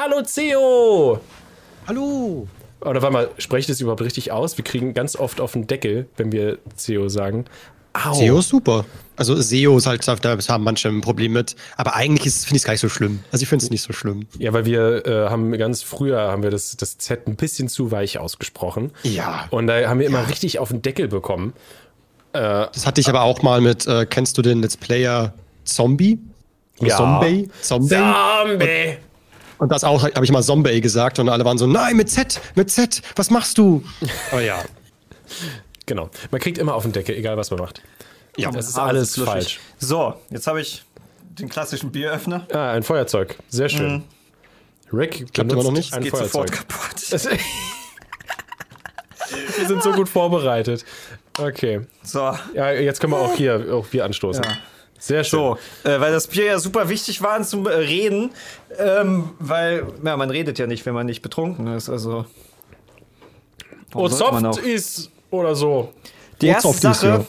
Hallo Theo! Hallo! Oder warte mal, spreche ich das überhaupt richtig aus? Wir kriegen ganz oft auf den Deckel, wenn wir CEO sagen. Au. SEO ist super. Also SEO ist halt, da haben manche ein Problem mit. Aber eigentlich finde ich es gar nicht so schlimm. Also ich finde es nicht so schlimm. Ja, weil wir äh, haben ganz früher haben wir das, das Z ein bisschen zu weich ausgesprochen. Ja. Und da haben wir immer ja. richtig auf den Deckel bekommen. Äh, das hatte ich aber auch mal mit, äh, kennst du den Let's Player Zombie? ja. Zombie? Zombie. Zombie. Und, das auch, habe ich mal Zombie gesagt und alle waren so, nein, mit Z, mit Z, was machst du? Aber ja. Genau. Man kriegt immer auf den Deckel, egal was man macht. Ja, das ist alles ist falsch. So, jetzt habe ich den klassischen Bieröffner. Ah, ein Feuerzeug. Sehr schön. Mhm. Rick klappt immer noch nicht. Ein geht Feuerzeug. sofort kaputt. wir sind so gut vorbereitet. Okay. So. Ja, jetzt können wir auch hier auch Bier anstoßen. Ja. Sehr schön. So, äh, weil das Bier ja super wichtig war zum äh, Reden, ähm, weil ja, man redet ja nicht, wenn man nicht betrunken ist. Also. Oh, soft ist oder so. Die erste Sache,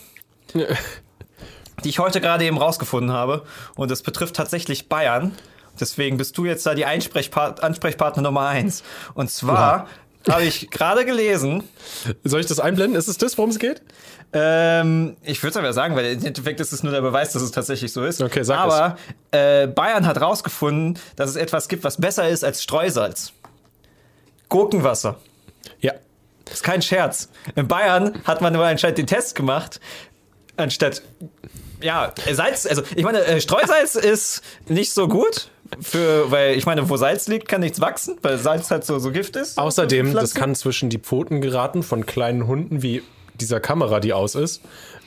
die ich heute gerade eben rausgefunden habe, und das betrifft tatsächlich Bayern. Deswegen bist du jetzt da die Ansprechpart Ansprechpartner Nummer eins. Und zwar ja. habe ich gerade gelesen. Soll ich das einblenden? Ist es das, worum es geht? Ähm, ich würde es aber sagen, weil im Endeffekt ist es nur der Beweis, dass es tatsächlich so ist. Okay, sag aber äh, Bayern hat rausgefunden, dass es etwas gibt, was besser ist als Streusalz. Gurkenwasser. Ja. Das ist kein Scherz. In Bayern hat man anscheinend den Test gemacht, anstatt ja, Salz, also ich meine, äh, Streusalz ist nicht so gut. Für, weil ich meine, wo Salz liegt, kann nichts wachsen, weil Salz halt so, so Gift ist. Außerdem, das kann zwischen die Pfoten geraten von kleinen Hunden wie dieser Kamera, die aus ist.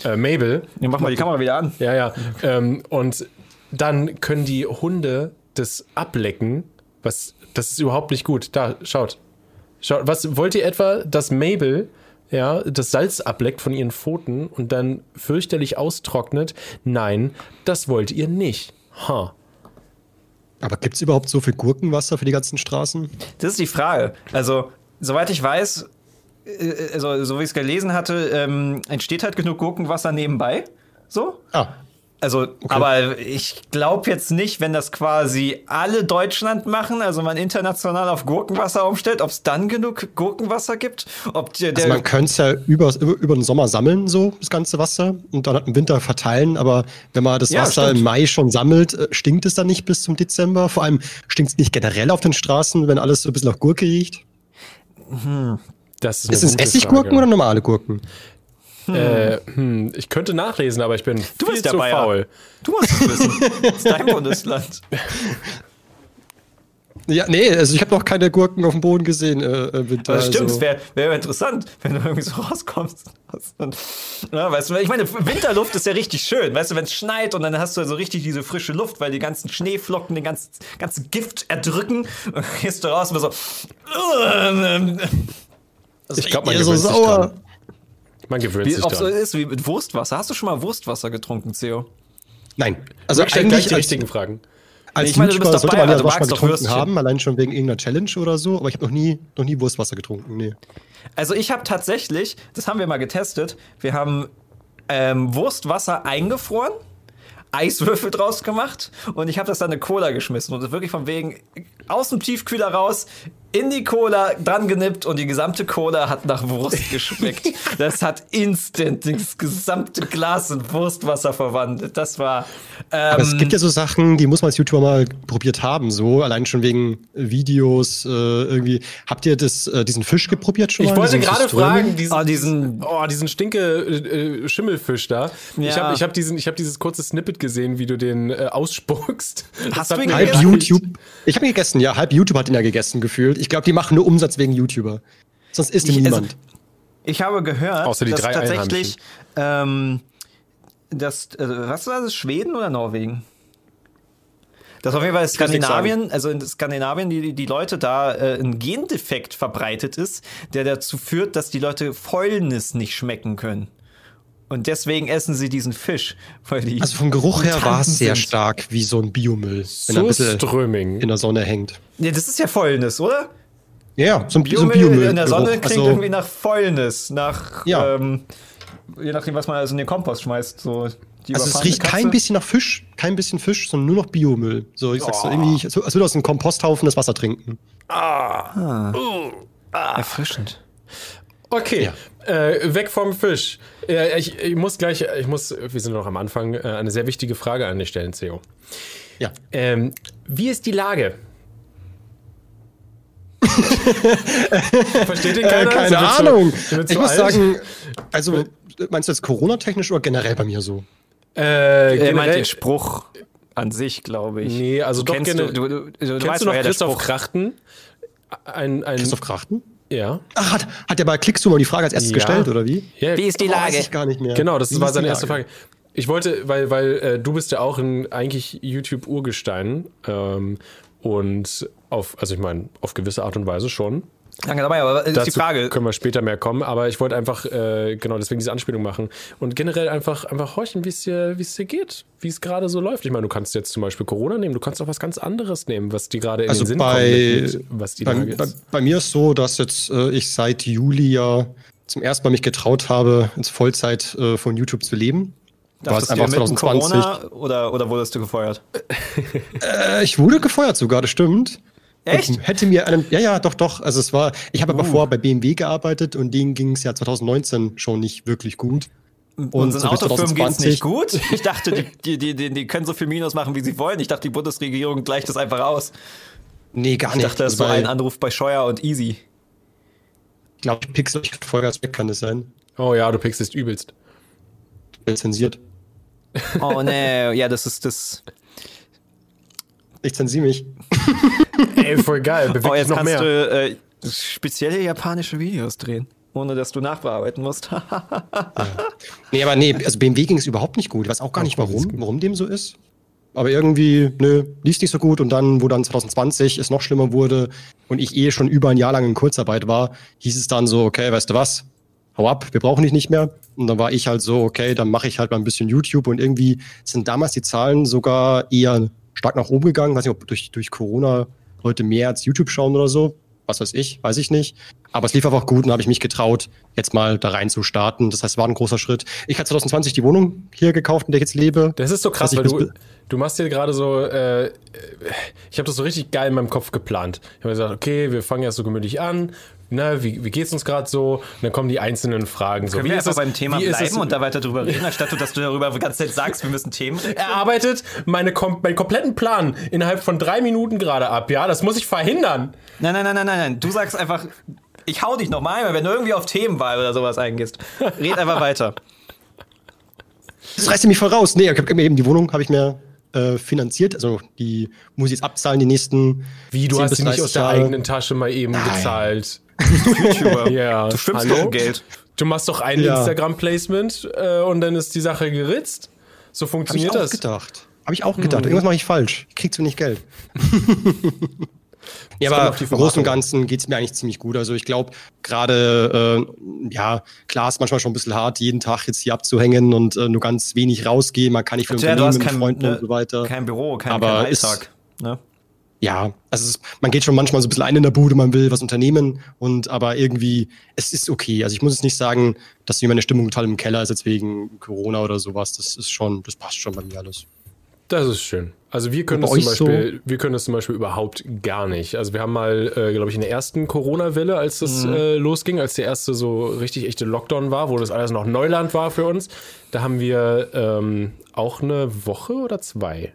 Äh, Mabel. Ja, mach mal die Kamera wieder an. Ja, ja. Ähm, und dann können die Hunde das ablecken. Was, das ist überhaupt nicht gut. Da, schaut. Schaut, was wollt ihr etwa, dass Mabel ja, das Salz ableckt von ihren Pfoten und dann fürchterlich austrocknet. Nein, das wollt ihr nicht. Ha. Aber gibt es überhaupt so viel Gurkenwasser für die ganzen Straßen? Das ist die Frage. Also, soweit ich weiß, also so wie ich es gelesen hatte, ähm, entsteht halt genug Gurkenwasser nebenbei. So. Ah. Also, okay. aber ich glaube jetzt nicht, wenn das quasi alle Deutschland machen, also man international auf Gurkenwasser umstellt, ob es dann genug Gurkenwasser gibt. Ob der, also man könnte es ja über, über, über, den Sommer sammeln, so das ganze Wasser, und dann im Winter verteilen. Aber wenn man das ja, Wasser stimmt. im Mai schon sammelt, äh, stinkt es dann nicht bis zum Dezember. Vor allem stinkt es nicht generell auf den Straßen, wenn alles so ein bisschen nach Gurke riecht. Hm. Das ist, ist es Essiggurken Frage. oder normale Gurken? Hm. Äh, hm, ich könnte nachlesen, aber ich bin du viel bist zu Bayer. faul. Du musst es wissen. das ist dein Bundesland. Ja, nee, also ich habe noch keine Gurken auf dem Boden gesehen. Äh, Winter, das stimmt, also. wäre wär interessant, wenn du irgendwie so rauskommst. Und, ja, weißt du, ich meine, Winterluft ist ja richtig schön, weißt du, wenn es schneit und dann hast du so richtig diese frische Luft, weil die ganzen Schneeflocken den ganzen, ganzen Gift erdrücken und gehst du raus und so. Ich glaube, man so sauer. Man gewöhnt wie, sich ob so ist wie mit Wurstwasser. Hast du schon mal Wurstwasser getrunken, Theo? Nein. Also ich eigentlich die richtigen Fragen. Als ich meine, YouTuber sollte man ja was mal getrunken haben, allein schon wegen irgendeiner Challenge oder so, aber ich habe noch nie, noch nie Wurstwasser getrunken, nee. Also ich habe tatsächlich, das haben wir mal getestet, wir haben ähm, Wurstwasser eingefroren, Eiswürfel draus gemacht und ich habe das dann eine Cola geschmissen und wirklich von wegen aus dem Tiefkühler raus in die Cola dran genippt und die gesamte Cola hat nach Wurst geschmeckt. das hat instant das gesamte Glas in Wurstwasser verwandelt. Das war. Ähm, Aber es gibt ja so Sachen, die muss man als YouTuber mal probiert haben, so allein schon wegen Videos äh, irgendwie. Habt ihr das, äh, diesen Fisch geprobiert schon mal? Ich wollte gerade fragen, diesen, oh, diesen, oh, diesen stinke äh, Schimmelfisch da. Ja. Ich habe ich hab diesen, ich habe dieses kurze Snippet gesehen, wie du den äh, ausspuckst. Hast du ihn halb YouTube? Ich habe ihn gegessen, ja. Halb YouTube hat ihn ja gegessen gefühlt. Ich glaube, die machen nur Umsatz wegen YouTuber. Sonst ist ich, niemand. Also, ich habe gehört, Außer die dass drei tatsächlich, ähm, das, äh, was war das, Schweden oder Norwegen? Dass auf jeden Fall Skandinavien, also in Skandinavien, die, die Leute da äh, ein Gendefekt verbreitet ist, der dazu führt, dass die Leute Fäulnis nicht schmecken können. Und deswegen essen sie diesen Fisch. Weil die also vom Geruch her war es sehr sind. stark wie so ein Biomüll, wenn er ein bisschen Ströming. in der Sonne hängt. Ja, das ist ja Fäulnis, oder? Ja, so ein, Biomüll, so ein Biomüll in der Sonne klingt also, irgendwie nach Fäulnis, nach ja. ähm, je nachdem, was man also in den Kompost schmeißt. So. also es riecht Katze? kein bisschen nach Fisch, kein bisschen Fisch, sondern nur noch Biomüll. So, ich oh. sag's so irgendwie, als würde aus einem Komposthaufen das Wasser trinken. Ah. ah. Uh. ah. Erfrischend. Okay, ja. Äh, weg vom Fisch. Äh, ich, ich, muss gleich, ich muss, wir sind noch am Anfang, äh, eine sehr wichtige Frage an dich stellen, CEO. Ja. Ähm, wie ist die Lage? Versteht den keiner? Äh, keine also, Ahnung. Du, ich muss alt? sagen, also meinst du jetzt Corona-technisch oder generell bei mir so? Äh, er meint den Spruch an sich, glaube ich. Nee, also du doch kennst du, du, du, du kennst weißt, du noch Christoph Krachten? Ein, ein Christoph Krachten? Ja. Ach, hat, hat der bei Klicksumo die Frage als erstes ja. gestellt, oder wie? Ja. Wie ist die Lage? Oh, weiß ich gar nicht mehr. Genau, das wie war seine erste Frage. Ich wollte, weil, weil äh, du bist ja auch ein eigentlich YouTube-Urgestein ähm, und auf, also ich meine, auf gewisse Art und Weise schon. Danke dabei, aber ist Dazu die Frage. Können wir später mehr kommen, aber ich wollte einfach äh, genau deswegen diese Anspielung machen und generell einfach, einfach horchen, wie es dir, wie es dir geht, wie es gerade so läuft. Ich meine, du kannst jetzt zum Beispiel Corona nehmen, du kannst auch was ganz anderes nehmen, was dir gerade in also den Sinn bei, kommt, was die bei, Lage bei, bei, mir ist so, dass jetzt äh, ich seit Juli ja zum ersten Mal mich getraut habe, ins Vollzeit äh, von YouTube zu leben. War es einfach 2020. Corona oder, oder wurdest du gefeuert? äh, ich wurde gefeuert sogar, das stimmt. Echt? Und hätte mir einen, ja, ja, doch, doch. Also es war, ich habe uh. aber vorher bei BMW gearbeitet und denen ging es ja 2019 schon nicht wirklich gut. Und Unseren so Autofirmen geht es nicht gut. Ich dachte, die, die, die, die können so viel Minus machen, wie sie wollen. Ich dachte, die Bundesregierung gleicht das einfach aus. Nee, gar nicht. Ich dachte, das so ein Anruf bei Scheuer und Easy. Ich glaube, ich pixel euch Vollgas weg, kann das sein? Oh ja, du pixelst übelst. Zensiert. Oh nee, ja, das ist das. Ich zensiere mich. Ey, voll geil. Bewegt oh, jetzt noch kannst mehr. du äh, spezielle japanische Videos drehen, ohne dass du nachbearbeiten musst. ja. Nee, aber nee, also BMW ging es überhaupt nicht gut. Ich weiß auch gar nicht, warum, warum dem so ist. Aber irgendwie, nö, lief nicht so gut. Und dann, wo dann 2020 es noch schlimmer wurde und ich eh schon über ein Jahr lang in Kurzarbeit war, hieß es dann so, okay, weißt du was, hau ab, wir brauchen dich nicht mehr. Und dann war ich halt so, okay, dann mache ich halt mal ein bisschen YouTube. Und irgendwie sind damals die Zahlen sogar eher stark nach oben gegangen. Weiß nicht, ob durch, durch Corona Leute mehr als YouTube schauen oder so. Was weiß ich, weiß ich nicht. Aber es lief einfach gut und habe ich mich getraut, jetzt mal da rein zu starten. Das heißt, war ein großer Schritt. Ich habe 2020 die Wohnung hier gekauft, in der ich jetzt lebe. Das ist so krass, weil du, du machst hier gerade so, äh, ich habe das so richtig geil in meinem Kopf geplant. Ich habe gesagt, okay, wir fangen ja so gemütlich an, ne, wie, wie geht's uns gerade so? Und dann kommen die einzelnen Fragen. So, Können wie wir einfach beim Thema bleiben und da weiter drüber reden, anstatt dass du darüber die ganze Zeit sagst, wir müssen Themen Er arbeitet meine, meinen kompletten Plan innerhalb von drei Minuten gerade ab, ja? Das muss ich verhindern. Nein, nein, nein, nein, nein, nein. Du sagst einfach, ich hau dich nochmal, wenn du irgendwie auf Themenwahl oder sowas eingehst. Red einfach weiter. Das reißt mich voll raus. Nee, ich hab mir eben die Wohnung, habe ich mir äh, finanziert. Also die muss ich jetzt abzahlen die nächsten. Wie, du hast sie nicht aus der eigenen Tasche mal eben Nein. gezahlt. YouTuber. ja. Du schwimmst Hallo? Geld. Du machst doch ein ja. Instagram-Placement äh, und dann ist die Sache geritzt. So funktioniert Hab ich das. Auch gedacht. Habe ich auch gedacht. Mhm. Irgendwas mache ich falsch. Ich krieg zu wenig Geld. ja, aber im Großen und Ganzen geht es mir eigentlich ziemlich gut. Also ich glaube, gerade, äh, ja, klar ist manchmal schon ein bisschen hart, jeden Tag jetzt hier abzuhängen und äh, nur ganz wenig rausgehen. Man kann nicht für ja, Unternehmen, mit Freunden ne, und so weiter. Kein Büro, kein, aber kein Alltag. Ist, ne? Ja, also es, man geht schon manchmal so ein bisschen ein in der Bude, man will was unternehmen und aber irgendwie, es ist okay. Also ich muss jetzt nicht sagen, dass wie meine Stimmung total im Keller ist jetzt wegen Corona oder sowas. Das ist schon, das passt schon bei mir alles. Das ist schön. Also wir können das zum Beispiel, so? wir können das zum Beispiel überhaupt gar nicht. Also wir haben mal, äh, glaube ich, in der ersten Corona-Welle, als das mhm. äh, losging, als der erste so richtig echte Lockdown war, wo das alles noch Neuland war für uns, da haben wir ähm, auch eine Woche oder zwei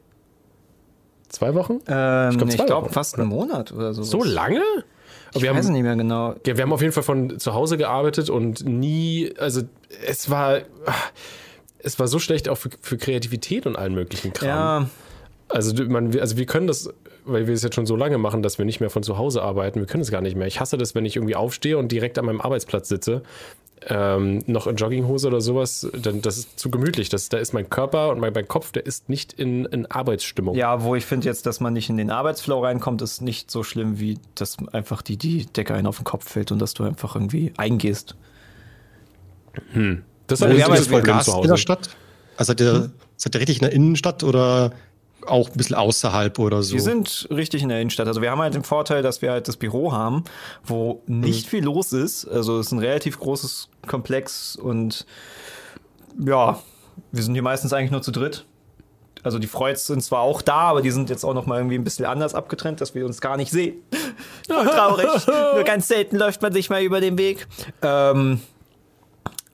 Zwei Wochen? Ähm, ich glaube glaub, fast einen Monat oder so. So lange? ich wir weiß haben, nicht mehr genau. Ja, wir haben auf jeden Fall von zu Hause gearbeitet und nie, also es war, es war so schlecht auch für, für Kreativität und allen möglichen Kram. Ja. Also, man, also wir können das, weil wir es jetzt schon so lange machen, dass wir nicht mehr von zu Hause arbeiten, wir können es gar nicht mehr. Ich hasse das, wenn ich irgendwie aufstehe und direkt an meinem Arbeitsplatz sitze ähm, noch in Jogginghose oder sowas, dann das ist zu gemütlich. Das, da ist mein Körper und mein, mein Kopf, der ist nicht in, in Arbeitsstimmung. Ja, wo ich finde jetzt, dass man nicht in den Arbeitsflow reinkommt, ist nicht so schlimm, wie dass einfach die, die Decke einen auf den Kopf fällt und dass du einfach irgendwie eingehst. Hm. Das ist ein riesiges Problem zu Hause. In der Stadt? Also seid ihr, hm? seid ihr richtig in der Innenstadt oder auch ein bisschen außerhalb oder so. Wir sind richtig in der Innenstadt. Also wir haben halt den Vorteil, dass wir halt das Büro haben, wo nicht mhm. viel los ist. Also es ist ein relativ großes Komplex und ja, wir sind hier meistens eigentlich nur zu dritt. Also die Freuds sind zwar auch da, aber die sind jetzt auch noch mal irgendwie ein bisschen anders abgetrennt, dass wir uns gar nicht sehen. Voll traurig. Nur ganz selten läuft man sich mal über den Weg. Ähm,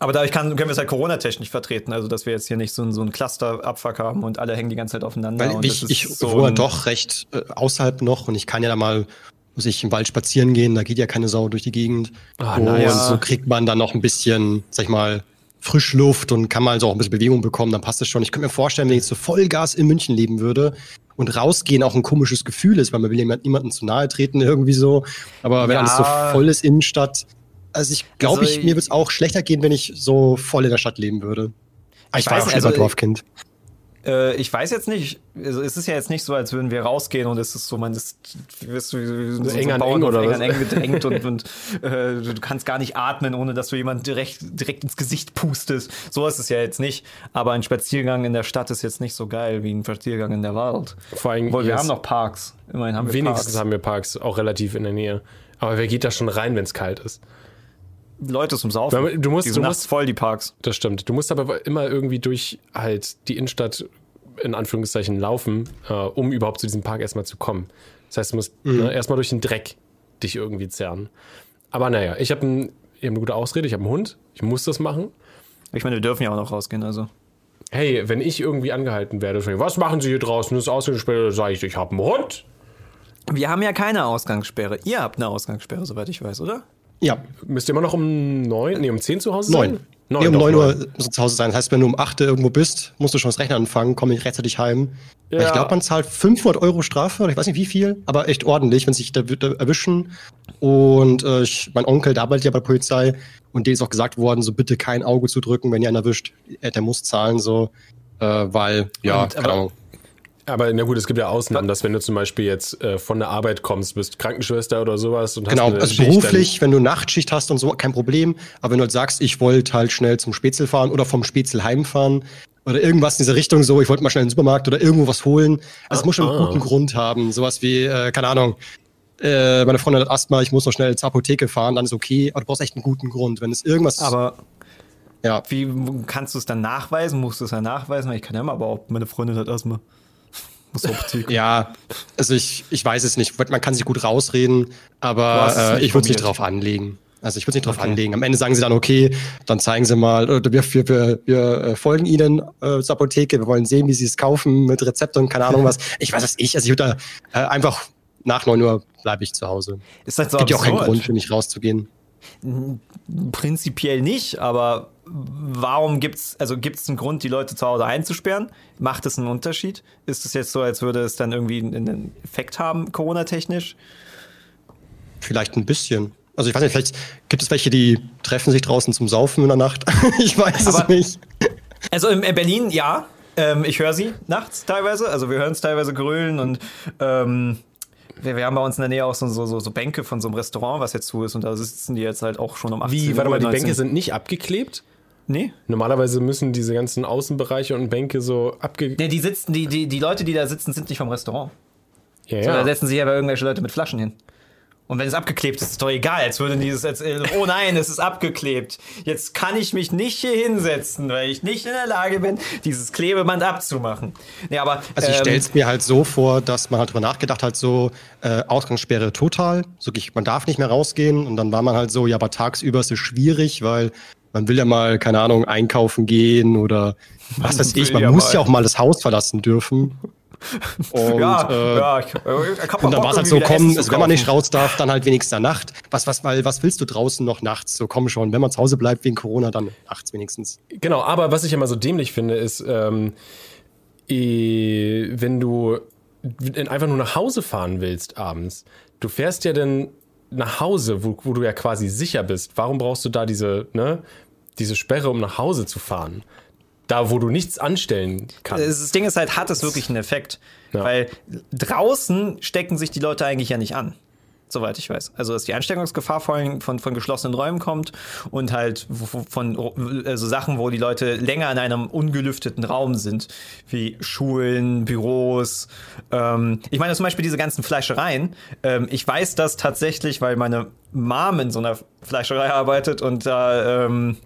aber dadurch kann, können wir es halt Corona-technisch vertreten, also dass wir jetzt hier nicht so, so einen Cluster-Abfuck haben und alle hängen die ganze Zeit aufeinander. Weil ich, ich so wohne doch recht äh, außerhalb noch und ich kann ja da mal muss ich im Wald spazieren gehen, da geht ja keine Sau durch die Gegend. Ah, und nice. so kriegt man dann noch ein bisschen, sag ich mal, Frischluft und kann mal so auch ein bisschen Bewegung bekommen, dann passt es schon. Ich könnte mir vorstellen, wenn ich so Vollgas in München leben würde und rausgehen auch ein komisches Gefühl ist, weil man will niemandem zu nahe treten irgendwie so. Aber wenn ja. alles so voll ist Innenstadt, also ich glaube, also, ich, mir würde es auch schlechter gehen, wenn ich so voll in der Stadt leben würde. Ich, ich war auch schon also, Dorfkind. Äh, ich weiß jetzt nicht, also es ist ja jetzt nicht so, als würden wir rausgehen und es ist so, man ist, wirst du, wie so eng an eng oder eng, eng gedrängt und, und äh, du kannst gar nicht atmen, ohne dass du jemand direkt, direkt ins Gesicht pustest. So ist es ja jetzt nicht. Aber ein Spaziergang in der Stadt ist jetzt nicht so geil wie ein Spaziergang in der Wald. Vor allem, Obwohl, wir haben noch Parks. Immerhin haben wir Wenigstens Parks. haben wir Parks, auch relativ in der Nähe. Aber wer geht da schon rein, wenn es kalt ist? Leute zum Saufen. Du musst, die du musst voll die Parks. Das stimmt. Du musst aber immer irgendwie durch halt die Innenstadt in Anführungszeichen laufen, äh, um überhaupt zu diesem Park erstmal zu kommen. Das heißt, du musst mhm. ne, erstmal durch den Dreck dich irgendwie zerren. Aber naja, ich habe ein, hab eine gute Ausrede, ich habe einen Hund, ich muss das machen. Ich meine, wir dürfen ja auch noch rausgehen, also. Hey, wenn ich irgendwie angehalten werde, was machen Sie hier draußen? Das ist Ausgangssperre, sage ich, ich habe einen Hund. Wir haben ja keine Ausgangssperre. Ihr habt eine Ausgangssperre, soweit ich weiß, oder? Ja. Müsst ihr immer noch um neun, nee, um zehn zu Hause sein? Neun. Nee, um neun Uhr musst du zu Hause sein. Das heißt, wenn du um acht irgendwo bist, musst du schon das Rechnen anfangen, komm nicht rechtzeitig heim. Ja. Ich glaube, man zahlt 500 Euro Strafe, oder ich weiß nicht wie viel, aber echt ordentlich, wenn sie sich da, da erwischen. Und äh, ich, mein Onkel, der arbeitet ja bei der Polizei und dem ist auch gesagt worden, so bitte kein Auge zu drücken, wenn ihr einen erwischt. Der muss zahlen, so, äh, weil, ja, und, keine Ahnung. Aber na gut, es gibt ja Ausnahmen, dass wenn du zum Beispiel jetzt äh, von der Arbeit kommst, bist Krankenschwester oder sowas und genau, hast also Schicht, beruflich, wenn du Nachtschicht hast und so, kein Problem. Aber wenn du halt sagst, ich wollte halt schnell zum Spätzle fahren oder vom Spätzle heimfahren oder irgendwas in dieser Richtung, so, ich wollte mal schnell in den Supermarkt oder irgendwo was holen. Also es muss schon einen ah. guten Grund haben, sowas wie, äh, keine Ahnung. Äh, meine Freundin hat Asthma, ich muss noch schnell zur Apotheke fahren, dann ist okay, aber du brauchst echt einen guten Grund. Wenn es irgendwas aber ja. Wie kannst du es dann nachweisen? Musst du es ja nachweisen? Ich kann ja mal, aber auch meine Freundin hat Asthma. Ja, also ich, ich weiß es nicht. Man kann sich gut rausreden, aber äh, ich würde es nicht drauf anlegen. Also ich würde es nicht drauf okay. anlegen. Am Ende sagen sie dann, okay, dann zeigen sie mal, oder wir, wir, wir, wir äh, folgen ihnen äh, zur Apotheke, wir wollen sehen, wie sie es kaufen mit Rezept und keine Ahnung was. Ich weiß es ich. Also ich würde da äh, einfach nach 9 Uhr bleibe ich zu Hause. Ist das so Gibt ja auch keinen Grund für mich rauszugehen. Prinzipiell nicht, aber warum gibt es, also gibt es einen Grund, die Leute zu Hause einzusperren? Macht es einen Unterschied? Ist es jetzt so, als würde es dann irgendwie einen Effekt haben, Corona-technisch? Vielleicht ein bisschen. Also ich weiß nicht, vielleicht gibt es welche, die treffen sich draußen zum Saufen in der Nacht. ich weiß Aber, es nicht. Also in Berlin, ja. Ähm, ich höre sie nachts teilweise. Also wir hören es teilweise grölen und ähm, wir, wir, haben bei uns in der Nähe auch so, so, so, Bänke von so einem Restaurant, was jetzt zu ist, und da sitzen die jetzt halt auch schon um 18 Wie, warte mal, die Bänke sind nicht abgeklebt? Nee. Normalerweise müssen diese ganzen Außenbereiche und Bänke so abge. Nee, die sitzen, die, die, die Leute, die da sitzen, sind nicht vom Restaurant. Ja, ja. So, da setzen sich aber irgendwelche Leute mit Flaschen hin. Und wenn es abgeklebt ist, ist doch egal. Als würden dieses, als, oh nein, es ist abgeklebt. Jetzt kann ich mich nicht hier hinsetzen, weil ich nicht in der Lage bin, dieses Klebeband abzumachen. Nee, aber, also ich ähm, stelle es mir halt so vor, dass man halt drüber nachgedacht hat, so äh, Ausgangssperre total. So, man darf nicht mehr rausgehen. Und dann war man halt so, ja, aber tagsüber ist es schwierig, weil man will ja mal, keine Ahnung, einkaufen gehen oder was weiß ich. Man ja muss mal. ja auch mal das Haus verlassen dürfen. Und, ja, äh, ja, ich, ich und dann war es halt so, komm, also wenn man nicht raus darf, dann halt wenigstens Nacht. Was, was, weil, was willst du draußen noch nachts? So komm schon, wenn man zu Hause bleibt wegen Corona, dann nachts wenigstens. Genau, aber was ich immer so dämlich finde, ist, ähm, wenn du einfach nur nach Hause fahren willst abends, du fährst ja dann nach Hause, wo, wo du ja quasi sicher bist. Warum brauchst du da diese, ne, diese Sperre, um nach Hause zu fahren. Da, wo du nichts anstellen kannst. Das Ding ist halt, hat es wirklich einen Effekt. Ja. Weil draußen stecken sich die Leute eigentlich ja nicht an soweit ich weiß. Also dass die Ansteckungsgefahr vor allem von, von geschlossenen Räumen kommt und halt von also Sachen, wo die Leute länger in einem ungelüfteten Raum sind, wie Schulen, Büros. Ähm, ich meine zum Beispiel diese ganzen Fleischereien. Ähm, ich weiß das tatsächlich, weil meine Mom in so einer Fleischerei arbeitet und da ähm,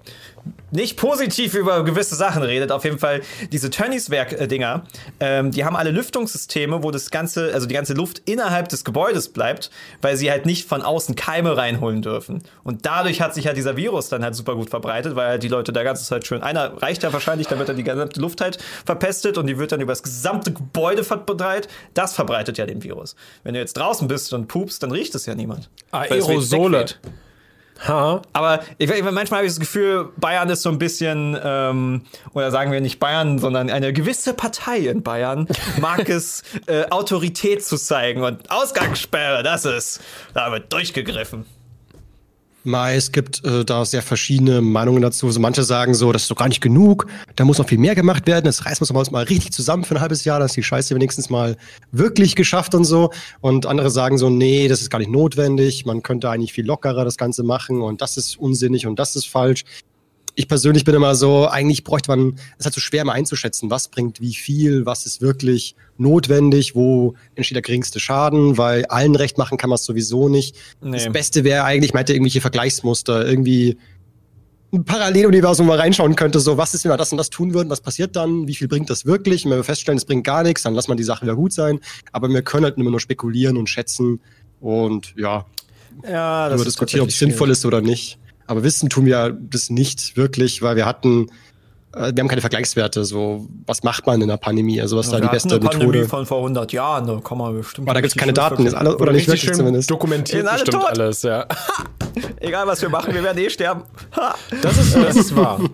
nicht positiv über gewisse Sachen redet. Auf jeden Fall diese Tönnies-Werk-Dinger, ähm, die haben alle Lüftungssysteme, wo das ganze, also die ganze Luft innerhalb des Gebäudes bleibt, weil sie halt nicht von außen Keime reinholen dürfen. Und dadurch hat sich ja halt dieser Virus dann halt super gut verbreitet, weil halt die Leute da ganze Zeit schön, einer reicht ja wahrscheinlich, dann wird dann die gesamte Luft halt verpestet und die wird dann über das gesamte Gebäude verbreitet. Das verbreitet ja den Virus. Wenn du jetzt draußen bist und pupst, dann riecht es ja niemand. Aerosole. Ha. Aber ich, manchmal habe ich das Gefühl, Bayern ist so ein bisschen, ähm, oder sagen wir nicht Bayern, sondern eine gewisse Partei in Bayern mag es, äh, Autorität zu zeigen und Ausgangssperre, das ist, da wird durchgegriffen. Mai, es gibt äh, da sehr verschiedene Meinungen dazu. So manche sagen so, das ist doch gar nicht genug, da muss noch viel mehr gemacht werden. Das reißen wir uns mal richtig zusammen für ein halbes Jahr, dass die Scheiße wenigstens mal wirklich geschafft und so. Und andere sagen so, nee, das ist gar nicht notwendig. Man könnte eigentlich viel lockerer das Ganze machen und das ist unsinnig und das ist falsch ich persönlich bin immer so, eigentlich bräuchte man, es ist halt so schwer mal einzuschätzen, was bringt wie viel, was ist wirklich notwendig, wo entsteht der geringste Schaden, weil allen recht machen kann man es sowieso nicht. Nee. Das Beste wäre eigentlich, man hätte irgendwelche Vergleichsmuster, irgendwie ein Paralleluniversum mal reinschauen könnte, so was ist, wenn wir das und das tun würden, was passiert dann, wie viel bringt das wirklich? Und wenn wir feststellen, es bringt gar nichts, dann lass man die Sache wieder gut sein. Aber wir können halt immer nur spekulieren und schätzen und ja, ja das diskutieren, ob es sinnvoll ist oder nicht. Aber wissen tun wir das nicht wirklich, weil wir hatten, äh, wir haben keine Vergleichswerte. So, was macht man in der Pandemie? Also, was ja, da die beste eine Methode? Pandemie von vor 100 Jahren, da kann man bestimmt. Aber da gibt es keine Daten, ist alles, oder nicht wirklich zumindest. Dokumentiert bestimmt tot. alles, ja. Egal, was wir machen, wir werden eh sterben. das, ist, das ist wahr.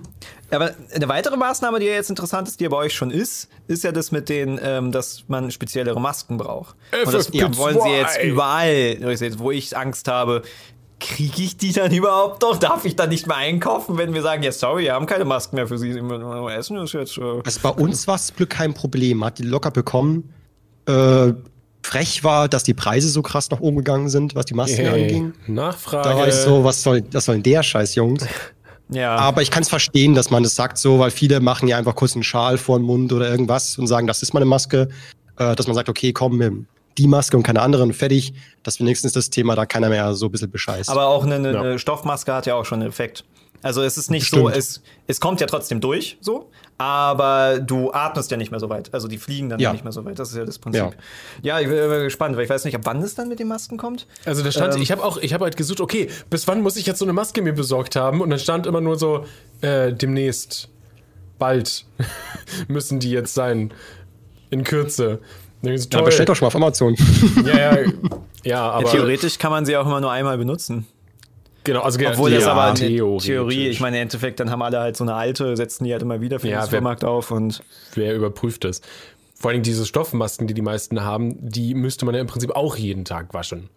Aber eine weitere Maßnahme, die ja jetzt interessant ist, die ja bei euch schon ist, ist ja das mit den, ähm, dass man speziellere Masken braucht. Und das ja, wollen sie jetzt überall, wo ich Angst habe, kriege ich die dann überhaupt noch? Darf ich dann nicht mehr einkaufen, wenn wir sagen, ja, sorry, wir haben keine Masken mehr für Sie. Essen ist jetzt. Äh also bei uns war es Glück kein Problem. Hat die locker bekommen. Äh, frech war, dass die Preise so krass nach oben gegangen sind, was die Masken hey, anging. Nachfrage. Da war ich so, was soll, was soll denn der Scheiß, Jungs? Ja. Aber ich kann es verstehen, dass man das sagt so, weil viele machen ja einfach kurz einen Schal vor den Mund oder irgendwas und sagen, das ist meine Maske. Äh, dass man sagt, okay, komm, die Maske und keine andere und fertig, dass wenigstens das Thema da keiner mehr so ein bisschen bescheißt. Aber auch eine, eine ja. Stoffmaske hat ja auch schon einen Effekt. Also es ist nicht Stimmt. so, es, es kommt ja trotzdem durch, so, aber du atmest ja nicht mehr so weit. Also die fliegen dann ja. nicht mehr so weit. Das ist ja das Prinzip. Ja, ja ich bin gespannt, weil ich weiß nicht, ab wann es dann mit den Masken kommt. Also da stand, ähm, ich habe auch, ich habe halt gesucht, okay, bis wann muss ich jetzt so eine Maske mir besorgt haben? Und dann stand immer nur so, äh, demnächst, bald müssen die jetzt sein. In Kürze. Ja, bestellt doch schon mal auf Amazon. Ja, ja, ja aber. Ja, theoretisch kann man sie auch immer nur einmal benutzen. Genau, also Obwohl das aber eine Theorie, ich meine, im Endeffekt, dann haben alle halt so eine alte, setzen die halt immer wieder für ja, den Supermarkt auf und. Wer überprüft das? Vor allem diese Stoffmasken, die die meisten haben, die müsste man ja im Prinzip auch jeden Tag waschen.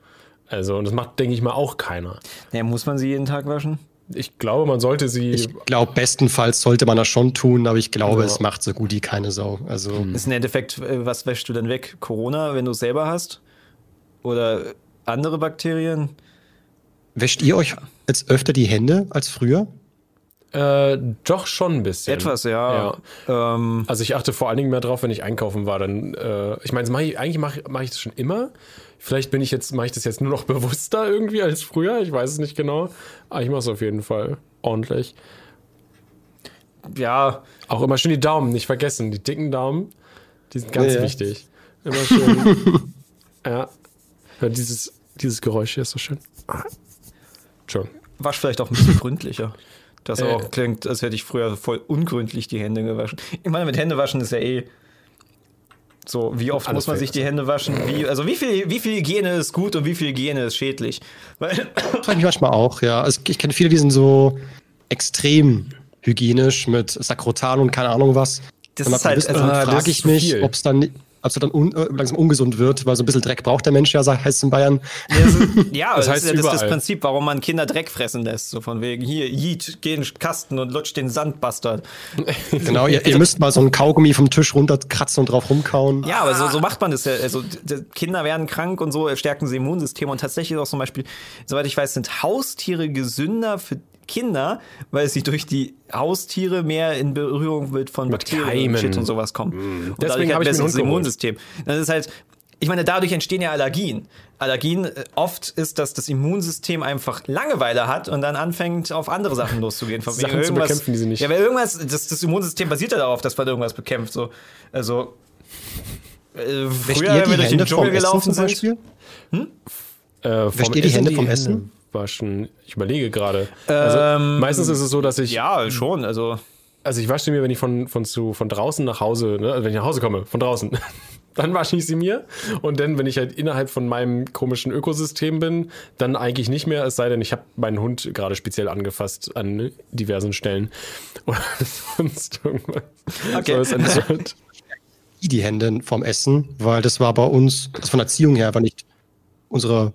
Also, und das macht, denke ich mal, auch keiner. Ja, muss man sie jeden Tag waschen? Ich glaube, man sollte sie. Ich glaube, bestenfalls sollte man das schon tun, aber ich glaube, ja. es macht so gut wie keine Sau. Also hm. ist im Endeffekt, äh, was wäschst du denn weg? Corona, wenn du es selber hast? Oder andere Bakterien? Wäscht ihr euch jetzt öfter die Hände als früher? Äh, doch schon ein bisschen. Etwas, ja. ja. Ähm, also ich achte vor allen Dingen mehr drauf, wenn ich einkaufen war. Dann, äh, ich meine, mach eigentlich mache mach ich das schon immer. Vielleicht bin ich jetzt, mache ich das jetzt nur noch bewusster irgendwie als früher. Ich weiß es nicht genau. Aber ich mache es auf jeden Fall ordentlich. Ja. Auch immer schön die Daumen, nicht vergessen. Die dicken Daumen, die sind ganz ja. wichtig. Immer schön. ja. ja. Dieses, dieses Geräusch hier ist so schön. Ah. Schon. Wasch vielleicht auch ein bisschen gründlicher. Das äh, auch klingt, als hätte ich früher voll ungründlich die Hände gewaschen. Ich meine, mit Händewaschen ist ja eh so, wie oft muss man sich die Hände waschen? Wie, also wie viel, wie viel Hygiene ist gut und wie viel Hygiene ist schädlich? Weil Frage mich manchmal auch, ja. Also ich kenne viele, die sind so extrem hygienisch mit Sakrotan und keine Ahnung was. Das ist halt, also, frage ich mich, ob es dann als er dann un, äh, langsam ungesund wird, weil so ein bisschen Dreck braucht der Mensch ja, heißt es in Bayern. Ja, das, das heißt ist ja das, das, Prinzip, warum man Kinder Dreck fressen lässt. So von wegen, hier, Yeet, geh in den Kasten und lutsch den Sandbastard. genau, ihr, ihr, müsst mal so ein Kaugummi vom Tisch runterkratzen und drauf rumkauen. Ja, aber so, so macht man das ja. Also, Kinder werden krank und so stärken sie Immunsystem und tatsächlich auch zum Beispiel, soweit ich weiß, sind Haustiere gesünder für Kinder, weil sie durch die Haustiere mehr in Berührung mit von Bakterien und Shit und sowas kommen. Mm. Und Deswegen habe ich ein besseres Immunsystem. Das ist halt ich meine, dadurch entstehen ja Allergien. Allergien, äh, oft ist, dass das Immunsystem einfach Langeweile hat und dann anfängt, auf andere Sachen loszugehen. Von Sachen zu bekämpfen, die sie nicht. Ja, weil irgendwas, das, das Immunsystem basiert ja darauf, dass man irgendwas bekämpft. So. Also, äh, früher, wenn wir durch den Dschungel gelaufen sind. Hm? Äh, Wäscht ihr die Hände vom Essen? Waschen. Ich überlege gerade. Also, ähm, meistens ist es so, dass ich. Ja, schon. Also, also ich wasche mir, wenn ich von, von, zu, von draußen nach Hause, ne, also wenn ich nach Hause komme, von draußen, dann wasche ich sie mir. Und dann, wenn ich halt innerhalb von meinem komischen Ökosystem bin, dann eigentlich nicht mehr, es sei denn, ich habe meinen Hund gerade speziell angefasst an diversen Stellen. Oder sonst irgendwas. Okay. So ist die Hände vom Essen, weil das war bei uns, das von Erziehung her war nicht unsere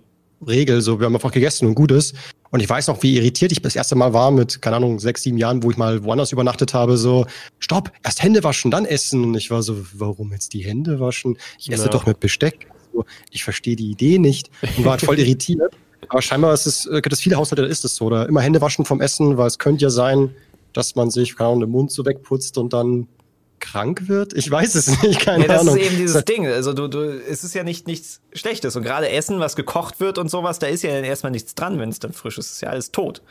Regel. So, wir haben einfach gegessen und gut ist. Und ich weiß noch, wie irritiert ich das erste Mal war mit, keine Ahnung, sechs, sieben Jahren, wo ich mal woanders übernachtet habe, so, stopp, erst Hände waschen, dann essen. Und ich war so, warum jetzt die Hände waschen? Ich esse ja. doch mit Besteck. So, ich verstehe die Idee nicht und war halt voll irritiert. Aber scheinbar ist es, gibt es viele Haushalte, da ist es so. Oder immer Hände waschen vom Essen, weil es könnte ja sein, dass man sich, keine Ahnung, den Mund so wegputzt und dann krank wird? Ich weiß es nicht, keine ja, das Ahnung. Das ist eben dieses Ding. Also du, du, es ist ja nicht nichts Schlechtes. Und gerade Essen, was gekocht wird und sowas, da ist ja dann erstmal nichts dran, wenn es dann frisch ist. Ist ja alles tot.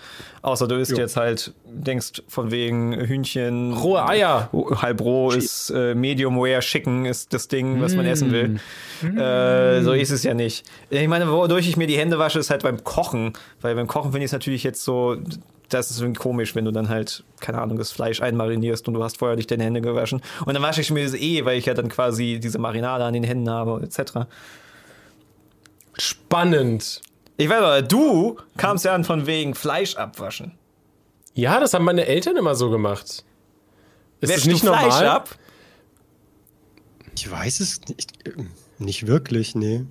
Außer du isst jo. jetzt halt, denkst von wegen Hühnchen. Rohe Eier. Halb roh ist äh, Medium Rare Chicken ist das Ding, was mm. man essen will. Mm. Äh, so ist es ja nicht. Ich meine, wodurch ich mir die Hände wasche, ist halt beim Kochen. Weil beim Kochen finde ich es natürlich jetzt so das ist irgendwie komisch, wenn du dann halt, keine Ahnung, das Fleisch einmarinierst und du hast vorher nicht deine Hände gewaschen. Und dann wasche ich mir das eh, weil ich ja dann quasi diese Marinade an den Händen habe, etc. Spannend. Ich weiß aber, du kamst ja an von wegen Fleisch abwaschen. Ja, das haben meine Eltern immer so gemacht. Ist Wäschst das nicht du Fleisch normal? ab? Ich weiß es nicht. Nicht wirklich, nee.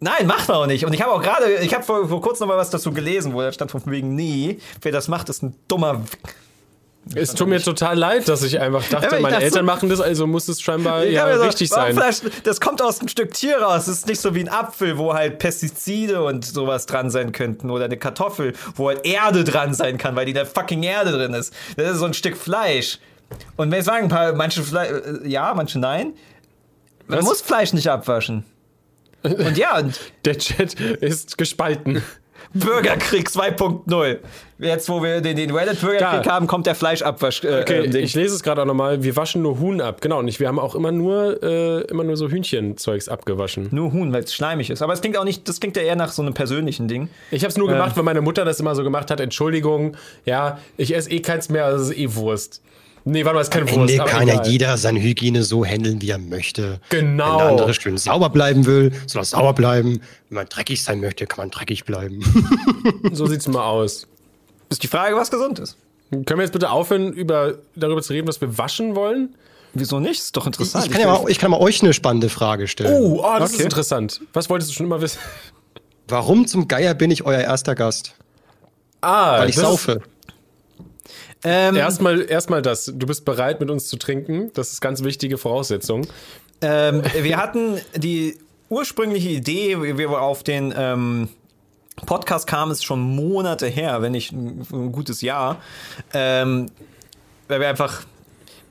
Nein, macht man auch nicht. Und ich habe auch gerade, ich habe vor, vor kurzem noch mal was dazu gelesen, wo da stand von wegen, nee, wer das macht, ist ein dummer. Es tut mir total leid, dass ich einfach dachte, ja, meine dachte, Eltern machen das, also muss es scheinbar ja, so, richtig sein. Das kommt aus einem Stück Tier raus. Das ist nicht so wie ein Apfel, wo halt Pestizide und sowas dran sein könnten. Oder eine Kartoffel, wo halt Erde dran sein kann, weil die da fucking Erde drin ist. Das ist so ein Stück Fleisch. Und wenn ich sagen, paar, manche Fle äh, ja, manche nein. Man Was? muss Fleisch nicht abwaschen. Und ja, und der Chat ist gespalten. Bürgerkrieg 2.0. Jetzt, wo wir den, den Reddit-Bürgerkrieg haben, kommt der Fleischabwasch. Äh, okay, äh, ich lese es gerade auch nochmal. Wir waschen nur Huhn ab. Genau, und wir haben auch immer nur, äh, immer nur so Hühnchenzeugs abgewaschen. Nur Huhn, weil es schleimig ist. Aber es klingt auch nicht, das klingt ja eher nach so einem persönlichen Ding. Ich habe es nur gemacht, weil meine Mutter das immer so gemacht hat. Entschuldigung, ja, ich esse eh keins mehr, also es ist eh Wurst. Nee, warte mal, ist keine Am Wurst. Ende kann ja jeder seine Hygiene so handeln, wie er möchte. Genau. Wenn der andere schön sauber bleiben will, soll er sauber bleiben. Wenn man dreckig sein möchte, kann man dreckig bleiben. so sieht's mal aus. Ist die Frage, was gesund ist. Können wir jetzt bitte aufhören, über, darüber zu reden, was wir waschen wollen? Wieso nicht? Ist doch interessant. Ich, ich kann, ja mal, ich kann mal euch eine spannende Frage stellen. Oh, oh das okay. ist interessant. Was wolltest du schon immer wissen? Warum zum Geier bin ich euer erster Gast? Ah, weil ich saufe. Ähm, erstmal, erstmal das. Du bist bereit, mit uns zu trinken. Das ist ganz wichtige Voraussetzung. Ähm, wir hatten die ursprüngliche Idee, wie wir auf den ähm, Podcast kamen, ist schon Monate her, wenn nicht ein, gutes Jahr. Ähm, weil wir einfach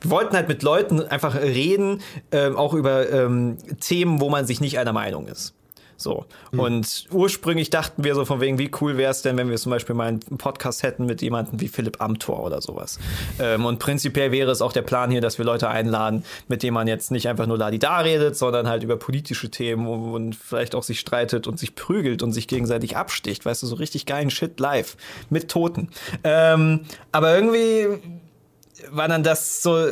wir wollten halt mit Leuten einfach reden, ähm, auch über ähm, Themen, wo man sich nicht einer Meinung ist. So. Mhm. Und ursprünglich dachten wir so von wegen, wie cool wäre es denn, wenn wir zum Beispiel mal einen Podcast hätten mit jemandem wie Philipp Amthor oder sowas. Ähm, und prinzipiell wäre es auch der Plan hier, dass wir Leute einladen, mit denen man jetzt nicht einfach nur da redet, sondern halt über politische Themen und vielleicht auch sich streitet und sich prügelt und sich gegenseitig absticht. Weißt du, so richtig geilen Shit live mit Toten. Ähm, aber irgendwie war dann das so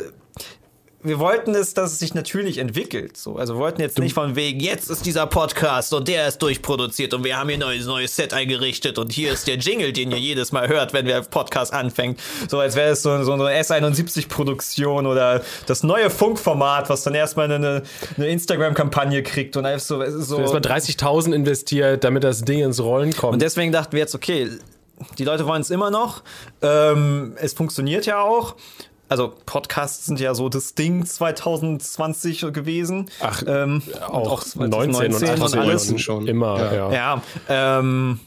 wir wollten es, dass es sich natürlich entwickelt. So. Also wir wollten jetzt nicht von wegen, jetzt ist dieser Podcast und der ist durchproduziert und wir haben hier ein neues, neues Set eingerichtet und hier ist der Jingle, den ihr jedes Mal hört, wenn der Podcast anfängt. So als wäre es so, so eine S71-Produktion oder das neue Funkformat, was dann erstmal eine, eine Instagram-Kampagne kriegt und einfach so. so erstmal 30.000 investiert, damit das Ding ins Rollen kommt. Und deswegen dachten wir jetzt, okay, die Leute wollen es immer noch. Ähm, es funktioniert ja auch also Podcasts sind ja so das Ding 2020 gewesen. Ach, ähm, auch, auch 2019 und, und, und alles. schon. Immer, ja. Ja, ja ähm,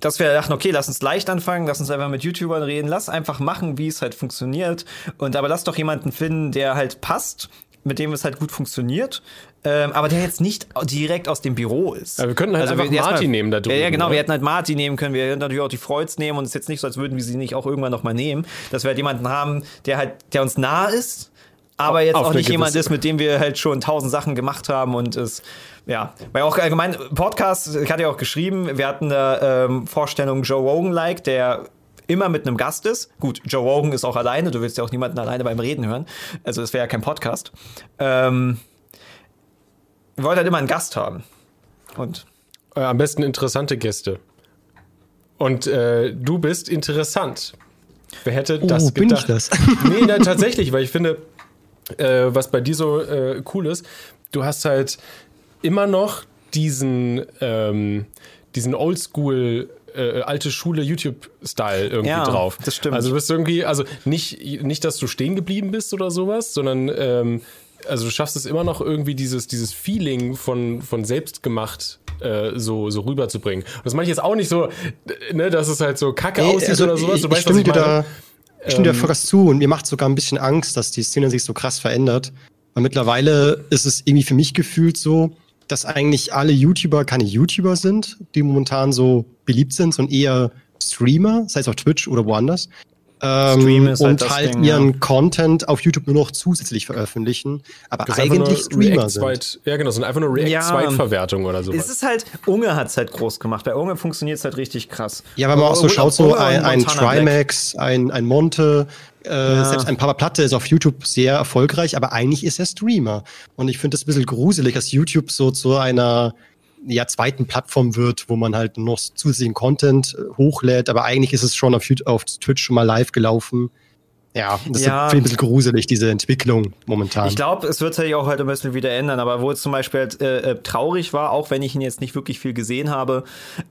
dass wir dachten, okay, lass uns leicht anfangen, lass uns einfach mit YouTubern reden, lass einfach machen, wie es halt funktioniert. Und aber lass doch jemanden finden, der halt passt mit dem es halt gut funktioniert, ähm, aber der jetzt nicht direkt aus dem Büro ist. Ja, wir könnten halt Also einfach erstmal- nehmen da drüben. Ja, genau. oder? Wir hätten halt Martin nehmen können. Wir hätten natürlich auch die Freuds nehmen und es ist jetzt nicht so, als würden wir sie nicht auch irgendwann noch mal nehmen. Dass wir halt jemanden haben, der halt, der uns nah ist, aber jetzt Auf auch nicht jemand ist, mit dem wir halt schon tausend Sachen gemacht haben und es, ja. Weil auch allgemein, Podcast, ich hatte ja auch geschrieben, wir hatten eine ähm, Vorstellung Joe Rogan-like, der immer mit einem Gast ist. Gut, Joe Rogan ist auch alleine, du willst ja auch niemanden alleine beim Reden hören. Also es wäre ja kein Podcast. Ähm, wir wollten halt immer einen Gast haben. Und Äh, am besten interessante Gäste. Und äh, du bist interessant. Wer hätte das oh, bin ich gedacht? das? Nee, nein, tatsächlich, weil ich finde, äh, was bei dir so äh, cool ist, du hast halt immer noch diesen, ähm, diesen Oldschool äh, alte Schule YouTube-Style irgendwie Ja, drauf. das stimmt. Also du bist irgendwie, also nicht, nicht, dass du stehen geblieben bist oder sowas, sondern ähm, also du schaffst es immer noch irgendwie dieses, dieses Feeling von, von selbstgemacht äh, so, so rüberzubringen. Und das meine ich jetzt auch nicht so, ne, dass es halt so kacke Nee, aussieht also oder sowas. Ich, Du ich weißt, stimme dir da, ich stimme dir voll was zu und mir macht sogar ein bisschen Angst, dass die Szene sich so krass verändert. Weil mittlerweile ist es irgendwie für mich gefühlt so, dass eigentlich alle YouTuber keine YouTuber sind, die momentan so beliebt sind, sondern eher Streamer, sei es auf Twitch oder woanders. Ähm, Stream ist halt und das halt Ding, ihren ja. Content auf YouTube nur noch zusätzlich veröffentlichen, aber Das eigentlich Streamer React sind. Ja, genau, sind einfach nur Ja. React-Zweitverwertung oder Es sowas. ist halt, Unge hat es halt groß gemacht. Bei Unge funktioniert es halt richtig krass. Ja, wenn man auch so Unge- schaut, so ein, ein. Trimax, ein, ein Monte, äh, selbst ein Papa Platte ist auf YouTube sehr erfolgreich, aber eigentlich ist er Streamer. Und ich finde es ein bisschen gruselig, dass YouTube so zu einer ja, zweiten Plattform wird, wo man halt noch zusätzlichen Content äh, hochlädt, aber eigentlich ist es schon auf, auf Twitch schon mal live gelaufen. Ja, das Ja. ist ein bisschen gruselig, diese Entwicklung momentan. Ich glaube, es wird sich auch halt ein bisschen wieder ändern, aber wo es zum Beispiel halt, äh, äh, traurig war, auch wenn ich ihn jetzt nicht wirklich viel gesehen habe,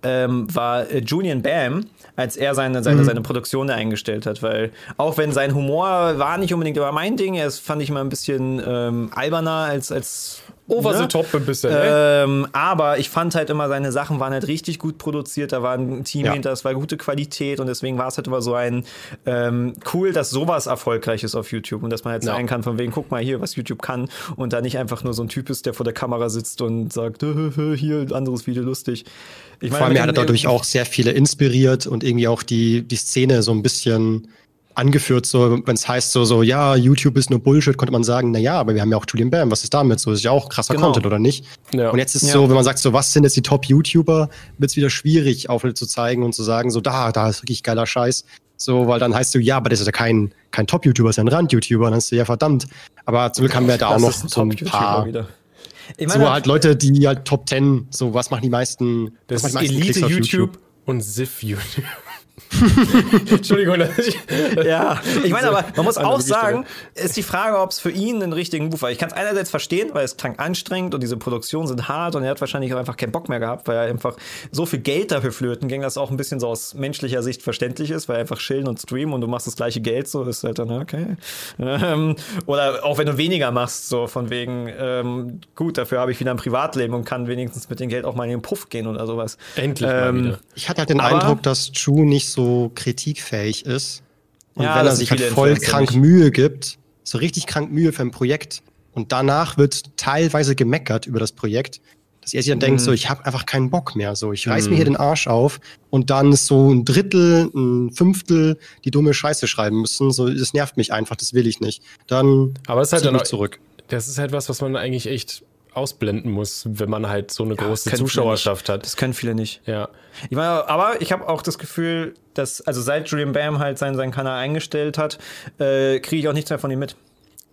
ähm, war äh, Julian Bam, als er seine, Mhm. seine, seine Produktion eingestellt hat, weil auch wenn sein Humor war nicht unbedingt immer mein Ding, es fand ich immer ein bisschen ähm, alberner als, als Over the ne? top ein bisschen, ne? Ähm, aber ich fand halt immer, seine Sachen waren halt richtig gut produziert, da war ein Team Ja. hinter, es war gute Qualität und deswegen war es halt immer so ein ähm, cool, dass sowas erfolgreich ist auf YouTube und dass man halt Ja. sagen kann, von wegen, guck mal hier, was YouTube kann und da nicht einfach nur so ein Typ ist, der vor der Kamera sitzt und sagt, hier, ein anderes Video lustig. Ich Vor allem, er hat dadurch auch sehr viele inspiriert und irgendwie auch die, die Szene so ein bisschen angeführt, so, wenn es heißt so, so, ja, YouTube ist nur Bullshit, konnte man sagen, na ja, aber wir haben ja auch Julian Bam, was ist damit? So, ist ja auch krasser Genau. Content, oder nicht? Ja. Und jetzt ist Ja. so, wenn man sagt, so, was sind jetzt die Top-YouTuber, wird es wieder schwierig, Auftritte zu zeigen und zu sagen, so, da, da ist wirklich geiler Scheiß. So, weil dann heißt du, ja, aber das ist ja kein, kein Top-YouTuber, ist ja ein Rand-YouTuber. Dann hast du, ja, verdammt. Aber zum Glück haben wir da auch noch ein so ein paar, wieder. Ich so halt Leute, die halt Top 10, so, was machen die meisten, Das was ist machen die meisten Klicks auf Elite-YouTube und SIF-YouTube. Entschuldigung, dass ich, Ja, ich meine aber, man muss auch sagen, ist die Frage, ob es für ihn einen richtigen Move war. Ich kann es einerseits verstehen, weil es klang anstrengend und diese Produktionen sind hart und er hat wahrscheinlich auch einfach keinen Bock mehr gehabt, weil er einfach so viel Geld dafür flöten ging, dass auch ein bisschen so aus menschlicher Sicht verständlich ist, weil er einfach chillen und streamen und du machst das gleiche Geld, so ist halt dann okay. Ähm, oder auch wenn du weniger machst, so von wegen, ähm, gut, dafür habe ich wieder ein Privatleben und kann wenigstens mit dem Geld auch mal in den Puff gehen oder sowas. Endlich mal Ähm, wieder. Ich hatte halt den Aber- Eindruck, dass Chu nicht so kritikfähig ist. Und Ja, wenn er sich halt voll Influencer krank nicht. Mühe gibt, so richtig krank Mühe für ein Projekt, und danach wird teilweise gemeckert über das Projekt, dass er sich dann Mhm. denkt, so, ich habe einfach keinen Bock mehr. So, ich reiß mir hier den Arsch auf und dann so ein Drittel, ein Fünftel, die dumme Scheiße schreiben müssen. So, das nervt mich einfach, das will ich nicht. Dann Aber es ist halt dann auch, zurück. Das ist halt was, was man eigentlich echt ausblenden muss, wenn man halt so eine große können viele Zuschauerschaft hat. Das können viele nicht. Ja. Ich meine, aber ich habe auch das Gefühl, dass, also seit Julian Bam halt seinen, seinen Kanal eingestellt hat, äh, kriege ich auch nichts mehr von ihm mit.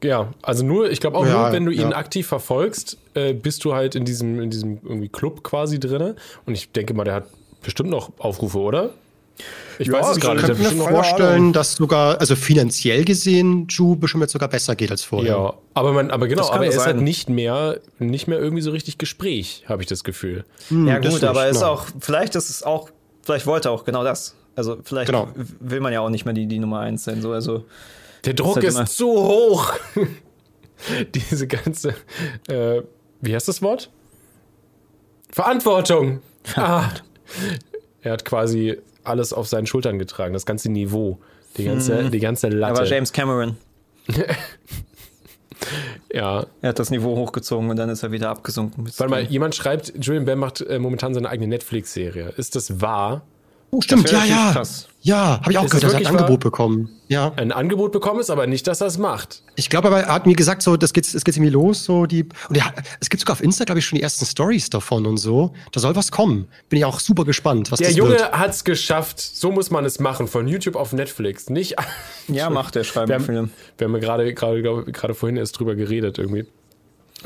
Ja, also nur, ich glaube auch Ja, nur, wenn du ihn ja. aktiv verfolgst, äh, bist du halt in diesem, in diesem irgendwie Club quasi drinne. Und ich denke mal, der hat bestimmt noch Aufrufe, oder? Ich weiß es Ich gerade. könnte hat mir vorstellen, dass sogar, also finanziell gesehen, Ju bestimmt jetzt sogar besser geht als vorher. Ja, aber man, aber genau, kann aber er ist sein. halt nicht mehr, nicht mehr irgendwie so richtig Gespräch, habe ich das Gefühl. Hm, ja, gut, nicht, aber ist nein. auch, vielleicht ist es auch, vielleicht wollte er auch genau das. Also vielleicht Genau. will man ja auch nicht mehr die, die Nummer eins sein. So, also Der Druck halt ist, zu hoch. Diese ganze, äh, wie heißt das Wort? Verantwortung. Ah. Er hat quasi alles auf seinen Schultern getragen, das ganze Niveau, die ganze, die ganze er war Latte. James Cameron. Ja. Er hat das Niveau hochgezogen und dann ist er wieder abgesunken. Warte mal, jemand schreibt, Julian Bam macht äh, momentan seine eigene Netflix-Serie. Ist das wahr? Oh, stimmt, ja, ja. Krass. Ja, habe ich auch Ist gehört, es dass er ein Angebot bekommen. Ja. Ein Angebot bekommen ist, aber nicht, dass er es macht. Ich glaube aber, er hat mir gesagt, so, das geht, es geht irgendwie los, so die. Und er, hat- es gibt sogar auf Insta, glaube ich, schon die ersten Stories davon und so. Da soll was kommen. Bin ich auch super gespannt, was Der das Junge wird. hat's geschafft. So muss man es machen. Von YouTube auf Netflix. Nicht. Ja, macht der schreibt Wir haben, wir haben ja gerade, gerade, gerade vorhin erst drüber geredet irgendwie.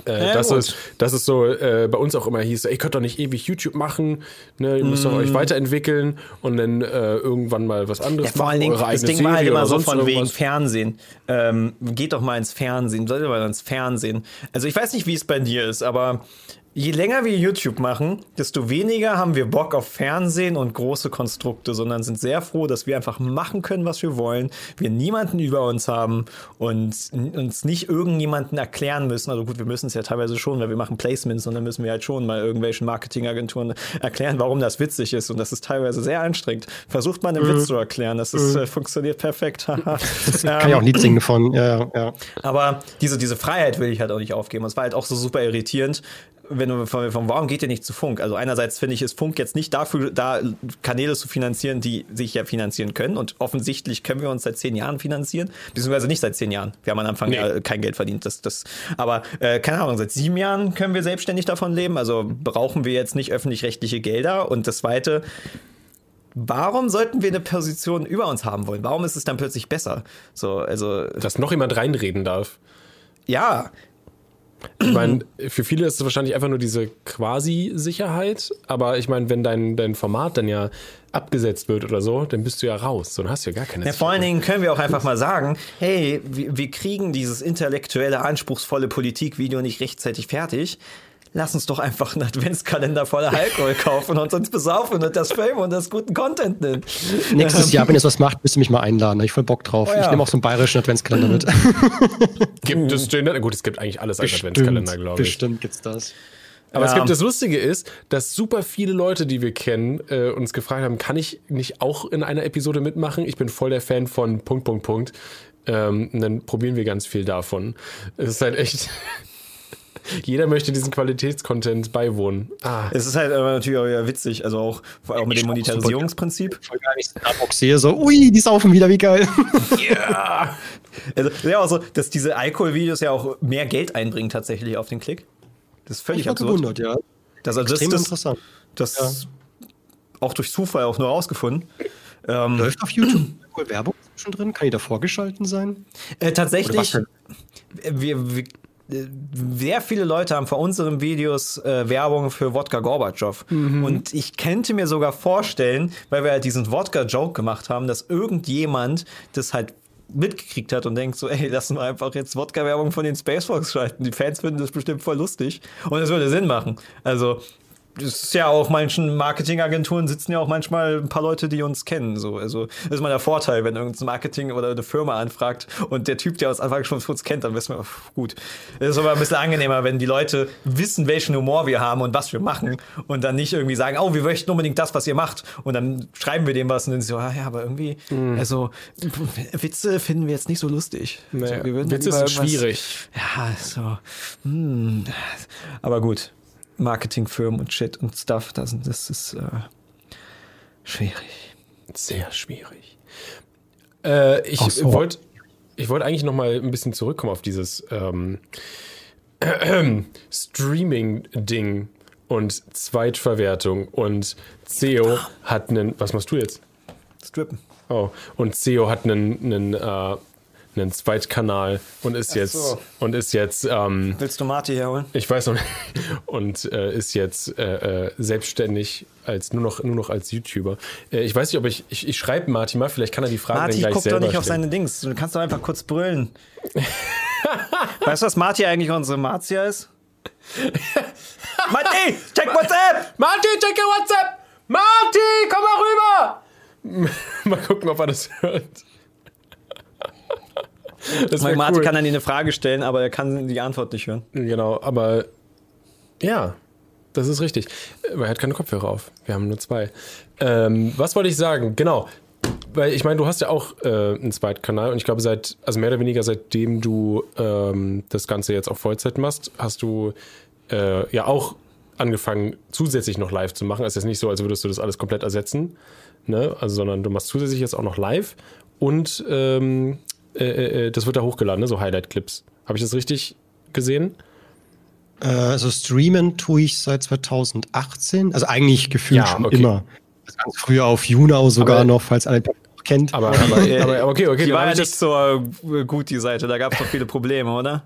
Äh, Ja, dass, es, dass es so äh, bei uns auch immer hieß, ihr könnt doch nicht ewig YouTube machen, ne? ihr müsst doch Mm. euch weiterentwickeln und dann äh, irgendwann mal was anderes Ja, vor allen Dingen, das Ding war halt Serie immer so von wegen irgendwas. Fernsehen. Ähm, geht doch mal ins Fernsehen, sollte mal ins Fernsehen. Also ich weiß nicht, wie es bei dir ist, aber je länger wir YouTube machen, desto weniger haben wir Bock auf Fernsehen und große Konstrukte, sondern sind sehr froh, dass wir einfach machen können, was wir wollen, wir niemanden über uns haben und uns nicht irgendjemanden erklären müssen. Also gut, wir müssen es ja teilweise schon, weil wir machen Placements und dann müssen wir halt schon mal irgendwelchen Marketingagenturen erklären, warum das witzig ist und das ist teilweise sehr anstrengend. Versucht mal einen Witz zu erklären, das ist, äh, funktioniert perfekt. Haha. Kann ich auch ein Lied singen von. Ja, ja. Aber diese, diese Freiheit will ich halt auch nicht aufgeben. Es war halt auch so super irritierend, wenn du von, von warum geht ihr nicht zu Funk? Also einerseits finde ich, ist Funk jetzt nicht dafür da, Kanäle zu finanzieren, die sich ja finanzieren können. Und offensichtlich können wir uns seit zehn Jahren finanzieren, beziehungsweise nicht seit zehn Jahren. Wir haben am Anfang Nee. ja kein Geld verdient. Das, das, aber äh, keine Ahnung, seit sieben Jahren können wir selbstständig davon leben. Also brauchen wir jetzt nicht öffentlich-rechtliche Gelder. Und das Zweite, Warum sollten wir eine Position über uns haben wollen? Warum ist es dann plötzlich besser? So, also, Dass noch jemand reinreden darf. ja, Ich meine, für viele ist es wahrscheinlich einfach nur diese Quasi-Sicherheit, aber ich meine, wenn dein, dein Format dann ja abgesetzt wird oder so, dann bist du ja raus. So, dann hast du ja gar keine Ja, vor allen Dingen können wir auch einfach mal sagen, hey, wir, wir kriegen dieses intellektuelle, anspruchsvolle Politikvideo nicht rechtzeitig fertig. Lass uns doch einfach einen Adventskalender voller Alkohol kaufen und uns besaufen und das filmen und das guten Content nennen. Nächstes Jahr, wenn ihr was macht, müsst ihr mich mal einladen. Ich voll Bock drauf. Oh ja. Ich nehme auch so einen bayerischen Adventskalender mit. Gibt es den? Gut, es gibt eigentlich alles als Adventskalender, glaube ich. bestimmt gibt's das. Aber es Ja. gibt das Lustige ist, dass super viele Leute, die wir kennen, äh, uns gefragt haben, kann ich nicht auch in einer Episode mitmachen? Ich bin voll der Fan von Punkt, Punkt, Punkt. Ähm, und dann probieren wir ganz viel davon. Es ist halt echt. Jeder möchte diesen Qualitätscontent beiwohnen. Ah, Es ist halt aber natürlich auch wieder witzig, also auch, vor allem auch mit dem Monetarisierungsprinzip. Voll geil, wenn ich Starbucks sehe, so, ui, die saufen wieder, wie geil. ja. Also, ja, auch so, dass diese Alkoholvideos ja auch mehr Geld einbringen tatsächlich auf den Klick. Das ist völlig Ich absurd. gewundert, ja. Das, also das, Extrem das, interessant. das auch durch Zufall auch nur rausgefunden. Ähm, Läuft auf YouTube Werbung schon drin? Kann die da vorgeschalten sein? Äh, tatsächlich, denn? wir, wir, äh, sehr viele Leute haben vor unseren Videos äh, Werbung für Wodka Gorbatschow. Und ich könnte mir sogar vorstellen, weil wir halt diesen Wodka-Joke gemacht haben, dass irgendjemand das halt mitgekriegt hat und denkt so, ey, lassen wir einfach jetzt Wodka-Werbung von den Space Fox schalten. Die Fans finden das bestimmt voll lustig. Und es würde Sinn machen. Also, es ist ja auch manchen Marketingagenturen sitzen ja auch manchmal ein paar Leute, die uns kennen. So. Also, das ist mal der Vorteil, wenn irgendein Marketing oder eine Firma anfragt und der Typ, der uns Anfang schon uns kennt, dann wissen wir, pff, gut. Es ist aber ein bisschen angenehmer, wenn die Leute wissen, welchen Humor wir haben und was wir machen und dann nicht irgendwie sagen, oh, wir möchten unbedingt das, was ihr macht. Und dann schreiben wir dem was und dann so, ah, ja, aber irgendwie, also, pff, Witze finden wir jetzt nicht so lustig. Naja, so, Witze sind schwierig. ja, so. Hm. Aber gut. Marketingfirmen und Shit und Stuff, das, das ist äh, schwierig. Sehr schwierig. Äh, ich so. wollte ich wollt eigentlich noch mal ein bisschen zurückkommen auf dieses ähm, Streaming-Ding und Zweitverwertung. Und CEO hat einen. Was machst du jetzt? Strippen. Oh, und CEO hat einen, einen, äh, einen Zweitkanal und ist jetzt so. und ist jetzt ähm, Willst du Marty herholen? ich weiß noch nicht. Und äh, ist jetzt äh, äh, selbstständig als nur noch nur noch als YouTuber. Äh, ich weiß nicht, ob ich ich, ich schreibe Marty mal, vielleicht kann er die Frage Marty, dann gleich guck doch selber nicht auf stellen. seine Dings. Du kannst doch einfach kurz brüllen. weißt du, was Marty eigentlich unsere Marzia ist? Marty, check WhatsApp! Marty, checke WhatsApp! Marty, komm mal rüber! mal gucken, ob er das hört. Das Weil Marty cool. kann dann eine Frage stellen, aber er kann die Antwort nicht hören. Genau, aber ja, das ist richtig. Er hat keine Kopfhörer auf. Wir haben nur zwei. Ähm, was wollte ich sagen? Genau. weil ich meine, du hast ja auch äh, einen Zweitkanal und ich glaube, seit, also mehr oder weniger seitdem du ähm, das Ganze jetzt auf Vollzeit machst, hast du äh, ja auch angefangen, zusätzlich noch live zu machen. Es ist nicht so, als würdest du das alles komplett ersetzen, ne? Also, sondern du machst zusätzlich jetzt auch noch live und ähm, äh, äh, äh das wird da hochgeladen, ne? so Highlight-Clips. Habe ich das richtig gesehen? Äh, also streamen tue ich seit 2018, also eigentlich gefühlt ja, schon okay. immer. Ganz früher auf Junau sogar aber, noch, falls alle kennt. Aber, aber, aber okay, okay. Die war ja nicht so äh, gut, die Seite. Da gab es doch viele Probleme, oder?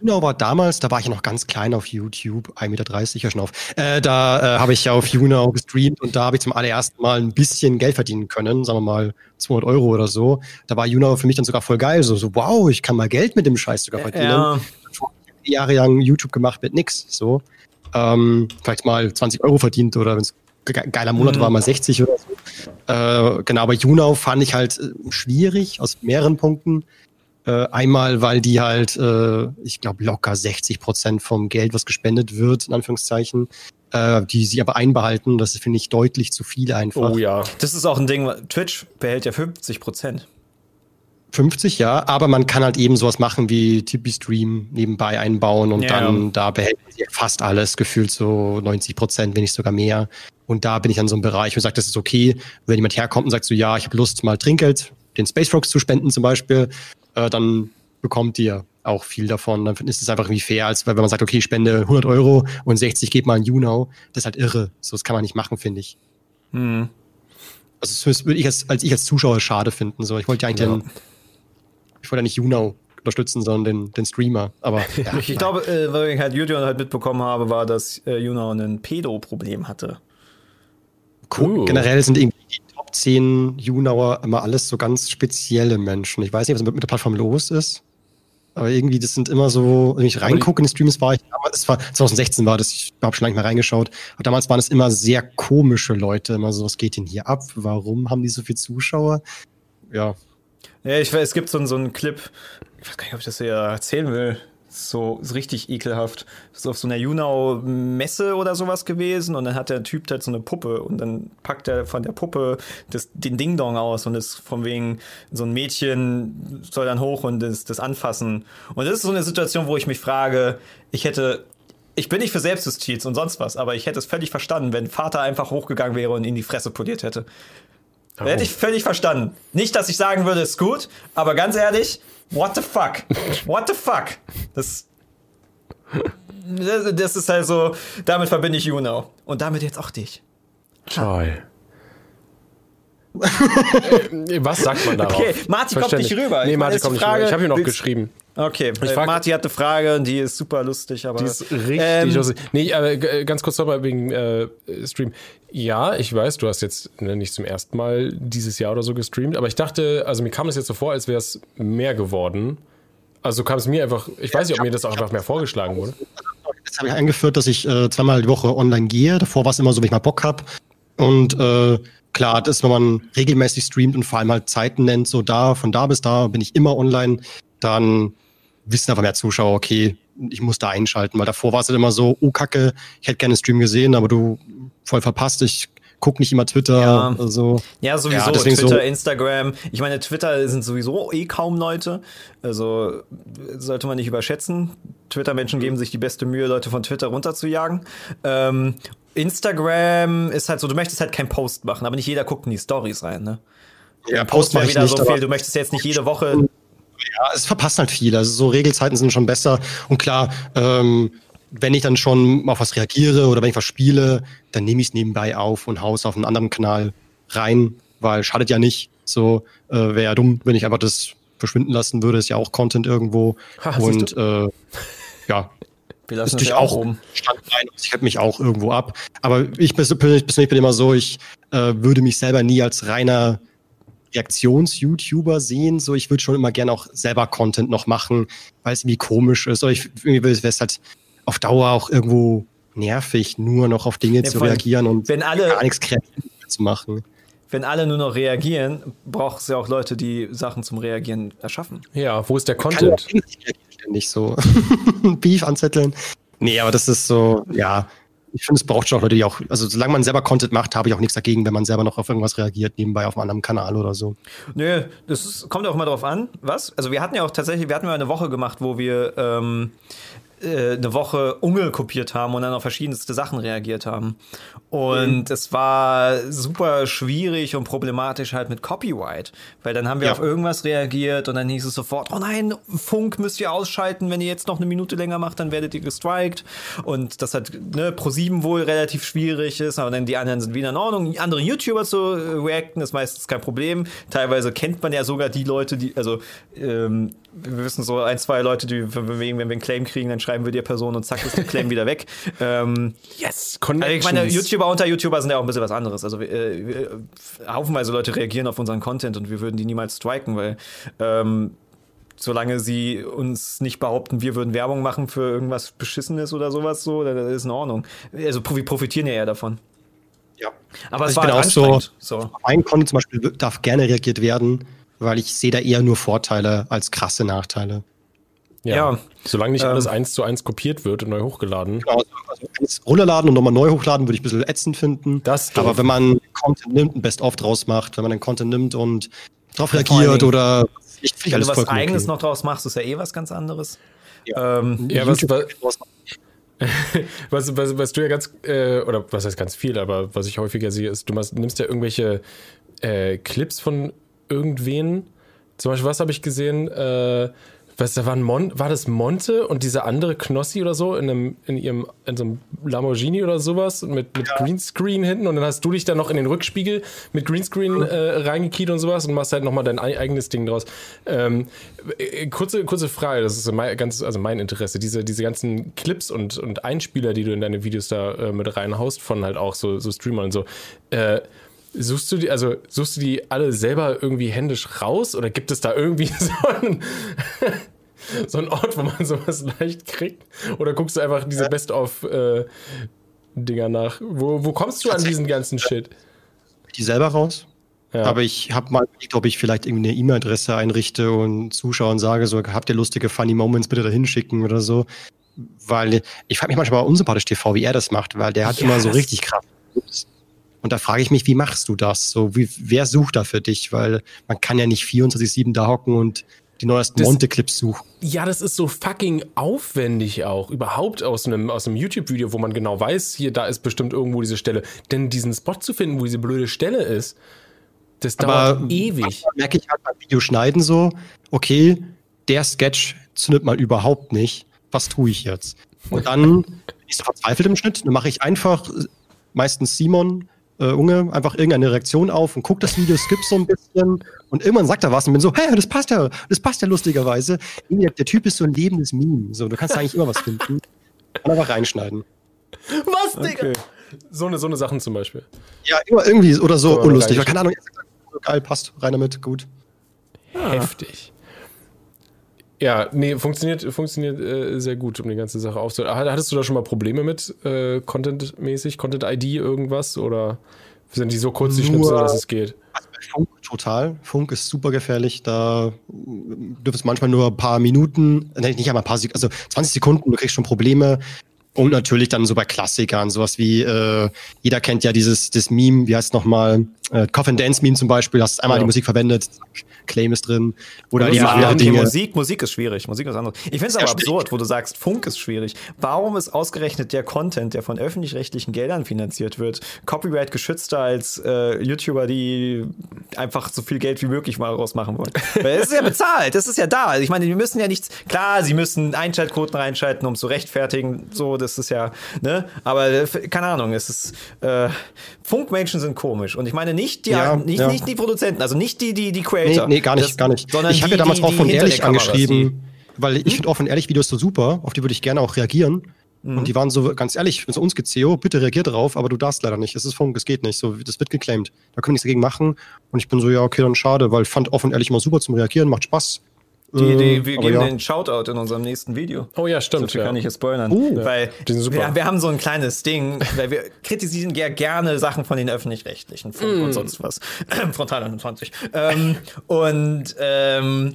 Junau war damals, da war ich ja noch ganz klein auf YouTube, 1,30 Meter, ja schon auf. Äh, da äh, habe ich ja auf Junau gestreamt und da habe ich zum allerersten Mal ein bisschen Geld verdienen können, sagen wir mal 200 Euro oder so. Da war Junau für mich dann sogar voll geil, so, so wow, ich kann mal Geld mit dem Scheiß sogar verdienen. Ja. Jahre lang YouTube gemacht mit nix, so. Ähm, vielleicht mal 20 Euro verdient oder wenn es geiler Monat mhm. war, mal 60 oder so. Äh, genau, aber Junau fand ich halt äh, schwierig aus mehreren Punkten. Äh, einmal, weil die halt, äh, ich glaube, locker 60 Prozent vom Geld, was gespendet wird, in Anführungszeichen, äh, die sie aber einbehalten. Das finde ich deutlich zu viel einfach. Oh ja. Das ist auch ein Ding, Twitch behält ja 50 Prozent. 50, ja, aber man kann halt eben sowas machen wie Tippy Stream nebenbei einbauen und ja. dann da behält man fast alles, gefühlt so 90 Prozent, wenn nicht sogar mehr. Und da bin ich an so einem Bereich, wo ich sage, das ist okay, wenn jemand herkommt und sagt so, ja, ich habe Lust, mal Trinkgeld den Space Frogs zu spenden zum Beispiel, äh, dann bekommt ihr auch viel davon. Dann ist es einfach irgendwie fair, als wenn man sagt, okay, ich spende 100 Euro und 60 geht mal in YouNow. Das ist halt irre. So, das kann man nicht machen, finde ich. Hm. Also das würde ich als, als ich als Zuschauer schade finden. So, ich wollte ja eigentlich ja. den ich wollte ja nicht Juno unterstützen, sondern den, den Streamer. Aber ja, ich glaube, äh, was ich halt YouTube halt mitbekommen habe, war, dass äh, Juno ein Pedo-Problem hatte. Cool. Generell sind irgendwie Top 10 Junauer immer alles so ganz spezielle Menschen. Ich weiß nicht, was mit der Plattform los ist. Aber irgendwie, das sind immer so, wenn ich reingucke in die Streams, war ich, das war 2016 war das, ich habe schon lange mal reingeschaut. Aber damals waren es immer sehr komische Leute, immer so, was geht denn hier ab? Warum haben die so viele Zuschauer? Ja, ja, ich weiß, es gibt so, so einen Clip, ich weiß gar nicht, ob ich das hier erzählen will. So ist richtig ekelhaft. Das ist auf so einer Junau-Messe oder sowas gewesen und dann hat der Typ halt so eine Puppe und dann packt er von der Puppe das, den Ding-Dong aus und ist von wegen so ein Mädchen soll dann hoch und das, das anfassen. Und das ist so eine Situation, wo ich mich frage, ich hätte ich bin nicht für Selbstjustiz und sonst was, aber ich hätte es völlig verstanden, wenn Vater einfach hochgegangen wäre und ihn die Fresse poliert hätte. Oh. Hätte ich völlig verstanden. Nicht, dass ich sagen würde, ist gut, aber ganz ehrlich, what the fuck? What the fuck? Das, das ist halt so, damit verbinde ich Juno. Und damit jetzt auch dich. Toll. Was sagt man darauf? Okay, Marti kommt nicht rüber. Nee, Marti kommt nicht rüber. Ich habe hier noch geschrieben. Okay, ich äh, Marti hat eine Frage und die ist super lustig, aber. Die ist richtig ähm, lustig. Nee, aber ganz kurz nochmal wegen äh, Stream. Ja, ich weiß, du hast jetzt ne, nicht zum ersten Mal dieses Jahr oder so gestreamt, aber ich dachte, also mir kam es jetzt so vor, als wäre es mehr geworden. Also kam es mir einfach, ich weiß nicht, ob mir das auch einfach mehr vorgeschlagen wurde. Jetzt habe ich eingeführt, dass ich äh, zweimal die Woche online gehe. Davor war es immer so, wenn ich mal Bock habe. Und äh, klar, das ist, wenn man regelmäßig streamt und vor allem halt Zeiten nennt, so da, von da bis da bin ich immer online, dann wissen aber mehr Zuschauer, okay, ich muss da einschalten, weil davor war es halt immer so, oh Kacke, ich hätte gerne Stream gesehen, aber du voll verpasst, ich guck nicht immer Twitter. Ja, also, ja sowieso. Ja, Twitter, so. Instagram. Ich meine, Twitter sind sowieso eh kaum Leute. Also sollte man nicht überschätzen. Twitter-Menschen geben sich die beste Mühe, Leute von Twitter runterzujagen. Ähm, Instagram ist halt so, du möchtest halt keinen Post machen, aber nicht jeder guckt in die Stories rein, ne? Ja, Post wäre wieder nicht, so viel. Du möchtest jetzt nicht jede Woche ja, es verpasst halt viel. Also so Regelzeiten sind schon besser. Und klar, ähm, wenn ich dann schon auf was reagiere oder wenn ich was spiele, dann nehme ich es nebenbei auf und haue es auf einen anderen Kanal rein, weil schadet ja nicht. So äh, wäre ja dumm, wenn ich einfach das verschwinden lassen würde. Ist ja auch Content irgendwo. Ha, und äh, ja, wir lassen ist natürlich auch rum. Ich hätte mich auch irgendwo ab. Aber ich persönlich, persönlich bin immer so, ich äh, würde mich selber nie als reiner Reaktions-YouTuber sehen. So, ich würde schon immer gerne auch selber Content noch machen, weil es irgendwie komisch ist. Oder ich irgendwie wäre es halt auf Dauer auch irgendwo nervig, nur noch auf Dinge ja, zu reagieren und wenn alle, gar nichts kreativ zu machen. Wenn alle nur noch reagieren, braucht es ja auch Leute, die Sachen zum Reagieren erschaffen. Ja, wo ist der Content? Nicht so Beef anzetteln. Nee, aber das ist so, ja, ich finde, es braucht schon auch Leute, die auch, also solange man selber Content macht, habe ich auch nichts dagegen, wenn man selber noch auf irgendwas reagiert, nebenbei auf einem anderen Kanal oder so. Nö, das ist, kommt auch mal drauf an, was? Also wir hatten ja auch tatsächlich, wir hatten mal eine Woche gemacht, wo wir ähm, äh, eine Woche Unge kopiert haben und dann auf verschiedenste Sachen reagiert haben. Und mhm. es war super schwierig und problematisch halt mit Copyright, weil dann haben wir ja. auf irgendwas reagiert und dann hieß es sofort, oh nein, Funk müsst ihr ausschalten, wenn ihr jetzt noch eine Minute länger macht, dann werdet ihr gestrikt. Und das hat ne, pro sieben wohl relativ schwierig ist, aber dann die anderen sind wieder in Ordnung. Andere YouTuber zu äh, reacten ist meistens kein Problem. Teilweise kennt man ja sogar die Leute, die, also ähm, wir wissen so ein, zwei Leute, die wenn wir einen Claim kriegen, dann schreiben wir die Person und zack ist der Claim wieder weg. Ähm, yes, also ich meine, YouTuber unter YouTuber sind ja auch ein bisschen was anderes. Also äh, haufenweise Leute reagieren auf unseren Content und wir würden die niemals striken, weil ähm, solange sie uns nicht behaupten, wir würden Werbung machen für irgendwas Beschissenes oder sowas, so, dann ist in Ordnung. Also wir profitieren ja eher davon. Ja. Aber also es war halt auch so, so. Mein Content zum Beispiel darf gerne reagiert werden weil ich sehe da eher nur Vorteile als krasse Nachteile. Ja, ja. solange nicht ähm, alles eins zu eins kopiert wird und neu hochgeladen. Genau, also eins runterladen und nochmal neu hochladen, würde ich ein bisschen ätzend finden. Das Aber wenn man Content nimmt, ein Best-of draus macht, wenn man den Content nimmt und darauf reagiert oder ich finde Wenn du was Eigenes okay. noch draus machst, ist ja eh was ganz anderes. Ja, ähm, ja was, was, was, was, was, du ja ganz, äh, oder was heißt ganz viel, aber was ich häufiger sehe, ist, du nimmst ja irgendwelche äh, Clips von irgendwen. Zum Beispiel, was habe ich gesehen? Äh, was, da war, Mon war das Monte und dieser andere Knossi oder so in, einem, in ihrem in so einem Lamborghini oder sowas mit, mit ja. Greenscreen hinten und dann hast du dich dann noch in den Rückspiegel mit Greenscreen äh, reingekiet und sowas und machst halt nochmal dein eigenes Ding draus. Ähm, äh, kurze, kurze Frage, das ist mein, ganz, also mein Interesse, diese, diese ganzen Clips und, und Einspieler, die du in deine Videos da äh, mit reinhaust, von halt auch so, so Streamern und so. Äh, Suchst du die, also suchst du die alle selber irgendwie händisch raus oder gibt es da irgendwie so einen, so einen Ort, wo man sowas leicht kriegt? Oder guckst du einfach diese Best-of-Dinger äh, nach? Wo, wo kommst du an diesen ganzen Shit? Die selber raus? Ja. Aber ich habe mal überlegt, ob ich vielleicht irgendwie eine E-Mail-Adresse einrichte und Zuschauern sage, so habt ihr lustige Funny Moments, bitte da hinschicken oder so. Weil ich frage mich manchmal Unsympathisch TV, wie er das macht, weil der hat ja, immer so richtig krass und da frage ich mich, wie machst du das? So, wie, wer sucht da für dich? Weil man kann ja nicht 24-7 da hocken und die neuesten Monte-Clips suchen. Ja, das ist so fucking aufwendig auch. Überhaupt aus einem, aus einem YouTube-Video, wo man genau weiß, hier, da ist bestimmt irgendwo diese Stelle. Denn diesen Spot zu finden, wo diese blöde Stelle ist, das dauert Aber ewig. merke ich halt beim Video schneiden so, okay, der Sketch zündet mal überhaupt nicht. Was tue ich jetzt? Und dann so verzweifelt im Schnitt. Dann mache ich einfach meistens Simon äh, Unge einfach irgendeine Reaktion auf und guckt das Video, skippt so ein bisschen und irgendwann sagt er was und bin so, hey, das passt ja, das passt ja lustigerweise. Der, der Typ ist so ein lebendes Meme. So, du kannst eigentlich immer was finden. Kann einfach reinschneiden. Was, Digga? Okay. So eine, so eine Sachen zum Beispiel. Ja, immer irgendwie oder so oder unlustig. Keine Ahnung, geil, passt, rein damit, gut. Heftig. Ja, nee, funktioniert, funktioniert äh, sehr gut, um die ganze Sache aufzunehmen. Hattest du da schon mal Probleme mit äh, Content-mäßig, Content-ID irgendwas? Oder sind die so kurz, die Schnipsel, dass es geht? Also Funk total. Funk ist super gefährlich. Da dürfen es manchmal nur ein paar Minuten, nicht einmal ein paar Sekunden, also 20 Sekunden, du kriegst schon Probleme. Und natürlich dann so bei Klassikern, sowas wie, äh, jeder kennt ja dieses das Meme, wie heißt es nochmal, äh, Coffin Dance Meme zum Beispiel, hast einmal ja. die Musik verwendet, Claim ist drin. Oder ja, die Dinge. Musik, Musik ist schwierig, Musik ist anders. Ich finde es aber ja, absurd, wo du sagst, Funk ist schwierig. Warum ist ausgerechnet der Content, der von öffentlich-rechtlichen Geldern finanziert wird, Copyright geschützter als äh, YouTuber, die einfach so viel Geld wie möglich mal rausmachen wollen? Weil es ist ja bezahlt, das ist ja da. Ich meine, die müssen ja nichts, klar, sie müssen Einschaltquoten reinschalten, um es zu rechtfertigen, so, das ist ja, ne, aber keine Ahnung, es ist, äh, Funkmenschen sind komisch und ich meine nicht die, ja, nicht, ja. nicht die Produzenten, also nicht die, die, die Creator. Nee, nee gar nicht, das, gar nicht. Ich habe ja damals auch von ehrlich angeschrieben, weil ich hm? finde offen ehrlich Videos so super, auf die würde ich gerne auch reagieren. Mhm. Und die waren so, ganz ehrlich, so uns CEO, bitte reagier darauf, aber du darfst leider nicht. Es ist Funk, es geht nicht. So, das wird geclaimed. Da können wir nichts dagegen machen. Und ich bin so, ja, okay, dann schade, weil ich fand offen ehrlich immer super zum Reagieren, macht Spaß. Die, die, wir geben ja. den Shoutout in unserem nächsten Video. Oh ja, stimmt. So ja. kann ich jetzt spoilern. Uh, weil wir, wir, haben so ein kleines Ding, weil wir kritisieren ja gerne Sachen von den öffentlich-rechtlichen mm. und sonst was. Frontal 21. Ähm, und ähm,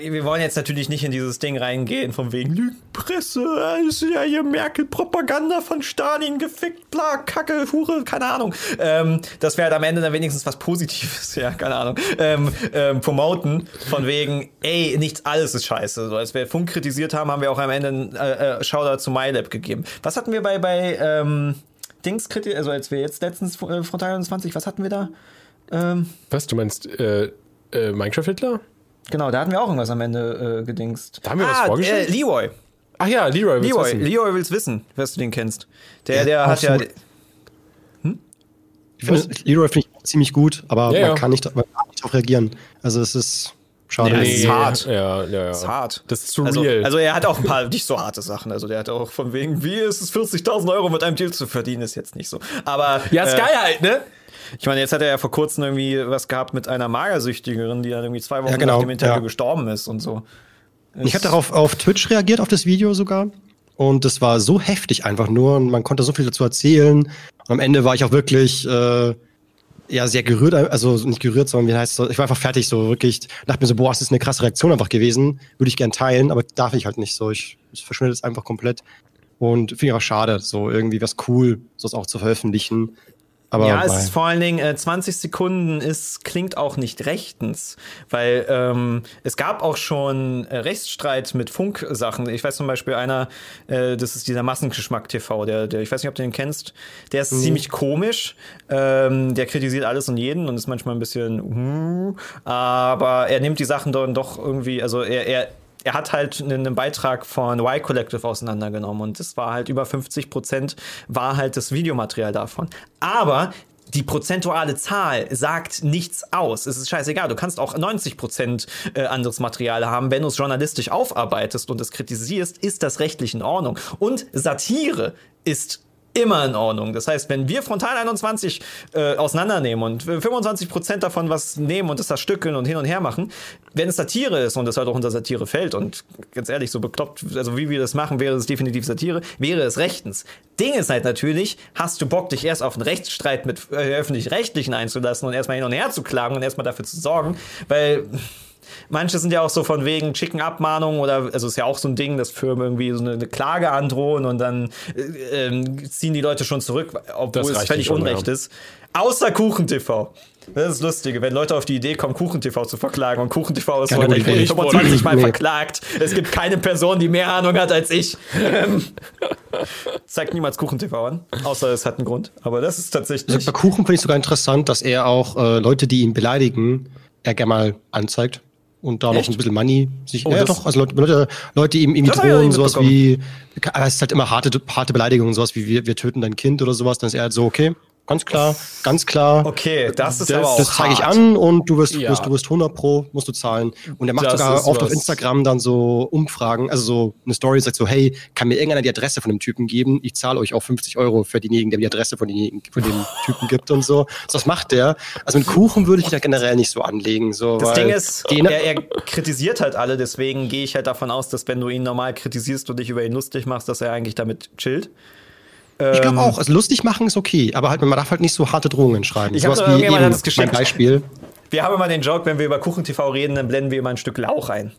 wir wollen jetzt natürlich nicht in dieses Ding reingehen, von wegen Lügenpresse, ist ja hier Merkel-Propaganda von Stalin gefickt, bla, Kacke, Hure, keine Ahnung. Ähm, das wäre halt am Ende dann wenigstens was Positives, ja, keine Ahnung. Ähm, ähm, promoten, von wegen, ey, nichts alles ist scheiße. So, als wir Funk kritisiert haben, haben wir auch am Ende einen äh, äh, Shoutout zu MyLab gegeben. Was hatten wir bei, bei ähm, Dings kritisiert, also als wir jetzt letztens äh, Frontal 21, was hatten wir da? Ähm, was, du meinst äh, äh, Minecraft-Hitler? Genau, da hatten wir auch irgendwas am Ende äh, gedingst. Da haben wir ah, was vorgestellt? Äh, Leroy. Ach ja, Leroy will's Leroy, wissen. Leroy will's wissen, was du den kennst. Der, ja, der hat ja. Hm? Ich finde, Leroy finde ich ziemlich gut, aber ja, man, Kann nicht, man kann nicht darauf reagieren. Also es ist Schade. Nee, ist hart. Ja, ja, ja. Ist hart. Das ist zu also, real. Also er hat auch ein paar nicht so harte Sachen. Also der hat auch von wegen, wie ist es 40.000 Euro mit einem Deal zu verdienen, ist jetzt nicht so. Aber ja, ist äh, geil halt, ne? Ich meine, jetzt hat er ja vor kurzem irgendwie was gehabt mit einer Magersüchtigerin, die dann irgendwie zwei Wochen ja, genau, nach dem Interview ja. gestorben ist und so. Ich habe darauf auf Twitch reagiert, auf das Video sogar. Und das war so heftig einfach nur und man konnte so viel dazu erzählen. Und am Ende war ich auch wirklich äh, ja sehr gerührt, also nicht gerührt, sondern wie heißt es, ich war einfach fertig, so wirklich, dachte mir so, boah, das ist eine krasse Reaktion einfach gewesen, würde ich gern teilen, aber darf ich halt nicht so, ich, ich verschwinde es einfach komplett. Und finde ich auch schade, so irgendwie was cool, sowas auch zu veröffentlichen, aber ja, es ist vor allen Dingen äh, 20 Sekunden ist, klingt auch nicht rechtens, weil ähm, es gab auch schon äh, Rechtsstreit mit Funksachen. Ich weiß zum Beispiel einer, äh, das ist dieser Massengeschmack TV, der, der, ich weiß nicht, ob du den kennst, der ist mhm. ziemlich komisch, ähm, der kritisiert alles und jeden und ist manchmal ein bisschen, uh, aber er nimmt die Sachen dann doch irgendwie, also er, er er hat halt einen Beitrag von Y Collective auseinandergenommen und es war halt über 50 Prozent war halt das Videomaterial davon. Aber die prozentuale Zahl sagt nichts aus. Es ist scheißegal. Du kannst auch 90 Prozent äh, anderes Material haben. Wenn du es journalistisch aufarbeitest und es kritisierst, ist das rechtlich in Ordnung. Und Satire ist immer in Ordnung. Das heißt, wenn wir Frontal 21 äh, auseinandernehmen und 25 Prozent davon was nehmen und das da stückeln und hin und her machen, wenn es Satire ist und das halt auch unter Satire fällt und ganz ehrlich, so bekloppt, also wie wir das machen, wäre es definitiv Satire, wäre es rechtens. Ding ist halt natürlich, hast du Bock, dich erst auf einen Rechtsstreit mit äh, öffentlich-rechtlichen einzulassen und erstmal hin und her zu klagen und erstmal dafür zu sorgen, weil Manche sind ja auch so von wegen schicken Abmahnungen oder, also ist ja auch so ein Ding, dass Firmen irgendwie so eine, eine Klage androhen und dann äh, äh, ziehen die Leute schon zurück, obwohl es völlig Unrecht ja. ist. Außer KuchenTV. Das ist das Lustige, wenn Leute auf die Idee kommen, KuchenTV zu verklagen und KuchenTV ist heute 25 Mal verklagt. Es gibt keine Person, die mehr Ahnung hat als ich. Ähm, zeigt niemals KuchenTV an, außer es hat einen Grund. Aber das ist tatsächlich. Also bei Kuchen finde ich sogar interessant, dass er auch äh, Leute, die ihn beleidigen, er gerne mal anzeigt und da Echt? noch ein bisschen Money sich. Oh, ja, doch, also Leute, Leute, Leute ihm, ihm drohen, ja sowas wie, es ist halt immer harte, harte Beleidigungen, sowas wie wir, wir töten dein Kind oder sowas, dann ist er halt so, okay, Ganz klar, ganz klar. Okay, das ist das, aber auch Das zeige ich an und du wirst, ja. wirst, du wirst 100 pro, musst du zahlen. Und er macht das sogar oft auf Instagram dann so Umfragen, also so eine Story, sagt so, hey, kann mir irgendeiner die Adresse von dem Typen geben? Ich zahle euch auch 50 Euro für denjenigen, der mir die Adresse von, denjenigen, von dem Typen gibt und so. Das macht der. Also mit Kuchen würde ich da generell nicht so anlegen. So, das Ding ist, er, er kritisiert halt alle, deswegen gehe ich halt davon aus, dass wenn du ihn normal kritisierst und dich über ihn lustig machst, dass er eigentlich damit chillt. Ich glaube ähm, auch, also lustig machen ist okay, aber halt, man darf halt nicht so harte Drohungen schreiben. Ich habe wie eben das mein Beispiel. Wir haben immer den Joke, wenn wir über KuchenTV reden, dann blenden wir immer ein Stück Lauch ein.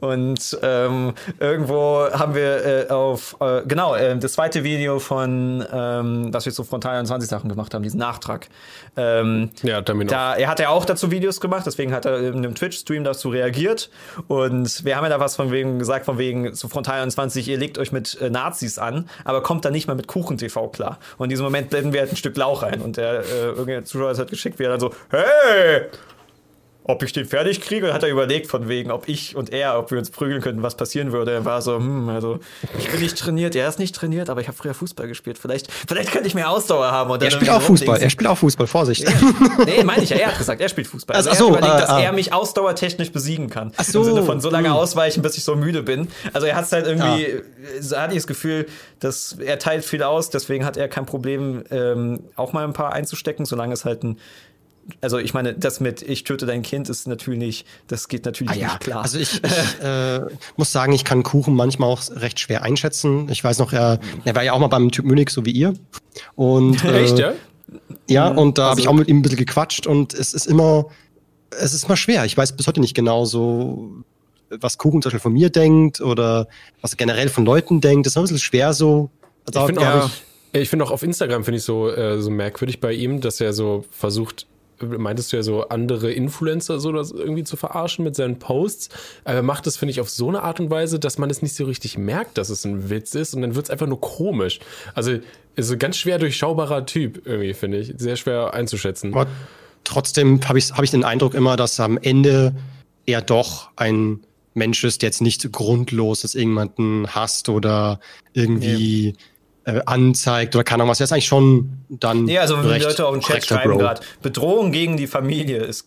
Und ähm, irgendwo haben wir äh, auf, äh, genau, äh, das zweite Video von, ähm, was wir zu Frontal 21 Sachen gemacht haben, diesen Nachtrag. Ähm, ja, damit da, er hat ja auch dazu Videos gemacht, deswegen hat er in einem Twitch-Stream dazu reagiert. Und wir haben ja da was von wegen gesagt, von wegen zu Frontal 21, ihr legt euch mit äh, Nazis an, aber kommt dann nicht mal mit Kuchen-TV klar. Und in diesem Moment blenden wir halt ein Stück Lauch rein. Und der äh, irgendein Zuschauer hat geschickt, wie er dann so, hey! Ob ich den fertig kriege. Und hat er überlegt, von wegen, ob ich und er, ob wir uns prügeln könnten, was passieren würde. Er war so, hm, also ich bin nicht trainiert, er ist nicht trainiert, aber ich habe früher Fußball gespielt. Vielleicht, vielleicht könnte ich mehr Ausdauer haben. Er spielt auch Fußball, er spielt auch Fußball, Vorsicht. Nee, meine ich ja, er hat gesagt, er spielt Fußball. Also, also er hat überlegt, äh, dass äh. er mich ausdauertechnisch besiegen kann. Ach so. Im Sinne von so lange hm. ausweichen, bis ich so müde bin. Also er hat halt irgendwie, ja. Ah. hatte ich das Gefühl, dass er teilt viel aus, deswegen hat er kein Problem, ähm, auch mal ein paar einzustecken, solange es halt ein also ich meine, das mit ich töte dein Kind ist natürlich, das geht natürlich ah, ja. nicht klar. Also ich, ich äh, muss sagen, ich kann Kuchen manchmal auch recht schwer einschätzen. Ich weiß noch, er, er war ja auch mal beim Typ Munich, so wie ihr. Und, äh, Echt, ja? Ja, und da also, habe ich auch mit ihm ein bisschen gequatscht und es ist immer, es ist mal schwer. Ich weiß bis heute nicht genau so, was Kuchen zum Beispiel von mir denkt oder was er generell von Leuten denkt. Das ist ein bisschen schwer so. Also, ich finde auch, ich finde auch auf Instagram finde ich so, äh, so merkwürdig bei ihm, dass er so versucht, meintest du ja so, andere Influencer so das irgendwie zu verarschen mit seinen Posts. Aber er macht das, finde ich, auf so eine Art und Weise, dass man es nicht so richtig merkt, dass es ein Witz ist und dann wird es einfach nur komisch. Also ist ein ganz schwer durchschaubarer Typ irgendwie, finde ich. Sehr schwer einzuschätzen. Aber trotzdem habe ich, hab ich den Eindruck immer, dass am Ende er doch ein Mensch ist, der jetzt nicht grundlos dass irgendjemanden hasst oder irgendwie ja. Äh, anzeigt oder keine Ahnung was. Er ist eigentlich schon dann. Ja, also wenn die Leute auch im Chat schreiben gerade, Bedrohung gegen die Familie ist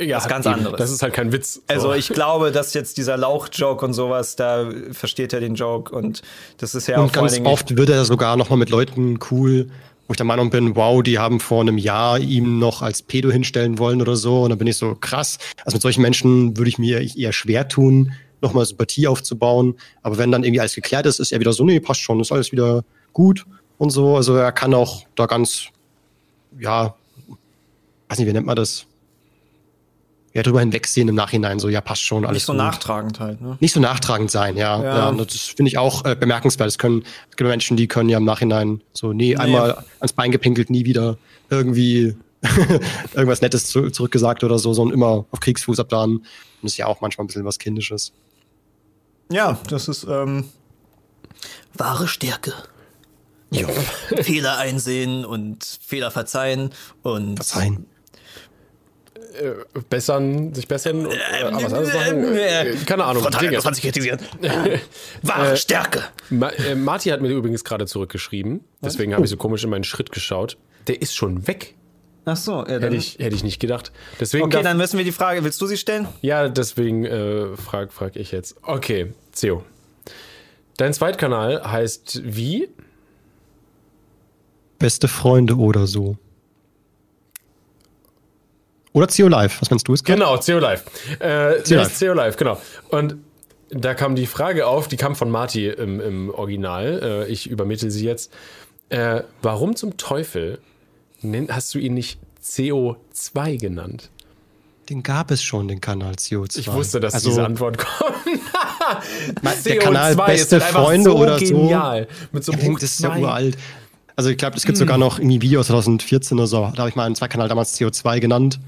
ja, was ganz anderes. Das ist halt kein Witz. Also ich glaube, dass jetzt dieser Lauch-Joke und sowas, da versteht er den Joke und das ist ja und auch ganz oft wird er sogar noch mal mit Leuten cool wo ich der Meinung bin, wow, die haben vor einem Jahr ihm noch als Pedo hinstellen wollen oder so. Und dann bin ich so krass. Also mit solchen Menschen würde ich mir eher schwer tun, nochmal Sympathie aufzubauen. Aber wenn dann irgendwie alles geklärt ist, ist er wieder so, nee, passt schon, ist alles wieder gut und so. Also er kann auch da ganz, ja, weiß nicht, wie nennt man das? ja, drüber hinwegsehen im Nachhinein, so, ja, passt schon, alles Nicht so gut. nachtragend halt, ne? Nicht so nachtragend sein, ja. ja. ja das finde ich auch äh, bemerkenswert. Es können, es gibt Menschen, die können ja im Nachhinein so, nee, nee. einmal ans Bein gepinkelt, nie wieder irgendwie irgendwas Nettes zu, zurückgesagt oder so, sondern immer auf Kriegsfuß ab dann. Und das ist ja auch manchmal ein bisschen was Kindisches. Ja, das ist ähm, wahre Stärke. Ja. Fehler einsehen und Fehler verzeihen und verzeihen äh, bessern, sich bessern, äh, aber was anderes machen. Äh, keine Ahnung. Frontal, Dinge. kritisieren. Wahre äh, Stärke. Ma äh, Marty hat mir übrigens gerade zurückgeschrieben. Deswegen habe ich so komisch in meinen Schritt geschaut. Der ist schon weg. Ach so, ja, hätte, ich, hätte ich nicht gedacht. Deswegen okay, dann müssen wir die Frage, willst du sie stellen? Ja, deswegen äh, frage frag ich jetzt. Okay, Theo. Dein Zweitkanal heißt wie? Beste Freunde oder so. Oder CO Live, was meinst du es Genau, CO Live. Äh, CO, Live. CO Live, genau. Und da kam die Frage auf, die kam von Marty im, im Original. Äh, ich übermittle sie jetzt. Äh, warum zum Teufel hast du ihn nicht CO2 genannt? Den gab es schon, den Kanal CO2. Ich wusste, dass also, diese Antwort kommt. der Kanal Beste Freunde so oder genial. so. Mit so einem das ist ja uralt. Also ich glaube, es gibt mm. sogar noch irgendwie Video 2014 oder so. Da habe ich mal einen Zweikanal damals CO2 genannt.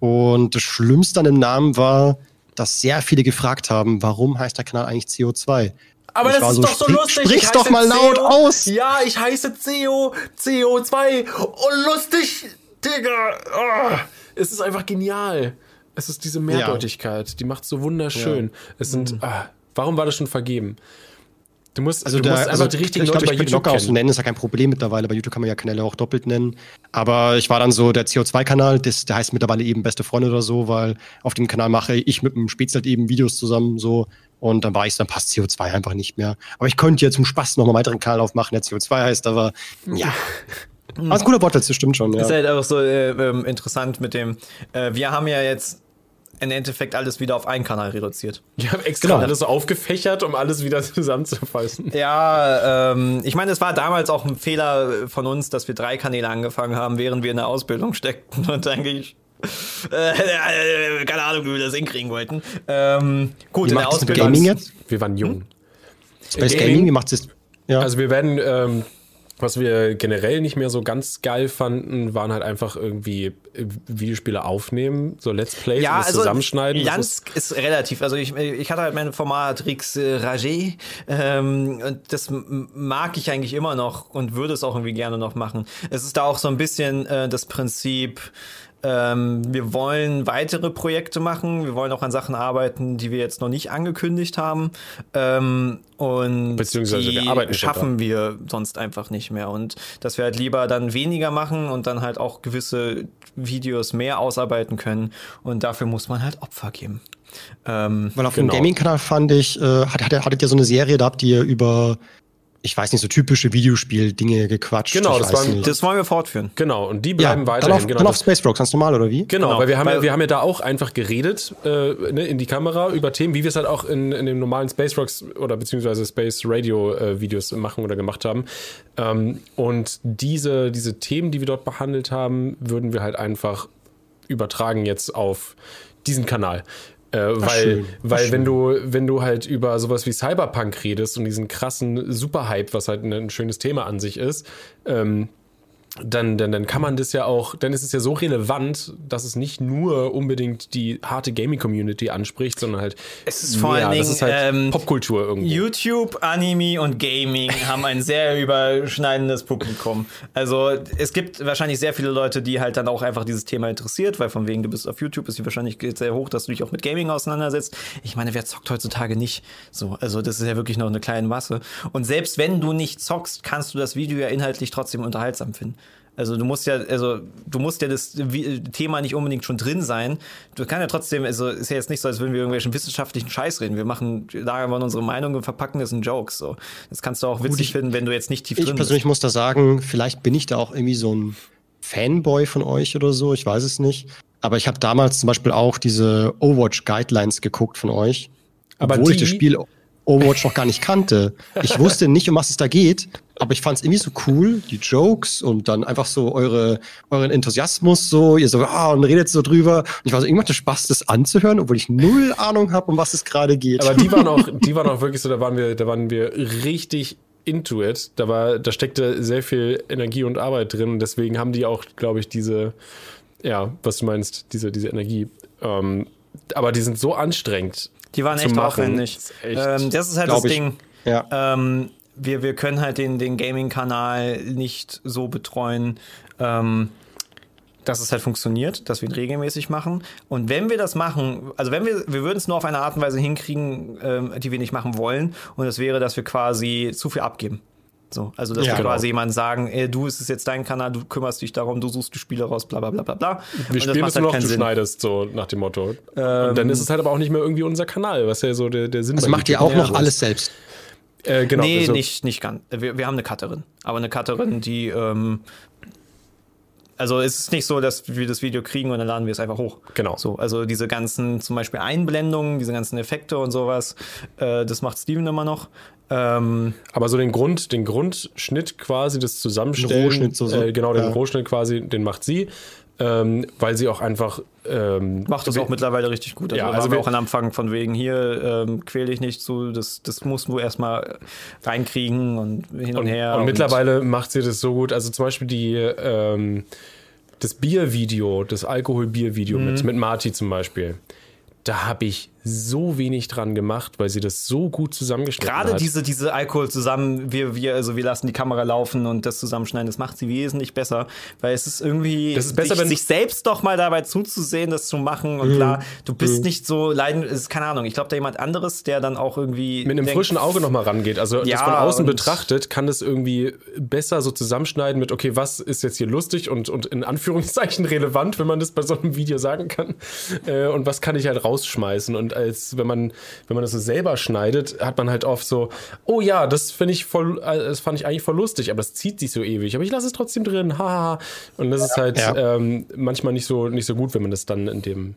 Und das Schlimmste an dem Namen war, dass sehr viele gefragt haben, warum heißt der Kanal eigentlich CO2? Aber das ist so, doch so lustig. Sprich's doch mal laut CO, aus. Ja, ich heiße CO, CO2. Oh, lustig, Digga. Oh. Es ist einfach genial. Es ist diese Mehrdeutigkeit, ja. die macht so wunderschön. Ja. Es sind, mhm. ah, warum war das schon vergeben? Du musst, also du da, musst einfach also die richtigen ich Leute glaub, ich bei YouTube locker kennen. nennen, ist ja kein Problem mittlerweile. Bei YouTube kann man ja Kanäle auch doppelt nennen. Aber ich war dann so der CO2-Kanal, der heißt mittlerweile eben Beste Freunde oder so, weil auf dem Kanal mache ich mit dem Spezi halt eben Videos zusammen so. Und dann war ich, dann passt CO2 einfach nicht mehr. Aber ich könnte ja zum Spaß noch einen weiteren Kanal aufmachen, der CO2 heißt, aber ja. Aber ist ein cooler Wortwitz, das stimmt schon. Ja. Ist halt auch so äh, ähm, interessant mit dem, äh, wir haben ja jetzt im Endeffekt alles wieder auf einen Kanal reduziert. Ich habe extra genau. alles so aufgefächert, um alles wieder zusammenzufassen. Ja, ähm, ich meine, es war damals auch ein Fehler von uns, dass wir drei Kanäle angefangen haben, während wir in der Ausbildung steckten und eigentlich äh, keine Ahnung, wie wir das hinkriegen wollten. Ähm, gut, wie in der Ausbildung. Gaming jetzt? Wir waren jung. Hm? Space Gaming, Gaming wie macht es? Ja. Also wir werden ähm, was wir generell nicht mehr so ganz geil fanden, waren halt einfach irgendwie äh, Videospiele aufnehmen, so Let's Plays ja, und also zusammenschneiden. Ganz ist, ist, relativ. Also ich, ich hatte halt mein Format Rix äh, Rager ähm, und das mag ich eigentlich immer noch und würde es auch irgendwie gerne noch machen. Es ist da auch so ein bisschen äh, das Prinzip, ähm, wir wollen weitere Projekte machen. Wir wollen auch an Sachen arbeiten, die wir jetzt noch nicht angekündigt haben. Ähm, und Beziehungsweise die wir arbeiten schaffen wir sonst einfach nicht mehr. Und dass wir halt lieber dann weniger machen und dann halt auch gewisse Videos mehr ausarbeiten können. Und dafür muss man halt Opfer geben. Ähm, Weil auf genau. dem Gaming-Kanal fand ich, äh, hat, hattet ihr so eine Serie, da habt ihr über ich weiß nicht, so typische Videospiel-Dinge gequatscht. Genau, das, waren, das wollen wir fortführen. Genau, und die bleiben ja, weiterhin. Dann auf, genau, dann auf Space Rocks, ganz normal, oder wie? Genau, genau. weil, wir haben, weil, ja, wir haben ja da auch einfach geredet äh, ne, in die Kamera über Themen, wie wir es halt auch in, in den normalen Space Rocks oder beziehungsweise Space Radio äh, Videos machen oder gemacht haben. Ähm, und diese, diese Themen, die wir dort behandelt haben, würden wir halt einfach übertragen jetzt auf diesen Kanal. Äh, weil, schön. weil wenn du, wenn du halt über sowas wie Cyberpunk redest und diesen krassen Superhype, was halt ein, schönes Thema an sich ist, ähm, dann, dann, dann kann man das ja auch, dann ist es ja so relevant, dass es nicht nur unbedingt die harte Gaming-Community anspricht, sondern halt. Es ist vor allen Dingen ist halt ähm, Popkultur irgendwie. YouTube, Anime und Gaming haben ein sehr überschneidendes Publikum. Also es gibt wahrscheinlich sehr viele Leute, die halt dann auch einfach dieses Thema interessiert, weil von wegen du bist auf YouTube, ist die Wahrscheinlichkeit sehr hoch, dass du dich auch mit Gaming auseinandersetzt. Ich meine, wer zockt heutzutage nicht? So, also das ist ja wirklich noch eine kleine Masse. Und selbst wenn du nicht zockst, kannst du das Video ja inhaltlich trotzdem unterhaltsam finden. Also du musst ja, also du musst ja das Thema nicht unbedingt schon drin sein. Du kannst ja trotzdem, also ist ja jetzt nicht so, als würden wir irgendwelchen wissenschaftlichen Scheiß reden. Wir machen da einfach unsere Meinung und verpacken das in Jokes. So. Das kannst du auch witzig ich, finden, wenn du jetzt nicht tief drin bist. Ich persönlich muss da sagen, vielleicht bin ich da auch irgendwie so ein Fanboy von euch oder so. Ich weiß es nicht. Aber ich habe damals zum Beispiel auch diese Overwatch Guidelines geguckt von euch. Aber obwohl ich das Spiel Overwatch noch gar nicht kannte. Ich wusste nicht, um was es da geht, aber ich fand es irgendwie so cool, die Jokes und dann einfach so eure, euren Enthusiasmus so, ihr so, ah, und redet so drüber. Und ich war so, irgendwann hatte Spaß, das anzuhören, obwohl ich null Ahnung habe, um was es gerade geht. Aber die waren auch, die waren auch wirklich so, da waren wir, da waren wir richtig into it. Da war, da steckte sehr viel Energie und Arbeit drin. Deswegen haben die auch, glaube ich, diese, ja, was du meinst, diese, diese Energie. Ähm, aber die sind so anstrengend. Die waren echt aufwendig. Echt, ähm, das ist halt das Ding. Ja. Ähm, wir, wir können halt den, den Gaming-Kanal nicht so betreuen, ähm, dass es halt funktioniert, dass wir ihn regelmäßig machen. Und wenn wir das machen, also wenn wir, wir würden es nur auf eine Art und Weise hinkriegen, ähm, die wir nicht machen wollen. Und das wäre, dass wir quasi zu viel abgeben. So, also dass ja, wir genau. quasi jemandem sagen, ey, du, es ist jetzt dein Kanal, du kümmerst dich darum, du suchst die Spiele raus, bla bla bla bla bla. Wir spielen es halt noch, du Sinn. schneidest, so nach dem Motto. Ähm, und dann ist es halt aber auch nicht mehr irgendwie unser Kanal, was ja so der, der Sinn ist. Also macht ihr auch noch alles selbst? Äh, genau, nee, also nicht, nicht ganz. Wir, wir haben eine Cutterin. Aber eine Cutterin, die ähm, also es ist nicht so, dass wir das Video kriegen und dann laden wir es einfach hoch. Genau. So, also diese ganzen zum Beispiel Einblendungen, diese ganzen Effekte und sowas, äh, das macht Steven immer noch. Ähm, Aber so den Grund, den Grundschnitt quasi, das Zusammenstellen, Rohschnitt so, so. Äh, genau, den ja. Rohschnitt quasi, den macht sie. Ähm, weil sie auch einfach ähm, macht das auch mittlerweile richtig gut. Also, ja, also wir auch an Anfang von wegen hier ähm, quäle ich nicht zu, das, das musst du erstmal reinkriegen und hin und, und her. Und, und, mittlerweile macht sie das so gut. Also zum Beispiel die ähm, das Biervideo, das Alkohol-Bier-Video mhm. mit, mit Marty zum Beispiel. Da habe ich so wenig dran gemacht, weil sie das so gut zusammengeschnitten Gerade hat. Gerade diese, diese Alkohol zusammen, wir, wir, also wir lassen die Kamera laufen und das zusammenschneiden, das macht sie wesentlich besser, weil es ist irgendwie, das ist besser, sich, wenn sich selbst doch mal dabei zuzusehen, das zu machen und mhm. klar, du bist mhm. nicht so leiden, ist keine Ahnung, ich glaube, da jemand anderes, der dann auch irgendwie mit einem denkt, frischen Auge nochmal rangeht, also ja, das von außen betrachtet, kann das irgendwie besser so zusammenschneiden mit, okay, was ist jetzt hier lustig und, und in Anführungszeichen relevant, wenn man das bei so einem Video sagen kann, äh, und was kann ich halt rausschmeißen und als wenn man, wenn man das so selber schneidet, hat man halt oft so, oh ja, das finde ich voll, äh, das fand ich eigentlich voll lustig, aber das zieht sich so ewig. Aber ich lasse es trotzdem drin, haha. Und das ist halt ja. ähm, manchmal nicht so, nicht so gut, wenn man das dann in dem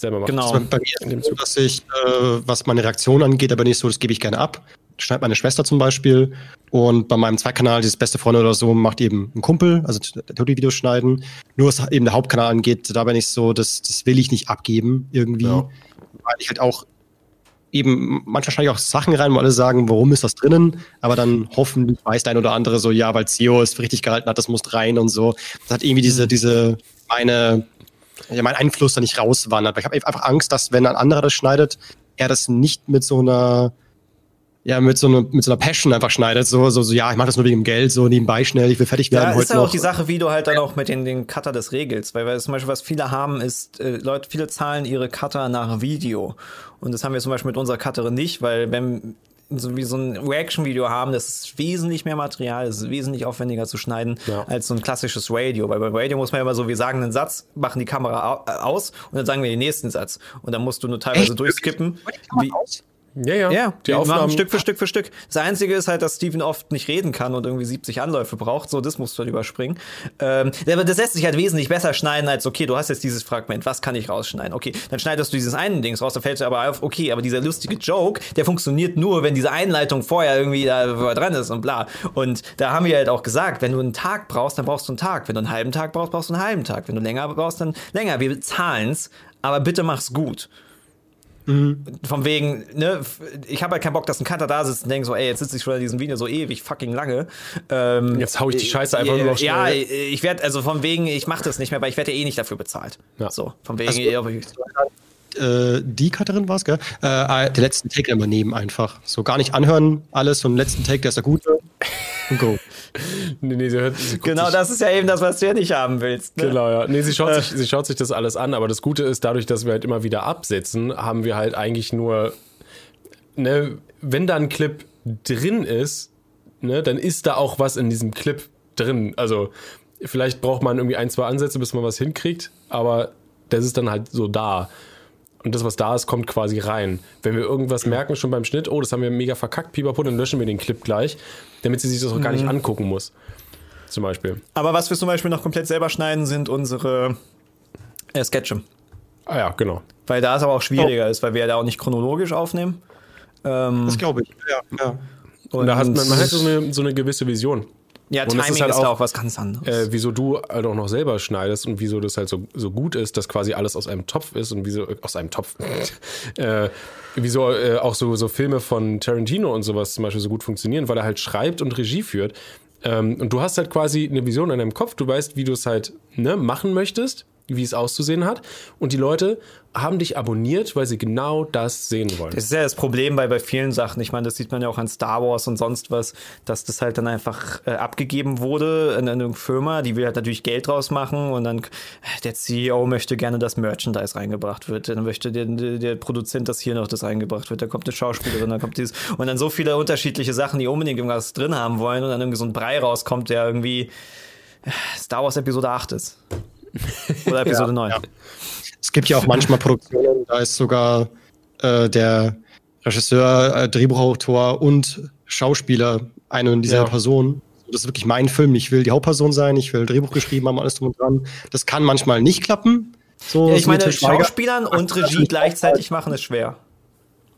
selber macht. Genau. bei mir ist so, dass ich, äh, was meine Reaktion angeht, aber nicht so, das gebe ich gerne ab. Schneid meine Schwester zum Beispiel. Und bei meinem Zweitkanal, dieses beste Freunde oder so, macht eben ein Kumpel, also der tut die Videos schneiden. Nur was eben der Hauptkanal angeht, da bin ich so, das, das will ich nicht abgeben irgendwie. Ja weil ich halt auch eben, manchmal schneide ich auch Sachen rein, wo alle sagen, warum ist das drinnen? Aber dann hoffentlich weiß der ein oder andere so, ja, weil CEO es für richtig gehalten hat, das muss rein und so. Das hat irgendwie diese, mhm. diese, meine, ja, mein Einfluss da nicht rauswandert. Weil ich habe einfach Angst, dass wenn ein anderer das schneidet, er das nicht mit so einer ja, mit so, einer mit so einer Passion einfach schneidet. So, so, so, ja, ich mache das nur wegen dem Geld, so nebenbei schnell, ich will fertig werden. Ja, heute ist ja noch. auch die Sache, wie du halt dann auch mit den, den Cutter des Regels, weil, weil zum Beispiel, was viele haben, ist, äh, Leute, viele zahlen ihre Cutter nach Video. Und das haben wir zum Beispiel mit unserer Cutterin nicht, weil wenn so wie so ein Reaction-Video haben, das ist wesentlich mehr Material, das ist wesentlich aufwendiger zu schneiden ja. als so ein klassisches Radio. Weil beim Radio muss man ja immer so, wir sagen einen Satz, machen die Kamera aus und dann sagen wir den nächsten Satz. Und dann musst du nur teilweise Echt? durchskippen. Wie, Ja, ja. Ja, die, die Aufnahmen machen Stück für Stück für Stück. Das Einzige ist halt, dass Steven oft nicht reden kann und irgendwie 70 Anläufe braucht. So, das musst du halt überspringen. Ähm, das lässt sich halt wesentlich besser schneiden als, okay, du hast jetzt dieses Fragment, was kann ich rausschneiden? Okay, dann schneidest du dieses einen Dings raus, da fällt dir aber auf, okay, aber dieser lustige Joke, der funktioniert nur, wenn diese Einleitung vorher irgendwie da dran ist und bla. Und da haben wir halt auch gesagt, wenn du einen Tag brauchst, dann brauchst du einen Tag. Wenn du einen halben Tag brauchst, brauchst du einen halben Tag. Wenn du länger brauchst, dann länger. Wir bezahlen's, aber bitte mach's gut. Mhm. Von wegen, ne, ich habe halt keinen Bock, dass ein Cutter da sitzt und denkt so, ey, jetzt sitze ich schon in diesem Video so ewig fucking lange. Ähm, jetzt hau ich die Scheiße einfach äh, nur schnell. Ja, ich werde, also von wegen, ich mache das nicht mehr, weil ich werde ja eh nicht dafür bezahlt. Ja. So, von wegen, also, äh, die Cutterin war es, gell? Äh, äh, den letzten Take immer nehmen einfach. So gar nicht anhören, alles, so einen letzten Take, der ist der gute. Go. nee, nee, sie hört, sie genau, das ist ja eben das, was du ja nicht haben willst. Ne? Genau, ja. Nee, sie schaut, sich, sie schaut sich das alles an, aber das Gute ist, dadurch, dass wir halt immer wieder absetzen, haben wir halt eigentlich nur, ne, wenn da ein Clip drin ist, ne, dann ist da auch was in diesem Clip drin. Also, vielleicht braucht man irgendwie ein, zwei Ansätze, bis man was hinkriegt, aber das ist dann halt so da. Und das, was da ist, kommt quasi rein. Wenn wir irgendwas merken schon beim Schnitt, oh, das haben wir mega verkackt, pipapo, dann löschen wir den Clip gleich, damit sie sich das auch mhm. gar nicht mhm. angucken muss. Zum Beispiel. Aber was wir zum Beispiel noch komplett selber schneiden, sind unsere äh, Sketche. Ah ja, genau. Weil da es aber auch schwieriger oh. ist, weil wir ja da auch nicht chronologisch aufnehmen. Ähm, das glaube ich, ja. ja. Und, Und da hat man, man hat so eine, so eine gewisse Vision. Ja, und Timing ist, halt ist auch, da auch was ganz anderes. Äh, wieso du halt auch noch selber schneidest und wieso das halt so, so gut ist, dass quasi alles aus einem Topf ist und wieso aus einem Topf. äh, wieso äh, auch so, so Filme von Tarantino und sowas zum Beispiel so gut funktionieren, weil er halt schreibt und Regie führt. Ähm, und du hast halt quasi eine Vision in deinem Kopf, du weißt, wie du es halt ne, machen möchtest wie es auszusehen hat. Und die Leute haben dich abonniert, weil sie genau das sehen wollen. Das ist ja das Problem bei, bei vielen Sachen. Ich meine, das sieht man ja auch an Star Wars und sonst was, dass das halt dann einfach äh, abgegeben wurde in, einer Firma, die will halt natürlich Geld draus machen und dann äh, der CEO möchte gerne, dass Merchandise reingebracht wird. Dann möchte der, der Produzent, dass hier noch das reingebracht wird. Da kommt eine Schauspielerin, dann kommt dieses und dann so viele unterschiedliche Sachen, die unbedingt irgendwas drin haben wollen und dann irgendwie so ein Brei rauskommt, der irgendwie äh, Star Wars Episode 8 ist. Oder Episode ja, 9. Ja. Es gibt ja auch manchmal Produktionen, da ist sogar äh, der Regisseur, äh, Drehbuchautor und Schauspieler eine dieser ja. Personen. Das ist wirklich mein Film. Ich will die Hauptperson sein, ich will Drehbuch geschrieben haben, alles drum und dran. Das kann manchmal nicht klappen. So, ja, ich meine, Schauspielern und Regie gleichzeitig machen ist schwer.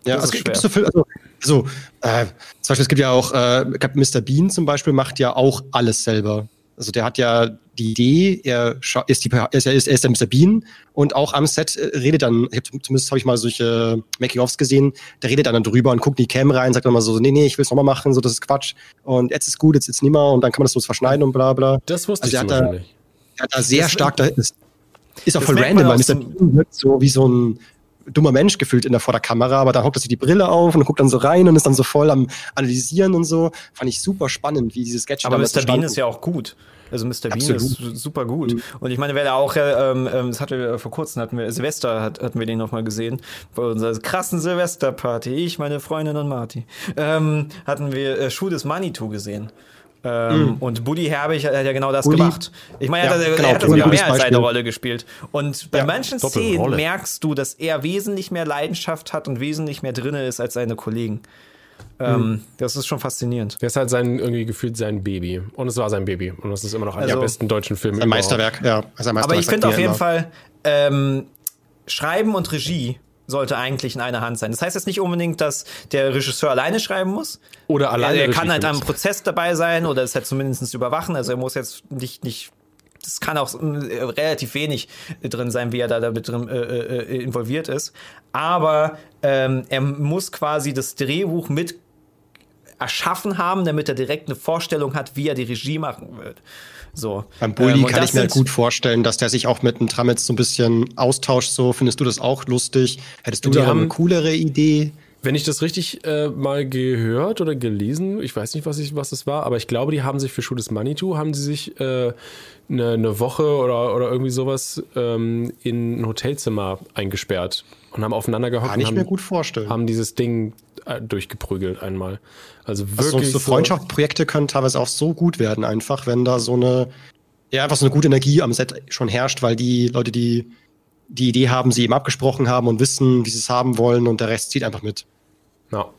Ja, also es gibt so viel, also, also äh, zum Beispiel, es gibt ja auch, äh, Mr. Bean zum Beispiel macht ja auch alles selber. Also der hat ja die Idee, er ist, die, er ist, er ist der Mr. Bean und auch am Set äh, redet dann, zumindest habe ich mal solche Making-ofs gesehen, der redet dann, dann drüber und guckt in die Cam rein, sagt dann mal so, nee, nee, ich will es nochmal machen, so, das ist Quatsch und jetzt ist gut, jetzt ist nimmer und dann kann man das so verschneiden und bla bla. Das wusste also ich da, nicht. Er hat da sehr das stark, da ist, ist auch voll random, weil Mr. Bean wirkt so wie so ein dummer Mensch gefühlt in der vor der Kamera, aber da hockt er sich die Brille auf und guckt dann so rein und ist dann so voll am Analysieren und so. Fand ich super spannend, wie dieses Sketch Aber Mr. Bean ist ja auch gut. Also Mr. Bean Absolut. ist super gut. Mhm. Und ich meine, wer da auch, ähm, ähm, das hatten wir vor kurzem, hatten wir, Silvester hat, hatten wir den nochmal gesehen, bei unserer krassen Silvesterparty, ich, meine Freundin und Marty, ähm, hatten wir äh, Schuh des Manitou gesehen. Ähm, mm. Und Buddy Herbig hat ja genau das Bulli. gemacht. Ich meine, er, ja, genau. er hat sogar mehr als seine Rolle gespielt. Und bei ja, manchen Szenen merkst du, dass er wesentlich mehr Leidenschaft hat und wesentlich mehr drin ist als seine Kollegen. Ähm, mhm. Das ist schon faszinierend. Der ist halt sein, irgendwie gefühlt sein Baby. Und es war sein Baby. Und das ist immer noch einer also, der besten deutschen Filme. Ein Meisterwerk, ja. Ein Meisterwerk Aber ich finde auf jeden immer. Fall, ähm, Schreiben und Regie sollte eigentlich in einer Hand sein. Das heißt jetzt nicht unbedingt, dass der Regisseur alleine schreiben muss. Oder alleine. Er, er kann halt am Prozess dabei sein oder es halt zumindest überwachen. Also er muss jetzt nicht, nicht das kann auch äh, relativ wenig drin sein, wie er da damit drin äh, äh, involviert ist. Aber ähm, er muss quasi das Drehbuch mit erschaffen haben, damit er direkt eine Vorstellung hat, wie er die Regie machen wird. So. Beim Bulli ähm, kann ich mir gut vorstellen, dass der sich auch mit dem Tramitz so ein bisschen austauscht. So findest du das auch lustig? Hättest du da eine coolere Idee? Wenn ich das richtig äh, mal gehört oder gelesen, ich weiß nicht, was, ich, was es war, aber ich glaube, die haben sich für is Manitou, haben sie sich äh, eine, eine, Woche oder, oder irgendwie sowas ähm, in ein Hotelzimmer eingesperrt und haben aufeinander gehockt. Kann ich haben, mir gut vorstellen. Haben dieses Ding durchgeprügelt einmal. Also wirklich. Also so, Freundschaftsprojekte können teilweise auch so gut werden, einfach, wenn da so eine, ja, einfach so eine gute Energie am Set schon herrscht, weil die Leute, die die Idee haben, sie eben abgesprochen haben und wissen, wie sie es haben wollen und der Rest zieht einfach mit. Ja.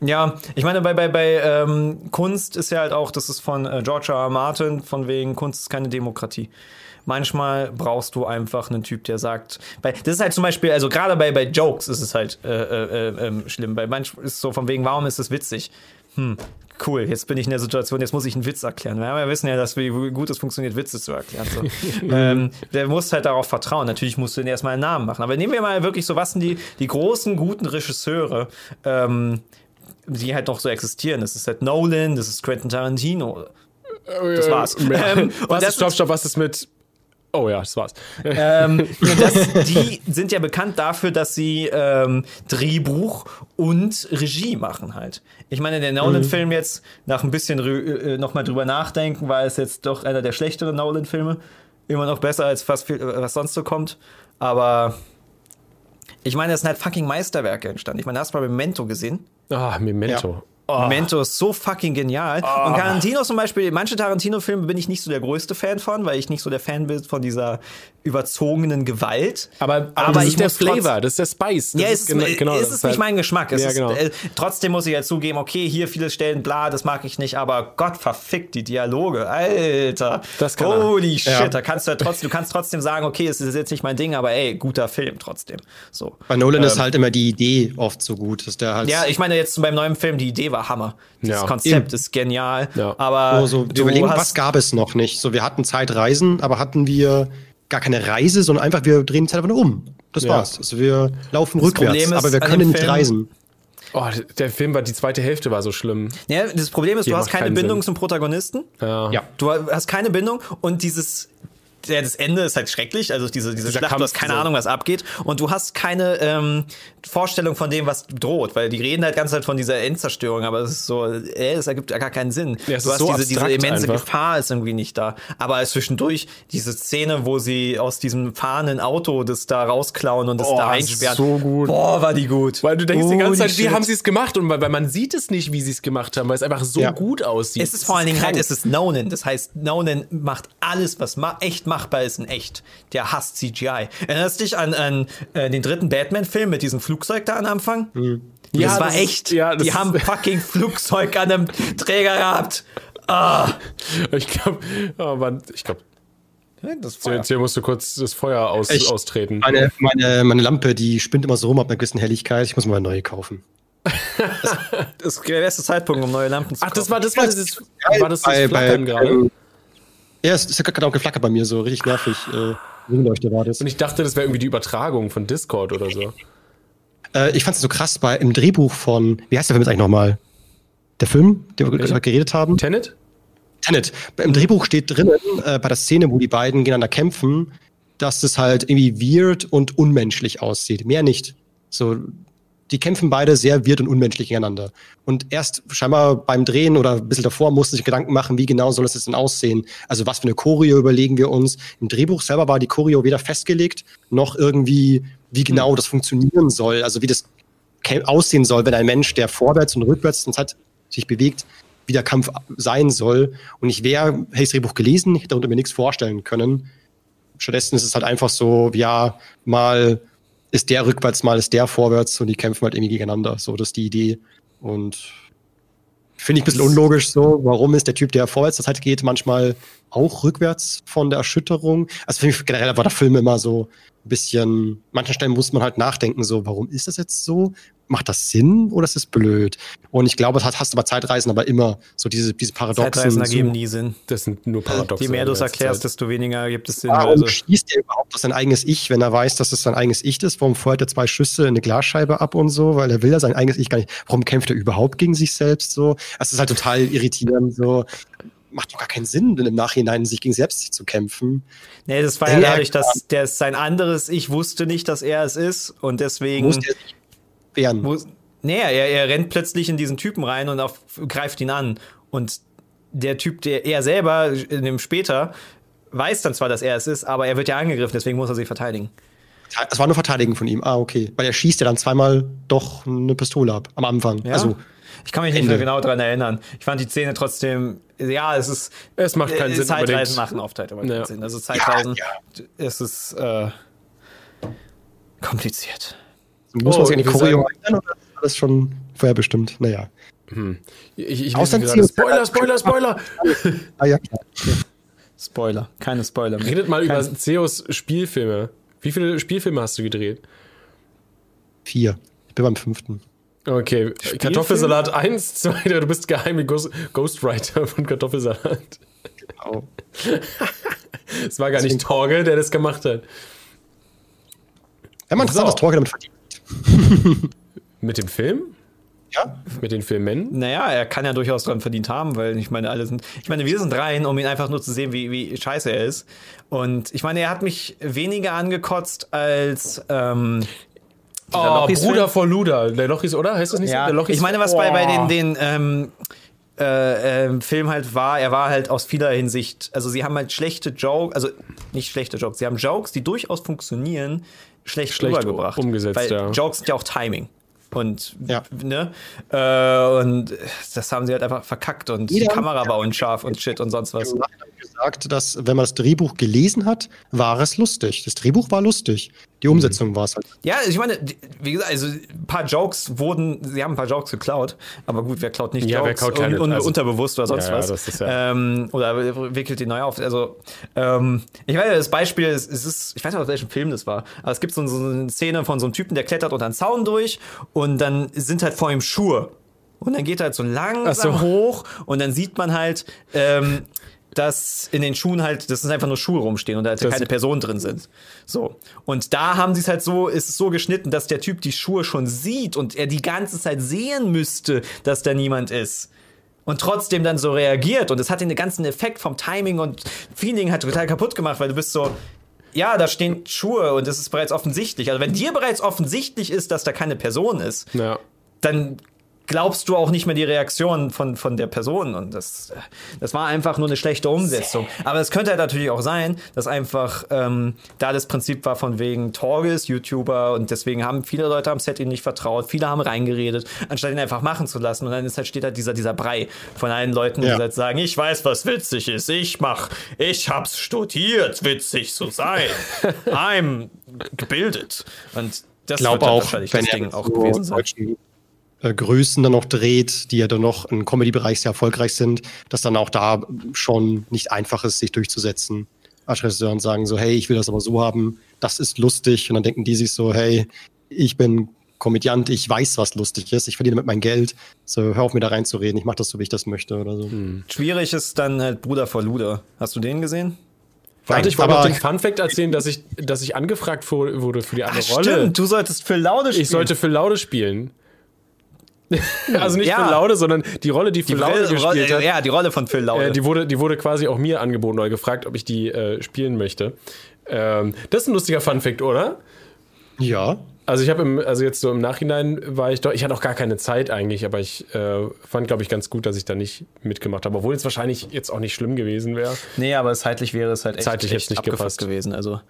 Ja, ich meine, bei, bei, bei ähm, Kunst ist ja halt auch, das ist von äh, George R. R. Martin, von wegen Kunst ist keine Demokratie. Manchmal brauchst du einfach einen Typ, der sagt, bei, das ist halt zum Beispiel, also gerade bei, bei Jokes ist es halt äh, äh, äh, schlimm. Bei manchmal ist es so von wegen, warum ist es witzig? Hm, cool, jetzt bin ich in der Situation, jetzt muss ich einen Witz erklären. Wir wissen ja, dass wie gut es funktioniert, Witze zu erklären. So. ähm, der muss halt darauf vertrauen. Natürlich musst du ihn erstmal einen Namen machen. Aber nehmen wir mal wirklich so, was sind die, die großen, guten Regisseure, ähm, die halt noch so existieren. Das ist halt Nolan, das ist Quentin Tarantino. Das war's. Ähm, was ist, stopp, stopp, was ist mit Oh ja, das war's. ähm, das, die sind ja bekannt dafür, dass sie ähm, Drehbuch und Regie machen halt. Ich meine, der Nolan-Film jetzt, nach ein bisschen äh, nochmal drüber nachdenken, war es jetzt doch einer der schlechteren Nolan-Filme. Immer noch besser als fast viel, was sonst so kommt. Aber ich meine, es sind halt fucking Meisterwerke entstanden. Ich meine, hast du mal Memento gesehen? Ah, Memento. Ja. Oh. Memento ist so fucking genial. Oh. Und Tarantino zum Beispiel, manche Tarantino-Filme bin ich nicht so der größte Fan von, weil ich nicht so der Fan bin von dieser überzogenen Gewalt. Aber, aber, aber das ist der Flavor, das ist der Spice. Das ja, ist, genau, genau, ist es nicht halt, mein Geschmack. Ja, genau. ist, äh, trotzdem muss ich ja zugeben, okay, hier viele Stellen, bla, das mag ich nicht, aber Gott verfickt die Dialoge, Alter. Das kann Holy er. shit, ja. da kannst du ja trotzdem, du kannst trotzdem sagen, okay, es ist jetzt nicht mein Ding, aber ey, guter Film trotzdem. So. Bei Nolan ähm, ist halt immer die Idee oft so gut, dass der halt. Ja, ich meine jetzt beim neuen Film, die Idee war Hammer. Das ja. Konzept Eben. ist genial. Ja. Aber oh, so, wir überlegen, was gab es noch nicht? So, wir hatten Zeitreisen, aber hatten wir gar keine Reise, sondern einfach, wir drehen die Zeit einfach nur um. Das ja. war's. Also wir laufen das rückwärts, ist, aber wir können nicht reisen. Oh, der Film war, die zweite Hälfte war so schlimm. Ja, das Problem ist, die du hast keine Bindung Sinn. zum Protagonisten. Ja. ja. Du hast keine Bindung und dieses ja, das Ende ist halt schrecklich. Also diese, diese Schlacht, Kampf, du hast keine so. Ahnung, was abgeht. Und du hast keine ähm, Vorstellung von dem, was droht. Weil die reden halt ganz halt von dieser Endzerstörung. Aber es ist so, äh, es ergibt gar keinen Sinn. Ja, du hast so diese, diese immense einfach. Gefahr ist irgendwie nicht da. Aber zwischendurch diese Szene, wo sie aus diesem fahrenden Auto das da rausklauen und das oh, da einsperren. so gut. Boah, war die gut. Weil du denkst oh, die ganze Zeit, wie haben sie es gemacht? Und weil, weil man sieht es nicht, wie sie es gemacht haben, weil es einfach so ja. gut aussieht. Es ist vor allen Dingen halt, es ist Nolan. Das heißt, Nolan macht alles, was ma echt machbar ist, in echt. Der hasst CGI. Erinnerst dich an, an äh, den dritten Batman-Film mit diesem Flugzeug da am Anfang? Mhm. Ja, das war das echt. Ist, ja, die haben fucking Flugzeug an einem Träger gehabt. Ah. Ich glaube, oh Mann, ich glaube, Jetzt hier musst du kurz das Feuer aus, ich, austreten. Meine, meine, meine Lampe, die spinnt immer so rum ab einer gewissen Helligkeit. Ich muss mal eine neue kaufen. das ist der beste Zeitpunkt, um neue Lampen zu kaufen. Ach, das war das, war das, das, war das, das bei, Flackern bei, gerade? Ja, es, es hat gerade auch geflackert bei mir, so richtig nervig. Äh, Ringleuchte war das. Und ich dachte, das wäre irgendwie die Übertragung von Discord oder so. Äh, ich fand es so krass bei im Drehbuch von, wie heißt der Film jetzt eigentlich nochmal? Der Film, den wir gerade geredet haben? Tenet? Tenet. Im Drehbuch steht drinnen, äh, bei der Szene, wo die beiden gegeneinander kämpfen, dass es halt irgendwie weird und unmenschlich aussieht. Mehr nicht. So, die kämpfen beide sehr wirt und unmenschlich gegeneinander. Und erst scheinbar beim Drehen oder ein bisschen davor musste sich Gedanken machen, wie genau soll es jetzt denn aussehen? Also was für eine Choreo überlegen wir uns? Im Drehbuch selber war die Choreo weder festgelegt, noch irgendwie, wie genau hm. das funktionieren soll. Also wie das aussehen soll, wenn ein Mensch, der vorwärts und rückwärts Zeit sich bewegt, wie der Kampf sein soll. Und ich wäre, hätte das Drehbuch gelesen, hätte darunter mir nichts vorstellen können. Stattdessen ist es halt einfach so, ja, mal ist der rückwärts, mal ist der vorwärts und die kämpfen halt irgendwie gegeneinander. So, das ist die Idee. Und finde ich ein bisschen unlogisch so. Warum ist der Typ, der vorwärts das halt geht, manchmal auch rückwärts von der Erschütterung? Also finde ich generell war der Film immer so ein bisschen, manchen Stellen muss man halt nachdenken, so, warum ist das jetzt so? macht das Sinn oder ist es blöd? Und ich glaube, das hast du bei Zeitreisen aber immer so diese, diese Paradoxen. Zeitreisen ergeben nie Sinn. Das sind nur Paradoxen. Je mehr du es erklärst, desto weniger ergibt es Sinn. Warum also. schließt er überhaupt auf sein eigenes Ich, wenn er weiß, dass es sein eigenes Ich ist? Warum feuert er zwei Schüsse in eine Glasscheibe ab und so? Weil er will ja sein eigenes Ich gar nicht. Warum kämpft er überhaupt gegen sich selbst so? Das ist halt total irritierend so macht doch gar keinen Sinn, im Nachhinein sich gegen selbst zu kämpfen. Nee, das war ja dadurch, dass der sein anderes Ich wusste nicht, dass er es ist und deswegen. Muss der sich wehren. Wo, nee, er, er rennt plötzlich in diesen Typen rein und auf, greift ihn an. Und der Typ, der er selber, in dem später, weiß dann zwar, dass er es ist, aber er wird ja angegriffen, deswegen muss er sich verteidigen. Es war nur Verteidigen von ihm. Ah, okay. Weil er schießt ja dann zweimal doch eine Pistole ab am Anfang. Ja? Also ich kann mich Ende. nicht mehr genau daran erinnern. Ich fand die Szene trotzdem, ja, es ist. Es macht keinen äh, Sinn. Zeitreisen unbedingt. machen oft halt immer ja. Sinn. Also Zeitreisen, ja, ja. es ist äh, kompliziert. Muss oh, man sich an die Choreo erinnern oder alles schon vorher bestimmt. Naja. Hm. Ich, ich gerade, Spoiler, Spoiler, Spoiler! ah, ja, klar. Spoiler, keine Spoiler mehr. Redet mal Kein über Zeus Spielfilme. Wie viele Spielfilme hast du gedreht? Vier. Ich bin beim fünften. Okay, Spielfilm? Kartoffelsalat 1, 2, du bist geheime Ghost Ghostwriter von Kartoffelsalat. Genau. Es war gar nicht Torge, der das gemacht hat. Ja, man interessant, so. dass Torge damit verdient. Mit dem Film? Ja. Mit den Filmen? Naja, er kann ja durchaus dran verdient haben, weil ich meine, alle sind. Ich meine, wir sind rein, um ihn einfach nur zu sehen, wie, wie scheiße er ist. Und ich meine, er hat mich weniger angekotzt als. Ähm, oh, Bruder vor Luda. Der Lochis, oder? Heißt das nicht ja. so? Der Lochis ich meine, was oh. bei, bei den, den ähm, äh, äh, Film halt war, er war halt aus vieler Hinsicht, also sie haben halt schlechte Jokes, also nicht schlechte Jokes, sie haben Jokes, die durchaus funktionieren, schlecht, schlecht rübergebracht. Umgesetzt, weil ja. Jokes sind ja auch Timing. Und, ja. ne? Äh, und das haben sie halt einfach verkackt und Jeder die Kamera war unscharf und shit und sonst was. Gesagt, dass wenn man das Drehbuch gelesen hat, war es lustig. Das Drehbuch war lustig. Die Umsetzung war es halt. Ja, ich meine, wie gesagt, also ein paar Jokes wurden, sie haben ein paar Jokes geklaut, aber gut, wer klaut nicht ja, Jokes? Wer klaut keine, un, also, unterbewusst oder sonst ja, was. Das ist ja. ähm, oder wickelt die neu auf. Also, ähm, ich weiß, das Beispiel ist, es ist, ich weiß nicht, aus welchem Film das war, aber es gibt so, so eine Szene von so einem Typen, der klettert unter einen Zaun durch und dann sind halt vor ihm Schuhe. Und dann geht er halt so langsam so. hoch und dann sieht man halt, ähm, dass in den Schuhen halt, das ist einfach nur Schuhe rumstehen und da halt keine Personen drin sind. So. Und da haben sie es halt so, ist es so geschnitten, dass der Typ die Schuhe schon sieht und er die ganze Zeit sehen müsste, dass da niemand ist. Und trotzdem dann so reagiert. Und es hat den ganzen Effekt vom Timing und Feeling halt total kaputt gemacht, weil du bist so, ja, da stehen Schuhe und es ist bereits offensichtlich. Also wenn dir bereits offensichtlich ist, dass da keine Person ist, ja. dann glaubst du auch nicht mehr die Reaktion von, von der Person. Und das, das war einfach nur eine schlechte Umsetzung. Aber es könnte halt natürlich auch sein, dass einfach ähm, da das Prinzip war von wegen Torges, YouTuber, und deswegen haben viele Leute am Set ihn nicht vertraut, viele haben reingeredet, anstatt ihn einfach machen zu lassen. Und dann ist halt, steht halt dieser, dieser Brei von allen Leuten, die halt sagen, ich weiß, was witzig ist, ich mach, ich hab's studiert, witzig zu sein. I'm gebildet. Und das wird auch, wahrscheinlich das Ding auch gewesen sein Größen dann noch dreht, die ja dann noch im Comedy-Bereich sehr erfolgreich sind, dass dann auch da schon nicht einfach ist, sich durchzusetzen. Als Regisseur sagen so, hey, ich will das aber so haben, das ist lustig. Und dann denken die sich so, hey, ich bin Komödiant, ich weiß, was lustig ist, ich verdiene mit mein Geld. So, hör auf mir da reinzureden, ich mach das so, wie ich das möchte oder so. Hm. Schwierig ist dann halt Bruder vor Luder. Hast du den gesehen? Warte, ich wollte noch den Fun-Fact erzählen, dass ich, dass ich angefragt wurde für die andere Ach, Rolle. Stimmt, du solltest für Laude spielen. Ich sollte für Laude spielen. also nicht ja. Phil Laude, sondern die Rolle, die Phil die Laude gespielt Rolle, hat. Ja, die Rolle von Phil Laude. Äh, die, wurde, die wurde quasi auch mir angeboten oder gefragt, ob ich die äh, spielen möchte. Ähm, das ist ein lustiger Funfact, oder? Ja. Also ich habe im, also jetzt so im Nachhinein war ich doch, ich hatte auch gar keine Zeit eigentlich, aber ich äh, fand, glaube ich, ganz gut, dass ich da nicht mitgemacht habe, obwohl es wahrscheinlich jetzt auch nicht schlimm gewesen wäre. Nee, aber zeitlich wäre es halt echt, zeitlich echt nicht gepasst gewesen. Also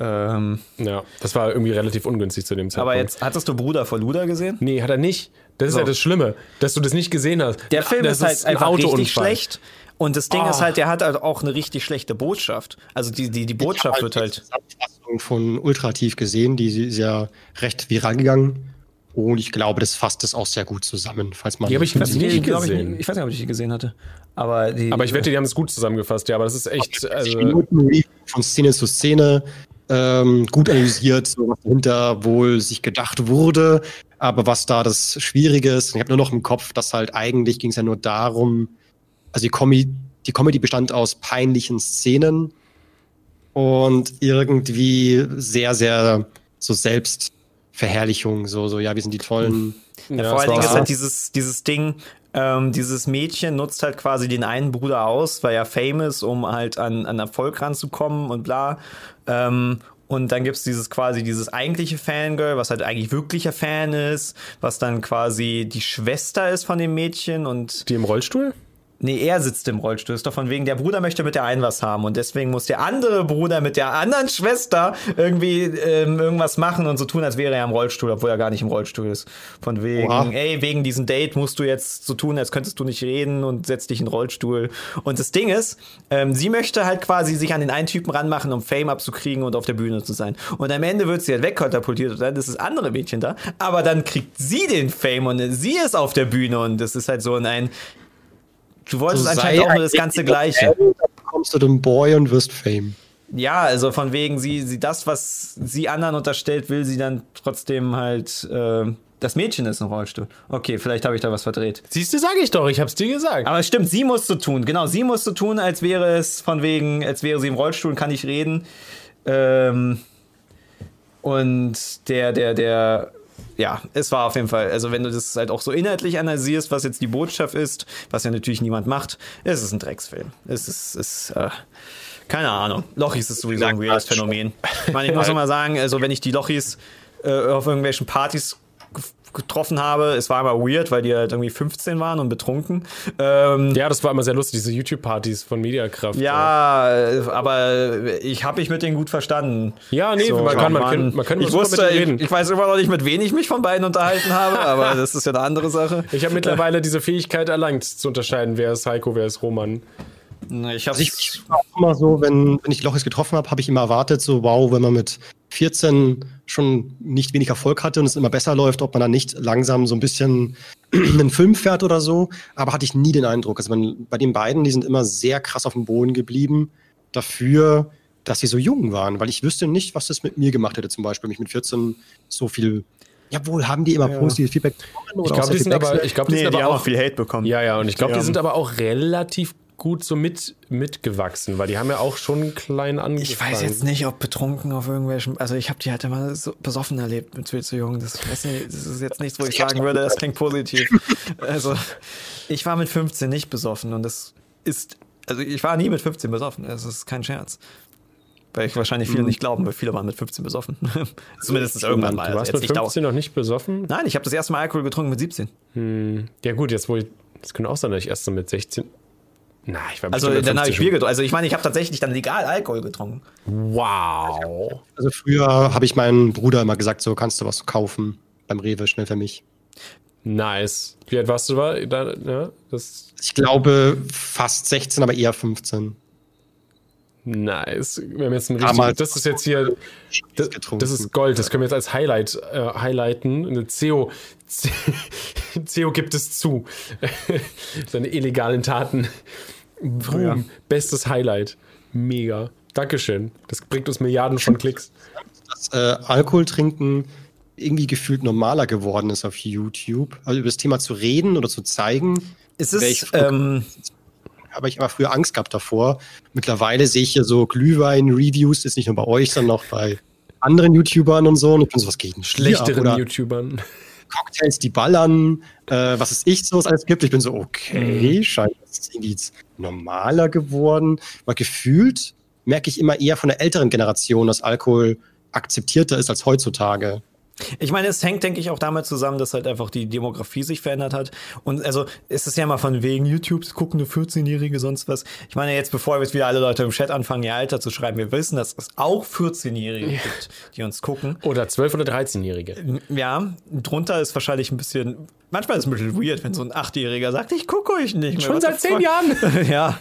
ähm, ja, das war irgendwie relativ ungünstig zu dem Zeitpunkt. Aber jetzt, hattest du Bruder vor Luda gesehen? Nee, hat er nicht. Das ist so. ja das Schlimme, dass du das nicht gesehen hast. Der Film das ist halt ist ein einfach richtig schlecht. Und das Ding oh. ist halt, der hat halt auch eine richtig schlechte Botschaft. Also die, die, die Botschaft ich wird halt. Die Zusammenfassung von Ultrativ gesehen, die ist ja recht viral gegangen. Und ich glaube, das fasst es auch sehr gut zusammen, falls man. Die habe ich nicht gesehen. Ich, ich, weiß nicht, ob ich die gesehen hatte. Aber, die, aber ich wette, die haben es gut zusammengefasst, ja, aber das ist echt. Also, von Szene zu Szene ähm, gut analysiert, so was dahinter wohl sich gedacht wurde, aber was da das Schwierige ist, ich habe nur noch im Kopf, dass halt eigentlich ging es ja nur darum, also die, Comedy, die Comedy bestand aus peinlichen Szenen und irgendwie sehr, sehr so Selbstverherrlichung, so, so, ja, wir sind die tollen. Ja, ja, vor allen Dingen ist halt dieses, dieses Ding, ähm, dieses Mädchen nutzt halt quasi den einen Bruder aus, weil er famous, um halt an, an Erfolg ranzukommen und bla. Ähm, und dann gibt's dieses quasi dieses eigentliche Fangirl, was halt eigentlich wirklicher Fan ist, was dann quasi die Schwester ist von dem Mädchen und. Die im Rollstuhl? Nee, er sitzt im Rollstuhl. Ist doch von wegen, der Bruder möchte mit der einen was haben und deswegen muss der andere Bruder mit der anderen Schwester irgendwie ähm, irgendwas machen und so tun, als wäre er im Rollstuhl, obwohl er gar nicht im Rollstuhl ist. Von wegen, Oha. ey, wegen diesem Date musst du jetzt so tun, als könntest du nicht reden und setzt dich in den Rollstuhl. Und das Ding ist, ähm, sie möchte halt quasi sich an den einen Typen ranmachen, um Fame abzukriegen und auf der Bühne zu sein. Und am Ende wird sie halt wegkatapultiert und dann ist das andere Mädchen da. Aber dann kriegt sie den Fame und sie ist auf der Bühne und das ist halt so ein, Du wolltest so anscheinend auch nur das ganze Gleiche. Dann kommst du den Boy und wirst Fame. Ja, also von wegen, sie, sie das, was sie anderen unterstellt, will sie dann trotzdem halt. Äh, das Mädchen ist im Rollstuhl. Okay, vielleicht habe ich da was verdreht. Siehst du, sage ich doch, ich hab's dir gesagt. Aber es stimmt, sie muss so tun. Genau, sie muss so tun, als wäre es von wegen, als wäre sie im Rollstuhl und kann nicht reden. Ähm, und der, der, der ja, es war auf jeden Fall, also wenn du das halt auch so inhaltlich analysierst, was jetzt die Botschaft ist, was ja natürlich niemand macht, es ist ein Drecksfilm. Es ist, ist äh, keine Ahnung. Lochis ist sowieso ein weirdes Phänomen. Ich meine, ich muss mal sagen, also wenn ich die Lochis äh, auf irgendwelchen Partys getroffen habe. Es war immer weird, weil die halt irgendwie 15 waren und betrunken. Ähm, ja, das war immer sehr lustig, diese YouTube-Partys von Mediakraft. Ja, ja. aber ich habe mich mit denen gut verstanden. Ja, nee, so, man, kann, man, kann, man kann ich wusste, reden. Ich, ich, weiß immer noch nicht, mit wem ich mich von beiden unterhalten habe, aber das ist ja eine andere Sache. Ich habe mittlerweile diese Fähigkeit erlangt, zu unterscheiden, wer ist Heiko, wer ist Roman. Ich, also ich, ich war auch immer so, wenn, wenn ich Lochis getroffen habe, habe ich immer erwartet, so wow, wenn man mit 14 schon nicht wenig Erfolg hatte und es immer besser läuft, ob man dann nicht langsam so ein bisschen einen Film fährt oder so. Aber hatte ich nie den Eindruck. Also man, bei den beiden, die sind immer sehr krass auf dem Boden geblieben dafür, dass sie so jung waren, weil ich wüsste nicht, was das mit mir gemacht hätte, zum Beispiel, mich mit 14 so viel Jawohl, haben die immer ja. positives Feedback bekommen? ich glaube, die sind aber, ich glaub, die nee, sind aber auch viel Hate bekommen. Ja, ja, und ich glaube, die sind aber auch relativ gut so mit, mitgewachsen, weil die haben ja auch schon klein angefangen. Ich weiß jetzt nicht, ob betrunken auf irgendwelchen, also ich habe die halt immer so besoffen erlebt mit viel zu jung. Das, weiß nicht, das ist jetzt nichts, wo ich sagen würde, das klingt positiv. Also ich war mit 15 nicht besoffen und das ist, also ich war nie mit 15 besoffen, das ist kein Scherz. Weil ich wahrscheinlich viele mhm. nicht glauben, weil viele waren mit 15 besoffen. Zumindest irgendwann mal. Du warst also mit 15 noch nicht besoffen? Nein, ich habe das erste Mal Alkohol getrunken mit 17. Hm. Ja gut, jetzt wo ich, das könnte auch sein, dass ich erst so mit 16, na, ich war Also dann habe ich Bier getrunken. Also ich meine, ich habe tatsächlich dann legal Alkohol getrunken. Wow. Also früher habe ich meinem Bruder immer gesagt, so kannst du was kaufen beim Rewe schnell für mich. Nice. Wie alt warst du da? Ja, das ich glaube fast 16, aber eher 15. Nice. Wir haben jetzt ein richtig, das ist jetzt hier, das, das, ist Gold, das können wir jetzt als Highlight äh, highlighten. Eine CEO, CEO gibt es zu. Seine illegalen Taten. Boom. Bestes Highlight. Mega. Dankeschön. Das bringt uns Milliarden von Klicks. Dass äh, Alkohol trinken irgendwie gefühlt normaler geworden ist auf YouTube. Also über das Thema zu reden oder zu zeigen. Ist es, ähm, habe ich immer früher Angst gehabt davor. Mittlerweile sehe ich ja so Glühwein-Reviews, ist nicht nur bei euch, sondern auch bei anderen YouTubern und so. Und ich bin so, was geht denn Schlechteren YouTubern. Cocktails, die ballern, äh, was es ich so es alles gibt. Ich bin so, okay, mhm. scheint das irgendwie jetzt normaler geworden. Weil gefühlt merke ich immer eher von der älteren Generation, dass Alkohol akzeptierter ist als heutzutage. Ich meine, es hängt, denke ich, auch damit zusammen, dass halt einfach die Demografie sich verändert hat. Und also ist es ja mal von wegen YouTube gucken eine 14-Jährige, sonst was. Ich meine, jetzt bevor jetzt wieder alle Leute im Chat anfangen, ihr Alter zu schreiben, wir wissen, dass es auch 14-Jährige ja. gibt, die uns gucken. Oder 12- oder 13-Jährige. Ja, drunter ist wahrscheinlich ein bisschen. Manchmal ist es ein bisschen weird, wenn so ein Achtjähriger sagt, ich gucke euch nicht mehr. Schon seit zehn Jahren. ja.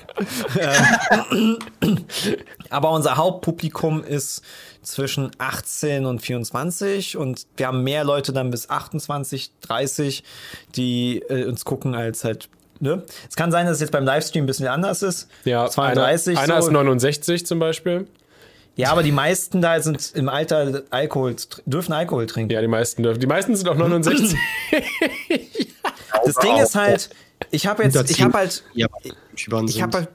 Aber unser Hauptpublikum ist zwischen 18 und 24 und wir haben mehr Leute dann bis 28, 30, die äh, uns gucken als halt Ne? Es kann sein, dass es jetzt beim Livestream ein bisschen anders ist. Ja, 32. Einer, einer so. ist 69 zum Beispiel. Ja, aber die meisten da sind im Alter Alkohol, dürfen Alkohol trinken. Ja, die meisten dürfen. Die meisten sind auch 69. das Ding ist halt, ich habe jetzt, ich habe halt, ich habe halt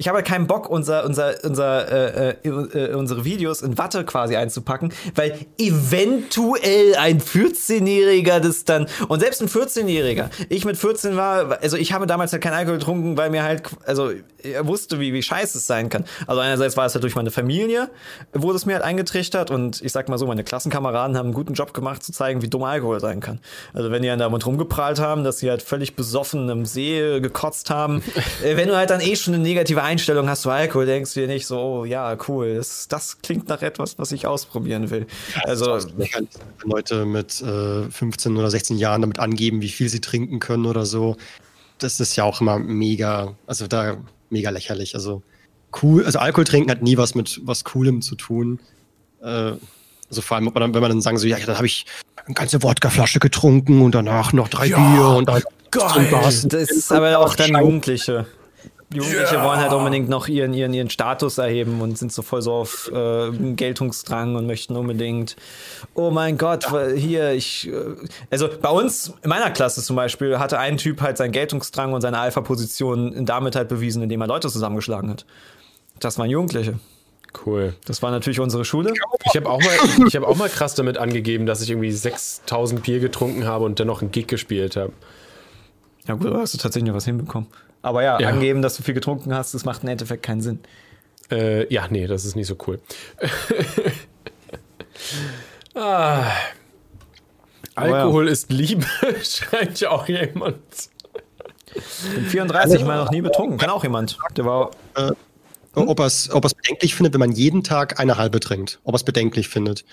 ich habe halt keinen Bock, unser, unser, unser, äh, äh, äh unsere Videos in Watte quasi einzupacken, weil eventuell ein 14-Jähriger das dann, und selbst ein 14-Jähriger, ich mit 14 war, also ich habe damals halt keinen Alkohol getrunken, weil mir halt, also er wusste, wie, wie scheiße es sein kann. Also einerseits war es halt durch meine Familie, wurde es mir halt eingetrichtert und ich sag mal so, meine Klassenkameraden haben einen guten Job gemacht, zu zeigen, wie dumm Alkohol sein kann. Also wenn die dann damit rumgeprahlt haben, dass sie halt völlig besoffen im See gekotzt haben, äh, wenn du halt dann eh schon eine negative Einstellung hast zu Alkohol, denkst du dir nicht so, oh ja, cool, das, das klingt nach etwas, was ich ausprobieren will. Also Leute mit äh, 15 oder 16 Jahren damit angeben, wie viel sie trinken können oder so. Das ist ja auch immer mega, also da mega lächerlich. Also cool, also Alkohol trinken hat nie was mit was Coolem zu tun. Äh, also vor allem, wenn man dann sagen so, ja, dann habe ich eine ganze Wodkaflasche getrunken und danach noch drei ja, Bier und dann geil. Das ist aber auch dann Jugendliche. Jugendliche yeah. wollen halt unbedingt noch ihren, ihren, ihren Status erheben und sind so voll so auf äh, Geltungsdrang und möchten unbedingt, oh mein Gott, ja. hier, ich. Äh, also bei uns, in meiner Klasse zum Beispiel, hatte ein Typ halt seinen Geltungsdrang und seine Alpha-Position damit halt bewiesen, indem er Leute zusammengeschlagen hat. Das waren Jugendliche. Cool. Das war natürlich unsere Schule. Ich habe auch, mal, hab auch mal krass damit angegeben, dass ich irgendwie 6000 Bier getrunken habe und dennoch einen Gig gespielt habe. Ja, gut, hast du tatsächlich noch was hinbekommen. Aber ja, ja, angeben, dass du viel getrunken hast, das macht im Endeffekt keinen Sinn. Äh, ja, nee, das ist nicht so cool. ah. Alkohol ja. ist Liebe, schreibt ja auch jemand. Ich bin 34, mal noch nie betrunken. Kann auch jemand. Der war. Äh, ob er es ob bedenklich findet, wenn man jeden Tag eine halbe trinkt. Ob er es bedenklich findet.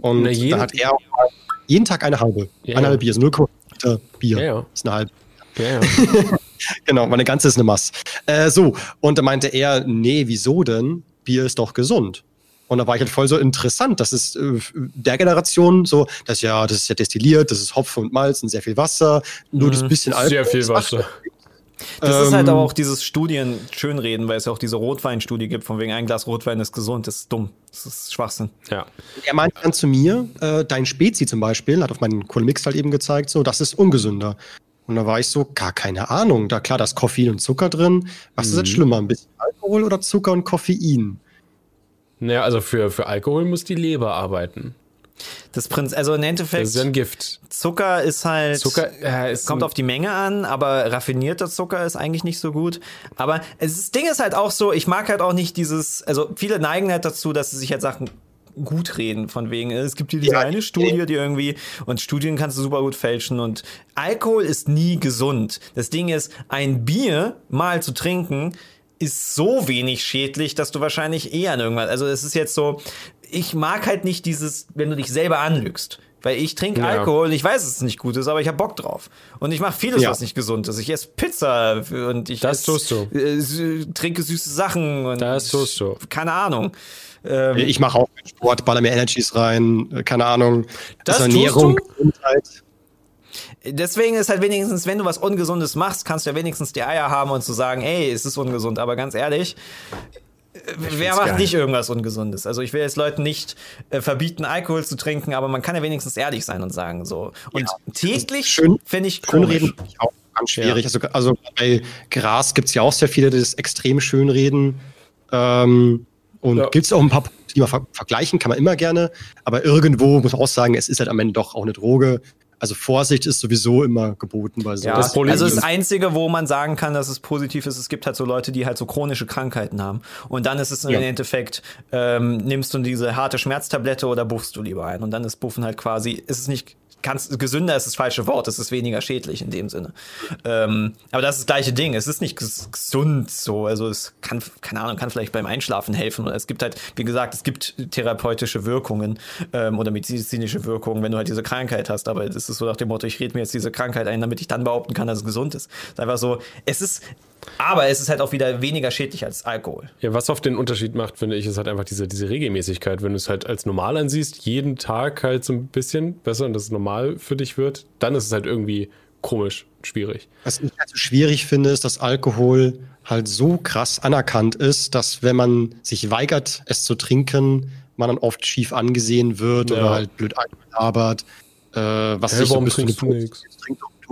Und Na, da hat er auch jeden Tag eine halbe. Ja, eine halbe Bier, so 0,5 Bier. Ja, ja. ist eine halbe. Ja, ja. genau, meine ganze ist eine Mass. Äh, so, und da meinte er, nee, wieso denn? Bier ist doch gesund. Und da war ich halt voll so interessant. Das ist äh, der Generation so, das ja, das ist ja destilliert, das ist Hopfen und Malz und sehr viel Wasser, nur mhm. das bisschen Alkohol. Sehr viel Wasser. Das ähm, ist halt aber ähm, auch dieses Studien schönreden, weil es ja auch diese Rotweinstudie gibt, von wegen ein Glas Rotwein ist gesund, das ist dumm. Das ist Schwachsinn. Ja. Er meinte dann zu mir, äh, dein Spezi zum Beispiel, hat auf meinen Kohlmix halt eben gezeigt, so, das ist ungesünder. Und da war ich so, gar keine Ahnung. Da klar, da ist Koffein und Zucker drin. Was mhm. ist jetzt schlimmer? Ein bisschen Alkohol oder Zucker und Koffein? Naja, also für, für Alkohol muss die Leber arbeiten. Das Prinz, also im Endeffekt. Das ist ein Gift. Zucker ist halt. Zucker äh, ist kommt auf die Menge an, aber raffinierter Zucker ist eigentlich nicht so gut. Aber es, das Ding ist halt auch so, ich mag halt auch nicht dieses, also viele neigen halt dazu, dass sie sich halt Sachen gut reden, von wegen, es gibt hier diese ja, eine Studie, die irgendwie, und Studien kannst du super gut fälschen und Alkohol ist nie gesund. Das Ding ist, ein Bier mal zu trinken, ist so wenig schädlich, dass du wahrscheinlich eher an irgendwas, also es ist jetzt so, ich mag halt nicht dieses, wenn du dich selber anlügst. Weil ich trinke ja. Alkohol und ich weiß, dass es nicht gut ist, aber ich habe Bock drauf. Und ich mache vieles, ja. was nicht gesund ist. Ich esse Pizza und ich das ess, tust du. Äh, trinke süße Sachen. Und das tust du. Keine Ahnung. Ähm, ich mache auch Sport, baller mir Energies rein, äh, keine Ahnung. Das, das Ernährung, Gesundheit. Deswegen ist halt wenigstens, wenn du was Ungesundes machst, kannst du ja wenigstens die Eier haben und zu sagen, ey, es ist ungesund. Aber ganz ehrlich, wer macht geil. nicht irgendwas Ungesundes? Also ich will jetzt Leuten nicht äh, verbieten, Alkohol zu trinken, aber man kann ja wenigstens ehrlich sein und sagen so. Und ja, täglich finde ich. Schönreden ich auch ganz schwierig. Ja. Also, also bei Gras gibt es ja auch sehr viele, die das extrem schönreden. Ähm, und ja. gibt es auch ein paar die man ver vergleichen, kann man immer gerne. Aber irgendwo muss man auch sagen, es ist halt am Ende doch auch eine Droge. Also Vorsicht ist sowieso immer geboten bei so. Ja, das also das Einzige, wo man sagen kann, dass es positiv ist, es gibt halt so Leute, die halt so chronische Krankheiten haben. Und dann ist es ja. im Endeffekt, ähm, nimmst du diese harte Schmerztablette oder buffst du lieber ein. Und dann ist Buffen halt quasi, ist es nicht kannst, gesünder ist das falsche Wort, es ist weniger schädlich in dem Sinne. Ähm, aber das ist das gleiche Ding, es ist nicht gesund so, also es kann, keine Ahnung, kann vielleicht beim Einschlafen helfen oder es gibt halt, wie gesagt, es gibt therapeutische Wirkungen ähm, oder medizinische Wirkungen, wenn du halt diese Krankheit hast, aber es ist so nach dem Motto, ich rede mir jetzt diese Krankheit ein, damit ich dann behaupten kann, dass es gesund ist. Es ist einfach so, es ist, aber es ist halt auch wieder weniger schädlich als Alkohol. Ja, was auf den Unterschied macht, finde ich, ist halt einfach diese, diese Regelmäßigkeit. Wenn du es halt als normal ansiehst, jeden Tag halt so ein bisschen besser und das normal für dich wird, dann ist es halt irgendwie komisch, schwierig. Was ich halt so schwierig finde, ist, dass Alkohol halt so krass anerkannt ist, dass wenn man sich weigert, es zu trinken, man dann oft schief angesehen wird ja. oder halt blöd angelabert. Äh, was hey, warum so trinkst du nichts?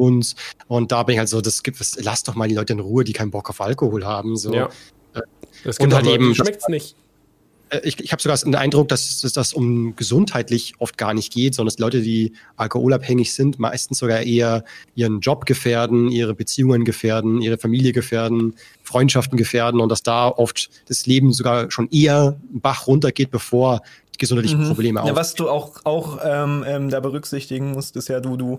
Uns. Und da bin ich halt so, das gibt es, lass doch mal die Leute in Ruhe, die keinen Bock auf Alkohol haben. So. Ja. Es gibt Und halt eben schmeckt's nicht. Äh, ich, ich habe sogar den Eindruck, dass es das um gesundheitlich oft gar nicht geht, sondern dass Leute, die alkoholabhängig sind, meistens sogar eher ihren Job gefährden, ihre Beziehungen gefährden, ihre Familie gefährden, Freundschaften gefährden und dass da oft das Leben sogar schon eher Bach runtergeht, bevor die gesundheitlichen Probleme Ja, auftreten. was du auch, auch ähm, ähm, da berücksichtigen musst, ist ja, du, du,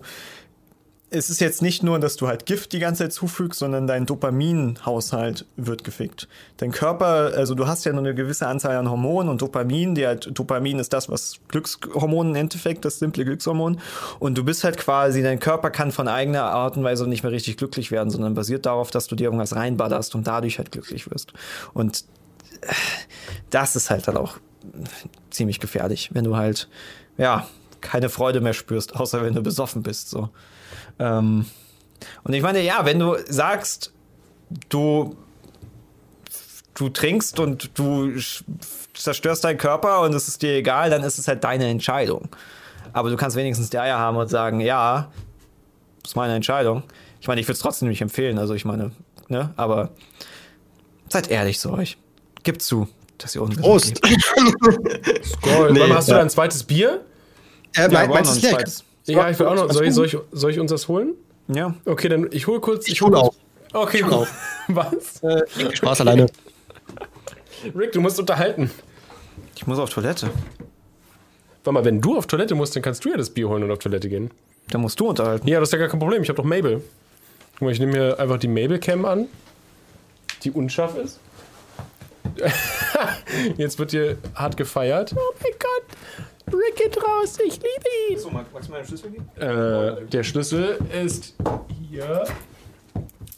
es ist jetzt nicht nur, dass du halt Gift die ganze Zeit zufügst, sondern dein Dopaminhaushalt wird gefickt. Dein Körper, also du hast ja nur eine gewisse Anzahl an Hormonen und Dopamin, die halt, Dopamin ist das, was Glückshormon im Endeffekt, das simple Glückshormon. Und du bist halt quasi, dein Körper kann von eigener Art und Weise nicht mehr richtig glücklich werden, sondern basiert darauf, dass du dir irgendwas reinballerst und dadurch halt glücklich wirst. Und das ist halt dann auch ziemlich gefährlich, wenn du halt, ja, keine Freude mehr spürst, außer wenn du besoffen bist, so. Ähm, und ich meine, ja, wenn du sagst, du, du trinkst und du zerstörst deinen Körper und es ist dir egal, dann ist es halt deine Entscheidung. Aber du kannst wenigstens die Eier haben und sagen, ja, das ist meine Entscheidung. Ich meine, ich würde es trotzdem nicht empfehlen, also ich meine, ne, aber seid ehrlich zu euch. Gibt zu, dass ihr ungesund Prost! Gold. Nee, Wann hast du ja. dein zweites Bier? äh, Ja, mein, wir brauchen meinst Ja, ich will auch noch. Soll ich, soll ich, soll ich uns das holen? Ja. Okay, dann ich hole kurz. Ich hol hole auch. Okay, Ich hole gut. Was? Äh, Spaß alleine. Rick, du musst unterhalten. Ich muss auf Toilette. Warte mal, wenn du auf Toilette musst, dann kannst du ja das Bier holen und auf Toilette gehen. Da musst du unterhalten. Ja, das ist ja gar kein Problem. Ich habe doch Mabel. Guck mal, ich nehme mir einfach die Mabel-Cam an, die unscharf ist. Jetzt wird hier hart gefeiert. Oh mein Gott, Rick geht raus, ich liebe ihn. So, magst du mir einen Schlüssel geben? Äh, der Schlüssel ist hier.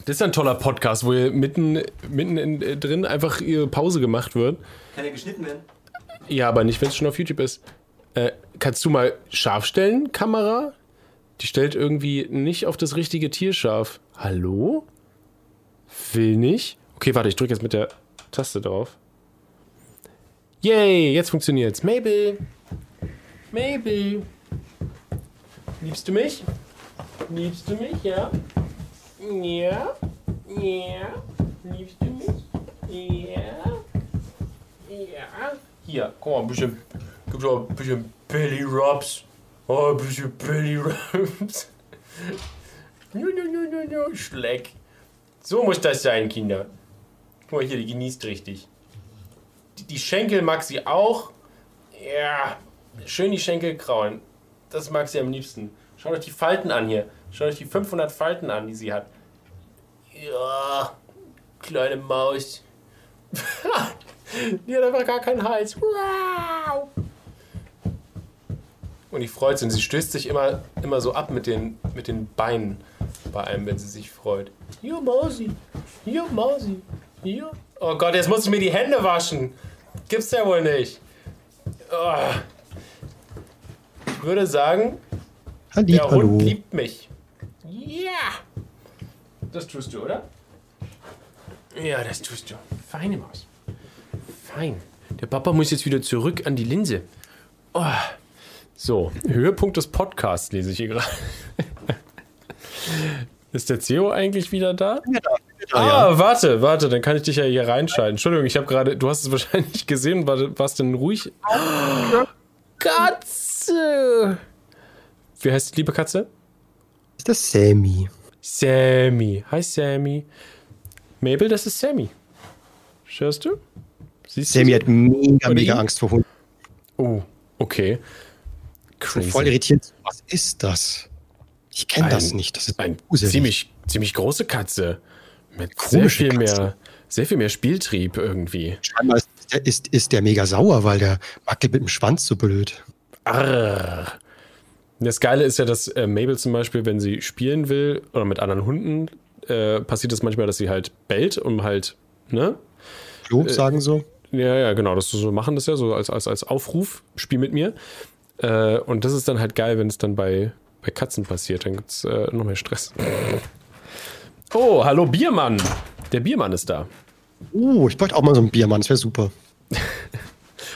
Das ist ein toller Podcast, wo hier mitten, mitten in, äh, drin einfach ihre Pause gemacht wird. Kann er geschnitten werden? Ja, aber nicht, wenn es schon auf YouTube ist. Äh, kannst du mal scharf stellen, Kamera? Die stellt irgendwie nicht auf das richtige Tier scharf. Hallo? Will nicht? Okay, warte, ich drücke jetzt mit der Taste drauf. Yay, jetzt funktioniert's. Mabel. Mabel. Liebst du mich? Liebst du mich, ja? Ja? Ja? Liebst du mich? Ja? Ja. Hier, guck mal, ein bisschen. Gib doch ein bisschen Belly Rubs. Oh, ein bisschen Belly Rubs. No, no, no, no, no. Schleck. So muss das sein, Kinder. Guck mal hier, die genießt richtig. Die, die Schenkel mag sie auch. Ja, schön die Schenkel kraulen. Das mag sie am liebsten. Schaut euch die Falten an hier. Schaut euch die 500 Falten an, die sie hat. Ja, kleine Maus. Die hat einfach gar keinen Hals. Wow. Und die freut sich und sie stößt sich immer, immer so ab mit den, mit den Beinen bei einem, wenn sie sich freut. Hier, Mausi. Hier, Mausi. Hier. Oh Gott, jetzt muss ich mir die Hände waschen. Gibt's ja wohl nicht. Oh. Ich würde sagen, Halli, der hallo. Hund liebt mich. Ja. Das tust du, oder? Ja, das tust du. Feine Maus. Fein. Der Papa muss jetzt wieder zurück an die Linse. Oh. So, Höhepunkt des Podcasts lese ich hier gerade. Ist der CEO eigentlich wieder da? Ah, Ah, warte, warte, dann kann ich dich ja hier reinschalten. Entschuldigung, ich habe gerade, du hast es wahrscheinlich gesehen, war, warst denn ruhig? Katze! Wie heißt die liebe Katze? Ist das Sammy? Sammy. Hi Sammy. Mabel, das ist Sammy. Hörst du? Siehst Sammy du? hat mega, Oder mega ihn? Angst vor Hunden. Oh, okay. So voll irritiert. Was ist das? Ich kenne das nicht. Das ist Ein gruselig. ziemlich, ziemlich große Katze. Mit sehr viel, mehr, Katze. sehr viel mehr Spieltrieb irgendwie. Scheinbar ist der, ist, ist der mega sauer, weil der wackelt mit dem Schwanz so blöd. Arr. Das Geile ist ja, dass äh, Mabel zum Beispiel, wenn sie spielen will oder mit anderen Hunden, äh, passiert es manchmal, dass sie halt bellt, um halt, ne? Lob sagen so. Ja, ja, genau, das so machen das ja so als, als, als Aufruf, spiel mit mir. Äh, und das ist dann halt geil, wenn es dann bei, bei Katzen passiert, dann gibt es äh, noch mehr Stress. Oh, hallo Biermann. Der Biermann ist da. Oh, ich bräuchte auch mal so einen Biermann, das wäre super.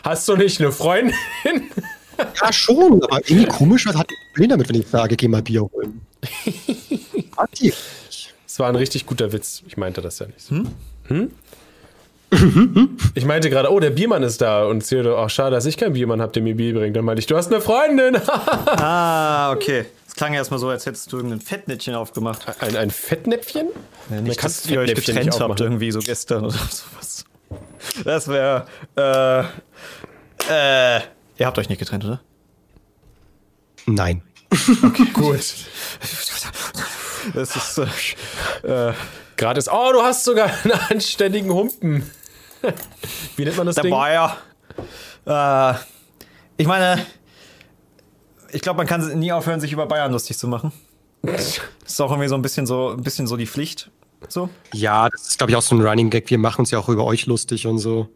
Hast du nicht eine Freundin? Ja, schon, aber irgendwie komisch, was hat Problem damit, wenn ich sage, geh mal Bier holen? Das war ein richtig guter Witz. Ich meinte das ja nicht. so. Hm? ich meinte gerade, oh, der Biermann ist da. Und Theodor, ach, schade, dass ich keinen Biermann habe, der mir Bier bringt. Dann meinte ich, du hast eine Freundin. ah, okay. Das klang erstmal so, als hättest du irgendein Fettnäpfchen aufgemacht. Ein, ein Fettnäpfchen? Ja, nicht, dass ihr euch getrennt habt irgendwie so gestern oder sowas. Das wäre, äh, äh, ihr habt euch nicht getrennt, oder? Nein. Okay, gut. Das ist, äh, äh Gratis. Oh, du hast sogar einen anständigen Humpen. Wie nennt man das Der Ding? Bayer. Äh, ich meine, ich glaube, man kann nie aufhören, sich über Bayern lustig zu machen. Das ist auch irgendwie so ein bisschen so, ein bisschen so die Pflicht. So. Ja, das ist, glaube ich, auch so ein Running Gag. Wir machen uns ja auch über euch lustig und so.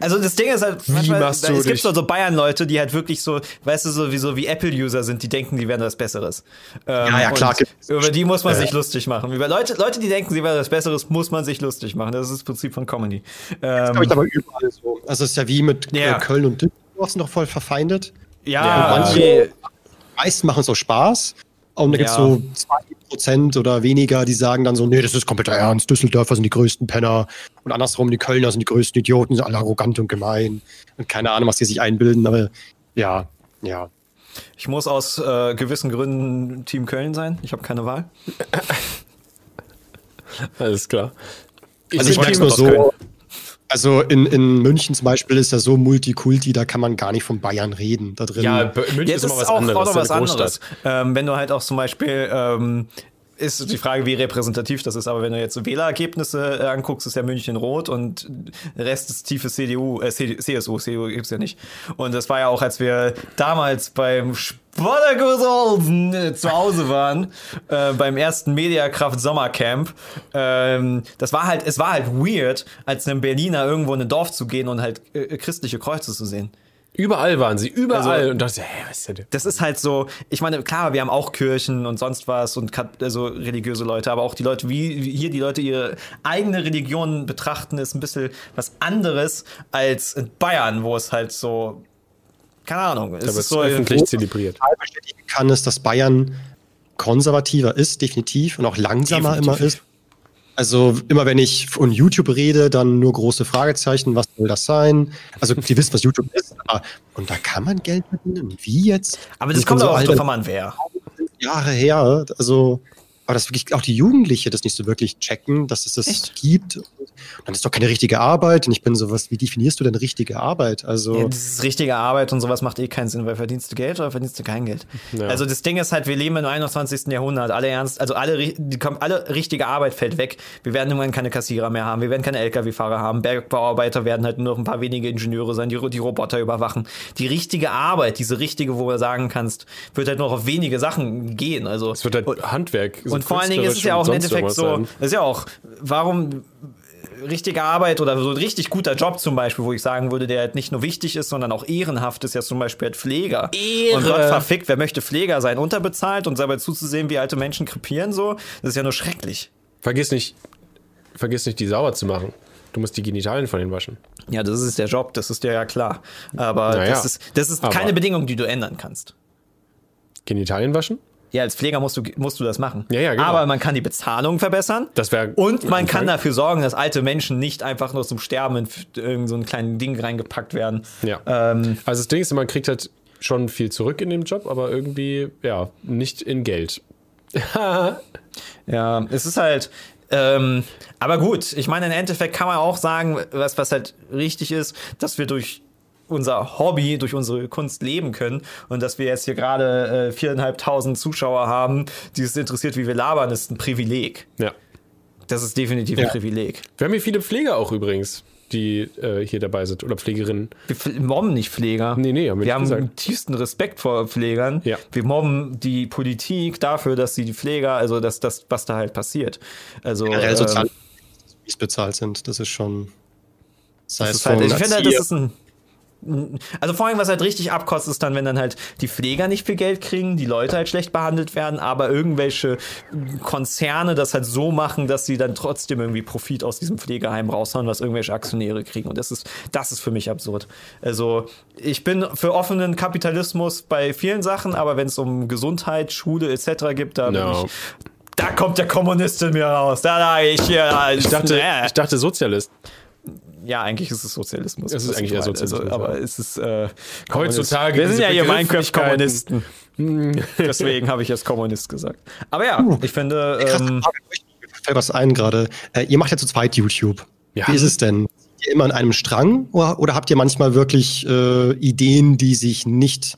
Also das Ding ist halt, manchmal, es gibt so, so Bayern-Leute, die halt wirklich so, weißt du, so wie, so wie Apple-User sind, die denken, die wären was Besseres. Ähm, ja, ja, klar. Über die muss man ja. sich lustig machen. Über Leute, Leute, die denken, sie wären was Besseres, muss man sich lustig machen. Das ist das Prinzip von Comedy. Ähm, das ich aber überall so. Also es ist ja wie mit ja. Köln und Düsseldorf noch voll verfeindet. Ja, ja manche, meisten machen es auch Spaß. Und da gibt es so zwei Prozent oder weniger, die sagen dann so, nee, das ist kompletter Ernst, Düsseldorfer sind die größten Penner und andersrum, die Kölner sind die größten Idioten, sind alle arrogant und gemein und keine Ahnung, was die sich einbilden, aber ja, ja. Ich muss aus äh, gewissen Gründen Team Köln sein, ich habe keine Wahl. Alles klar. Ich also ich merke nur so, Köln. Also in, in München zum Beispiel ist ja so Multikulti, da kann man gar nicht von Bayern reden. Da drin. Ja, München ja, ist immer was auch, anderes. Auch noch was anderes. Ähm, wenn du halt auch zum Beispiel ähm, ist die Frage, wie repräsentativ das ist. Aber wenn du jetzt so Wählerergebnisse äh, anguckst, ist ja München rot und der Rest ist tiefe CDU, äh, CSU, CDU gibt's ja nicht. Und das war ja auch, als wir damals beim Spartakusolsen äh, zu Hause waren, äh, beim ersten Mediakraft Sommercamp. Ähm, das war halt, es war halt weird, als einem Berliner irgendwo in ein Dorf zu gehen und halt äh, christliche Kreuze zu sehen. Überall waren sie, überall. Also, und dachte, hä, was ist denn? Das ist halt so, ich meine, klar, wir haben auch Kirchen und sonst was und also religiöse Leute, aber auch die Leute, wie, wie hier die Leute ihre eigene Religion betrachten, ist ein bisschen was anderes als in Bayern, wo es halt so, keine Ahnung, es ist so öffentlich zelebriert. bestätigen kann, ist, dass Bayern konservativer ist, definitiv, und auch langsamer definitiv. immer ist. Also immer wenn ich von YouTube rede, dann nur große Fragezeichen, was soll das sein? Also die wissen, was YouTube ist, aber und da kann man Geld verdienen. Wie jetzt? Aber das kommt so auch davon an, wer. Jahre her, also aber dass wirklich auch die Jugendliche das nicht so wirklich checken, dass es das Echt? gibt. dann ist doch keine richtige Arbeit. Und ich bin sowas, wie definierst du denn richtige Arbeit? Also. Ja, das ist richtige Arbeit und sowas macht eh keinen Sinn, weil verdienst du Geld oder verdienst du kein Geld? Ja. Also das Ding ist halt, wir leben im 21. Jahrhundert. Alle ernst, also alle, alle richtige Arbeit fällt weg. Wir werden irgendwann keine Kassierer mehr haben. Wir werden keine LKW-Fahrer haben. Bergbauarbeiter werden halt nur noch ein paar wenige Ingenieure sein, die, die Roboter überwachen. Die richtige Arbeit, diese richtige, wo du sagen kannst, wird halt nur noch auf wenige Sachen gehen. Also. Es wird halt Handwerk. So und vor allen Dingen ist es ja auch im Endeffekt so, das ist ja auch, warum richtige Arbeit oder so ein richtig guter Job zum Beispiel, wo ich sagen würde, der halt nicht nur wichtig ist, sondern auch ehrenhaft ist ja zum Beispiel halt Pfleger. Ehre. Und Gott verfickt, wer möchte Pfleger sein? Unterbezahlt und dabei zuzusehen, wie alte Menschen krepieren so, das ist ja nur schrecklich. Vergiss nicht, vergiss nicht, die sauer zu machen. Du musst die Genitalien von ihnen waschen. Ja, das ist der Job, das ist dir ja klar. Aber naja, das ist, das ist keine Bedingung, die du ändern kannst. Genitalien waschen? Ja, als Pfleger musst du, musst du das machen. Ja, ja, genau. Aber man kann die Bezahlung verbessern. Das wäre. Und man kann dafür sorgen, dass alte Menschen nicht einfach nur zum Sterben in irgendein so ein kleines Ding reingepackt werden. Ja. Ähm, also das Ding ist, man kriegt halt schon viel zurück in dem Job, aber irgendwie, ja, nicht in Geld. ja, es ist halt. Ähm, aber gut, ich meine, im Endeffekt kann man auch sagen, was, was halt richtig ist, dass wir durch unser Hobby, durch unsere Kunst leben können. Und dass wir jetzt hier gerade äh, viereinhalbtausend Zuschauer haben, die es interessiert, wie wir labern, ist ein Privileg. Ja. Das ist definitiv ja. ein Privileg. Wir haben hier viele Pfleger auch übrigens, die äh, hier dabei sind oder Pflegerinnen. Wir mobben nicht Pfleger. Nee, nee, haben wir, wir haben den tiefsten Respekt vor Pflegern. Ja. Wir mobben die Politik dafür, dass sie die Pfleger, also dass das, was da halt passiert. Also generell sozial bezahlt sind, das ist schon. Das heißt, halt, ich finde, das ist ein also vor allem, was halt richtig abkostet, ist dann, wenn dann halt die Pfleger nicht viel Geld kriegen, die Leute halt schlecht behandelt werden, aber irgendwelche Konzerne das halt so machen, dass sie dann trotzdem irgendwie Profit aus diesem Pflegeheim raushauen, was irgendwelche Aktionäre kriegen. Und das ist, das ist für mich absurd. Also ich bin für offenen Kapitalismus bei vielen Sachen, aber wenn es um Gesundheit, Schule etc. gibt, da no. bin ich da kommt der Kommunist in mir raus. Da sage ich, ja, ich dachte, ich dachte Sozialist. Ja, eigentlich ist es Sozialismus. Es ist eigentlich eher Sozialismus. Also, aber es ist äh, heutzutage. Wir sind ja hier Minecraft-Kommunisten. Deswegen habe ich jetzt Kommunist gesagt. Aber ja, uh, ich finde. Ähm, fällt was ein gerade. Äh, ihr macht ja zu zweit YouTube. Ja. Wie ist es denn? Seid ihr immer an einem Strang oder, oder habt ihr manchmal wirklich äh, Ideen, die sich nicht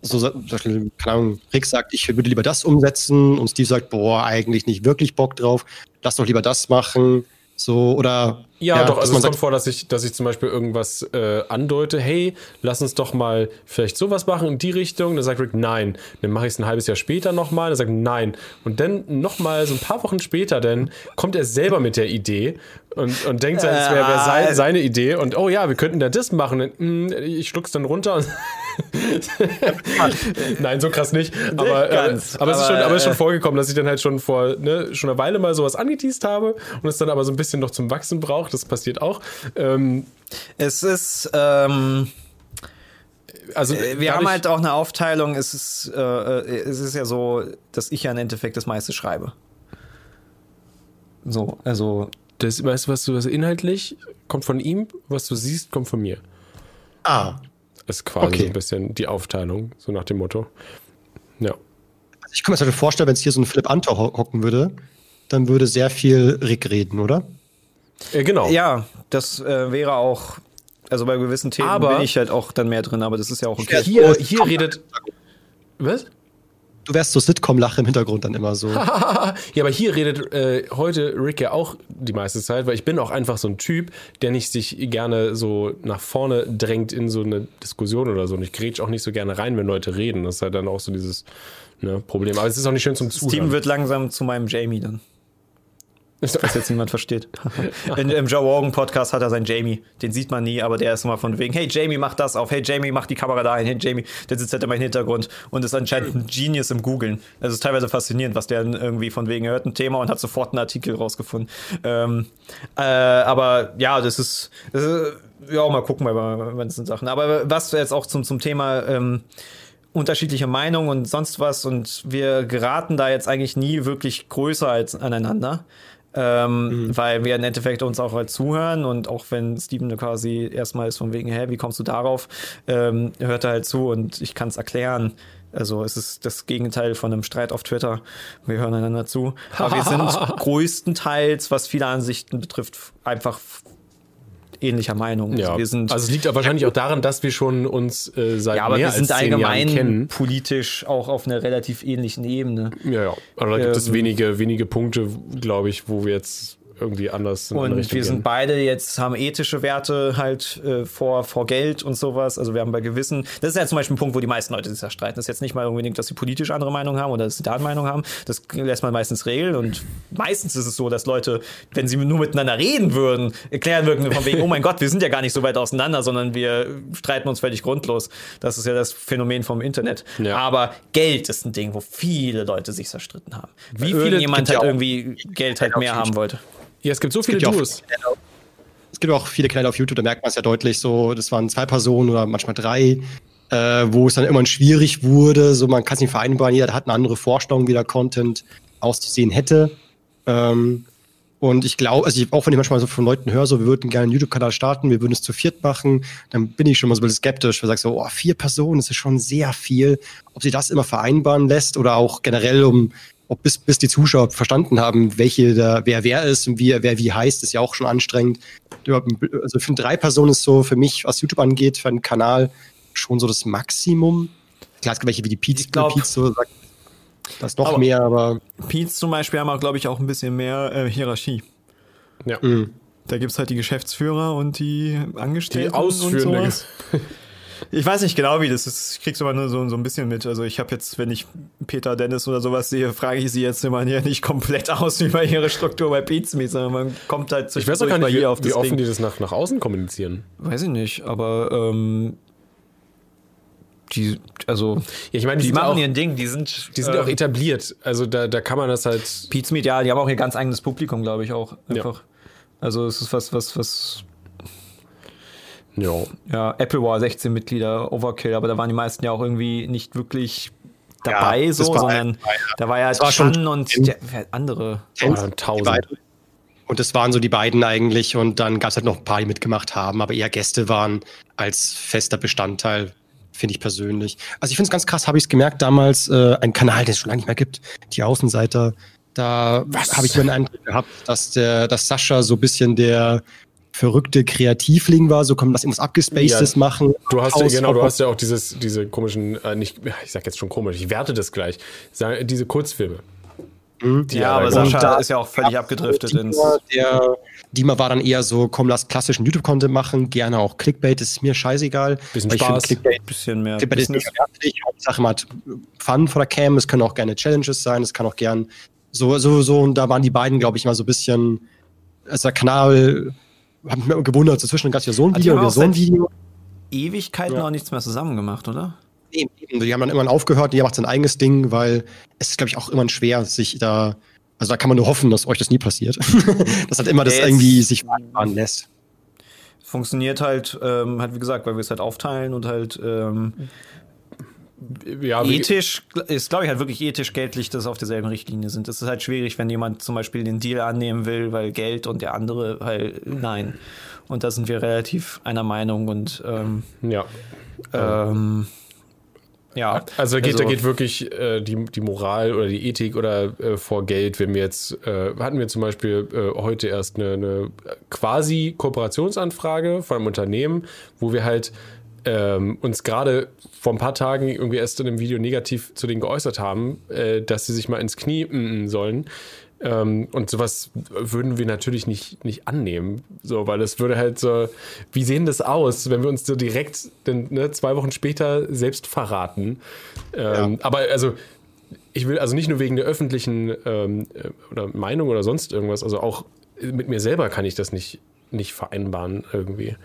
so, zum Beispiel, keine Ahnung, Rick sagt, ich würde lieber das umsetzen und Steve sagt, boah, eigentlich nicht wirklich Bock drauf, lass doch lieber das machen. So, oder. Ja, ja doch, also es kommt vor, dass ich, dass ich zum Beispiel irgendwas äh, andeute, hey, lass uns doch mal vielleicht sowas machen in die Richtung. Dann sagt Rick, nein. Dann mache ich es ein halbes Jahr später nochmal. Dann sagt nein. Und dann nochmal, so ein paar Wochen später, dann kommt er selber mit der Idee und, und denkt, es wäre wär sein, seine Idee. Und oh ja, wir könnten da das machen. Und, mh, ich schluck's dann runter und Nein, so krass nicht. Aber, ganz, äh, aber, es ist schon, aber ist schon äh, vorgekommen, dass ich dann halt schon vor ne, schon eine Weile mal sowas angeteased habe und es dann aber so ein bisschen noch zum Wachsen braucht. Das passiert auch. Ähm, es ist. Ähm also äh, wir haben halt auch eine Aufteilung. Es ist, äh, es ist ja so, dass ich ja im Endeffekt das meiste schreibe. So, also. Das, weißt du, was du was inhaltlich kommt von ihm, was du siehst, kommt von mir. Ah, ist quasi okay. so ein bisschen die Aufteilung, so nach dem Motto. Ja. Also ich kann mir das vorstellen, wenn es hier so ein Philipp Antor hocken würde, dann würde sehr viel Rick reden, oder? Ja, genau. Ja, das äh, wäre auch, also bei gewissen Themen aber bin ich halt auch dann mehr drin, aber das ist ja auch okay. Hier, hier redet. Was? Du wärst so Sitcom-Lache im Hintergrund dann immer so. ja, aber hier redet äh, heute Rick ja auch die meiste Zeit, weil ich bin auch einfach so ein Typ, der nicht sich gerne so nach vorne drängt in so eine Diskussion oder so. Und ich grätsch auch nicht so gerne rein, wenn Leute reden. Das ist halt dann auch so dieses ne, Problem. Aber es ist auch nicht schön zum Zuhören. Steven wird langsam zu meinem Jamie dann. Was jetzt niemand versteht. In, Im Joe Rogan Podcast hat er seinen Jamie. Den sieht man nie, aber der ist immer von wegen, hey Jamie, mach das auf. Hey Jamie, mach die Kamera dahin. Hey Jamie, der sitzt halt immer im Hintergrund und ist anscheinend ein Genius im Googeln. Es ist teilweise faszinierend, was der irgendwie von wegen hört ein Thema und hat sofort einen Artikel rausgefunden. Ähm, äh, aber ja, das ist, das ist, ja, mal gucken bei manchen Sachen. Aber was jetzt auch zum, zum Thema, ähm, unterschiedliche Meinungen und sonst was und wir geraten da jetzt eigentlich nie wirklich größer als aneinander ähm, mhm. weil wir im Endeffekt uns auch halt zuhören und auch wenn Steven quasi erstmal ist von wegen, hä, wie kommst du darauf, ähm, hört er halt zu und ich kann es erklären. Also es ist das Gegenteil von einem Streit auf Twitter. Wir hören einander zu. Aber wir sind größtenteils, was viele Ansichten betrifft, einfach ähnlicher Meinung. Ja. Also, wir sind, also es liegt wahrscheinlich auch daran, dass wir schon uns äh, seit ja, aber mehr wir sind allgemein kennen. politisch auch auf einer relativ ähnlichen Ebene. Ja, ja. Aber da gibt ähm, es wenige, wenige Punkte, glaube ich, wo wir jetzt irgendwie anders. Und wir gehen. sind beide jetzt, haben ethische Werte halt äh, vor, vor Geld und sowas. Also wir haben bei gewissen, das ist ja zum Beispiel ein Punkt, wo die meisten Leute sich streiten. Das ist jetzt nicht mal unbedingt, dass sie politisch andere Meinung haben oder dass sie da eine Meinung haben. Das lässt man meistens regeln und meistens ist es so, dass Leute, wenn sie nur miteinander reden würden, erklären würden von wegen, oh mein Gott, wir sind ja gar nicht so weit auseinander, sondern wir streiten uns völlig grundlos. Das ist ja das Phänomen vom Internet. Ja. Aber Geld ist ein Ding, wo viele Leute sich zerstritten haben. Wie viele jemand halt irgendwie Geld halt mehr haben wollte. Ja, es gibt so viele Duos. Es gibt auch viele Kanäle auf YouTube, da merkt man es ja deutlich so, das waren zwei Personen oder manchmal drei, äh, wo es dann immer schwierig wurde, so man kann es nicht vereinbaren, jeder hat eine andere Vorstellung, wie der Content auszusehen hätte. Ähm, und ich glaube, also ich, auch wenn ich manchmal so von Leuten höre, so wir würden gerne einen YouTube-Kanal starten, wir würden es zu viert machen, dann bin ich schon mal so ein bisschen skeptisch, weil ich sage so, oh, vier Personen, das ist schon sehr viel. Ob sie das immer vereinbaren lässt oder auch generell, um ob bis, bis die Zuschauer verstanden haben, welche da, wer wer ist und wie, wer wie heißt, ist ja auch schon anstrengend. Also für drei Personen ist so für mich, was YouTube angeht, für einen Kanal schon so das Maximum. Klar, es gibt welche wie die Pete, glaub, Pete so sagt, das ist noch aber mehr, aber. Pete zum Beispiel haben auch, glaube ich, auch ein bisschen mehr äh, Hierarchie. Ja. Mhm. Da gibt es halt die Geschäftsführer und die Angestellten. Die Ausführenden. Ich weiß nicht genau, wie das ist. Ich krieg's aber nur so, so ein bisschen mit. Also ich habe jetzt, wenn ich Peter Dennis oder sowas sehe, frage ich sie jetzt immer hier nicht komplett aus wie bei ihrer Struktur bei Pizmeet, sondern man kommt halt zu Ich weiß auch gar nicht, wie, auf wie offen Ding. die das nach, nach außen kommunizieren. Weiß ich nicht, aber ähm, die, also, ja, ich meine, die, die machen auch, ihren Ding, die sind, die sind äh, auch etabliert. Also da, da kann man das halt. Pizmeet, ja, die haben auch ihr ganz eigenes Publikum, glaube ich auch. Einfach. Ja. Also es ist was, was, was ja. ja, Apple war 16 Mitglieder, Overkill, aber da waren die meisten ja auch irgendwie nicht wirklich dabei, ja, so, sondern ein, da war ja war Chan und der, andere. Tausend. Und das waren so die beiden eigentlich. Und dann gab es halt noch ein paar, die mitgemacht haben, aber eher Gäste waren als fester Bestandteil, finde ich persönlich. Also ich finde es ganz krass, habe ich es gemerkt damals, äh, ein Kanal, den es schon lange nicht mehr gibt, die Außenseiter. Da habe ich mir den Eindruck gehabt, dass der, dass Sascha so ein bisschen der verrückte Kreativling war, so kommen das irgendwas abgespacedes ja, machen. Du hast ja, genau, du hast ja auch dieses, diese komischen, äh, nicht, ich sag jetzt schon komisch, ich werte das gleich, diese Kurzfilme. Mhm. ja, aber Sascha da ist ja auch völlig abgedriftet Dima, ins. Der Dima war dann eher so, komm, lass klassischen YouTube-Content machen, gerne auch Clickbait, ist mir scheißegal. Bisschen Spaß, Clickbait, bisschen mehr. Clickbait ist nicht fertig. Hauptsache man hat Fun vor der Cam, es können auch gerne Challenges sein, es kann auch gern so, so, so, und da waren die beiden, glaube ich, mal so ein bisschen, also der Kanal, hat mich mir gewundert, dazwischen gab es ja so ein Video und so ein Video. Ewigkeiten ja. auch nichts mehr zusammen gemacht, oder? Eben, eben. Die haben dann irgendwann aufgehört, jeder macht sein eigenes Ding, weil es ist, glaube ich, auch immer schwer, sich da, also da kann man nur hoffen, dass euch das nie passiert. dass halt immer das irgendwie sich fahren lässt. Funktioniert halt, ähm, halt wie gesagt, weil wir es halt aufteilen und halt ähm, ja, ethisch ist, glaube ich, halt wirklich ethisch geltlich, dass auf derselben Richtlinie sind. Es ist halt schwierig, wenn jemand zum Beispiel den Deal annehmen will, weil Geld und der andere halt nein. Und da sind wir relativ einer Meinung und ähm, ja. Ähm, ja. Also da geht, also, da geht wirklich äh, die, die Moral oder die Ethik oder äh, vor Geld, wenn wir jetzt, äh, hatten wir zum Beispiel äh, heute erst eine, eine quasi Kooperationsanfrage von einem Unternehmen, wo wir halt ähm, uns gerade vor ein paar Tagen irgendwie erst in einem Video negativ zu denen geäußert haben, äh, dass sie sich mal ins Knie mm, sollen. Ähm, und sowas würden wir natürlich nicht, nicht annehmen, so, weil es würde halt so, wie sehen das aus, wenn wir uns so direkt denn, ne, zwei Wochen später selbst verraten? Ähm, ja. Aber also, ich will also nicht nur wegen der öffentlichen ähm, äh, oder Meinung oder sonst irgendwas, also auch mit mir selber kann ich das nicht, nicht vereinbaren irgendwie.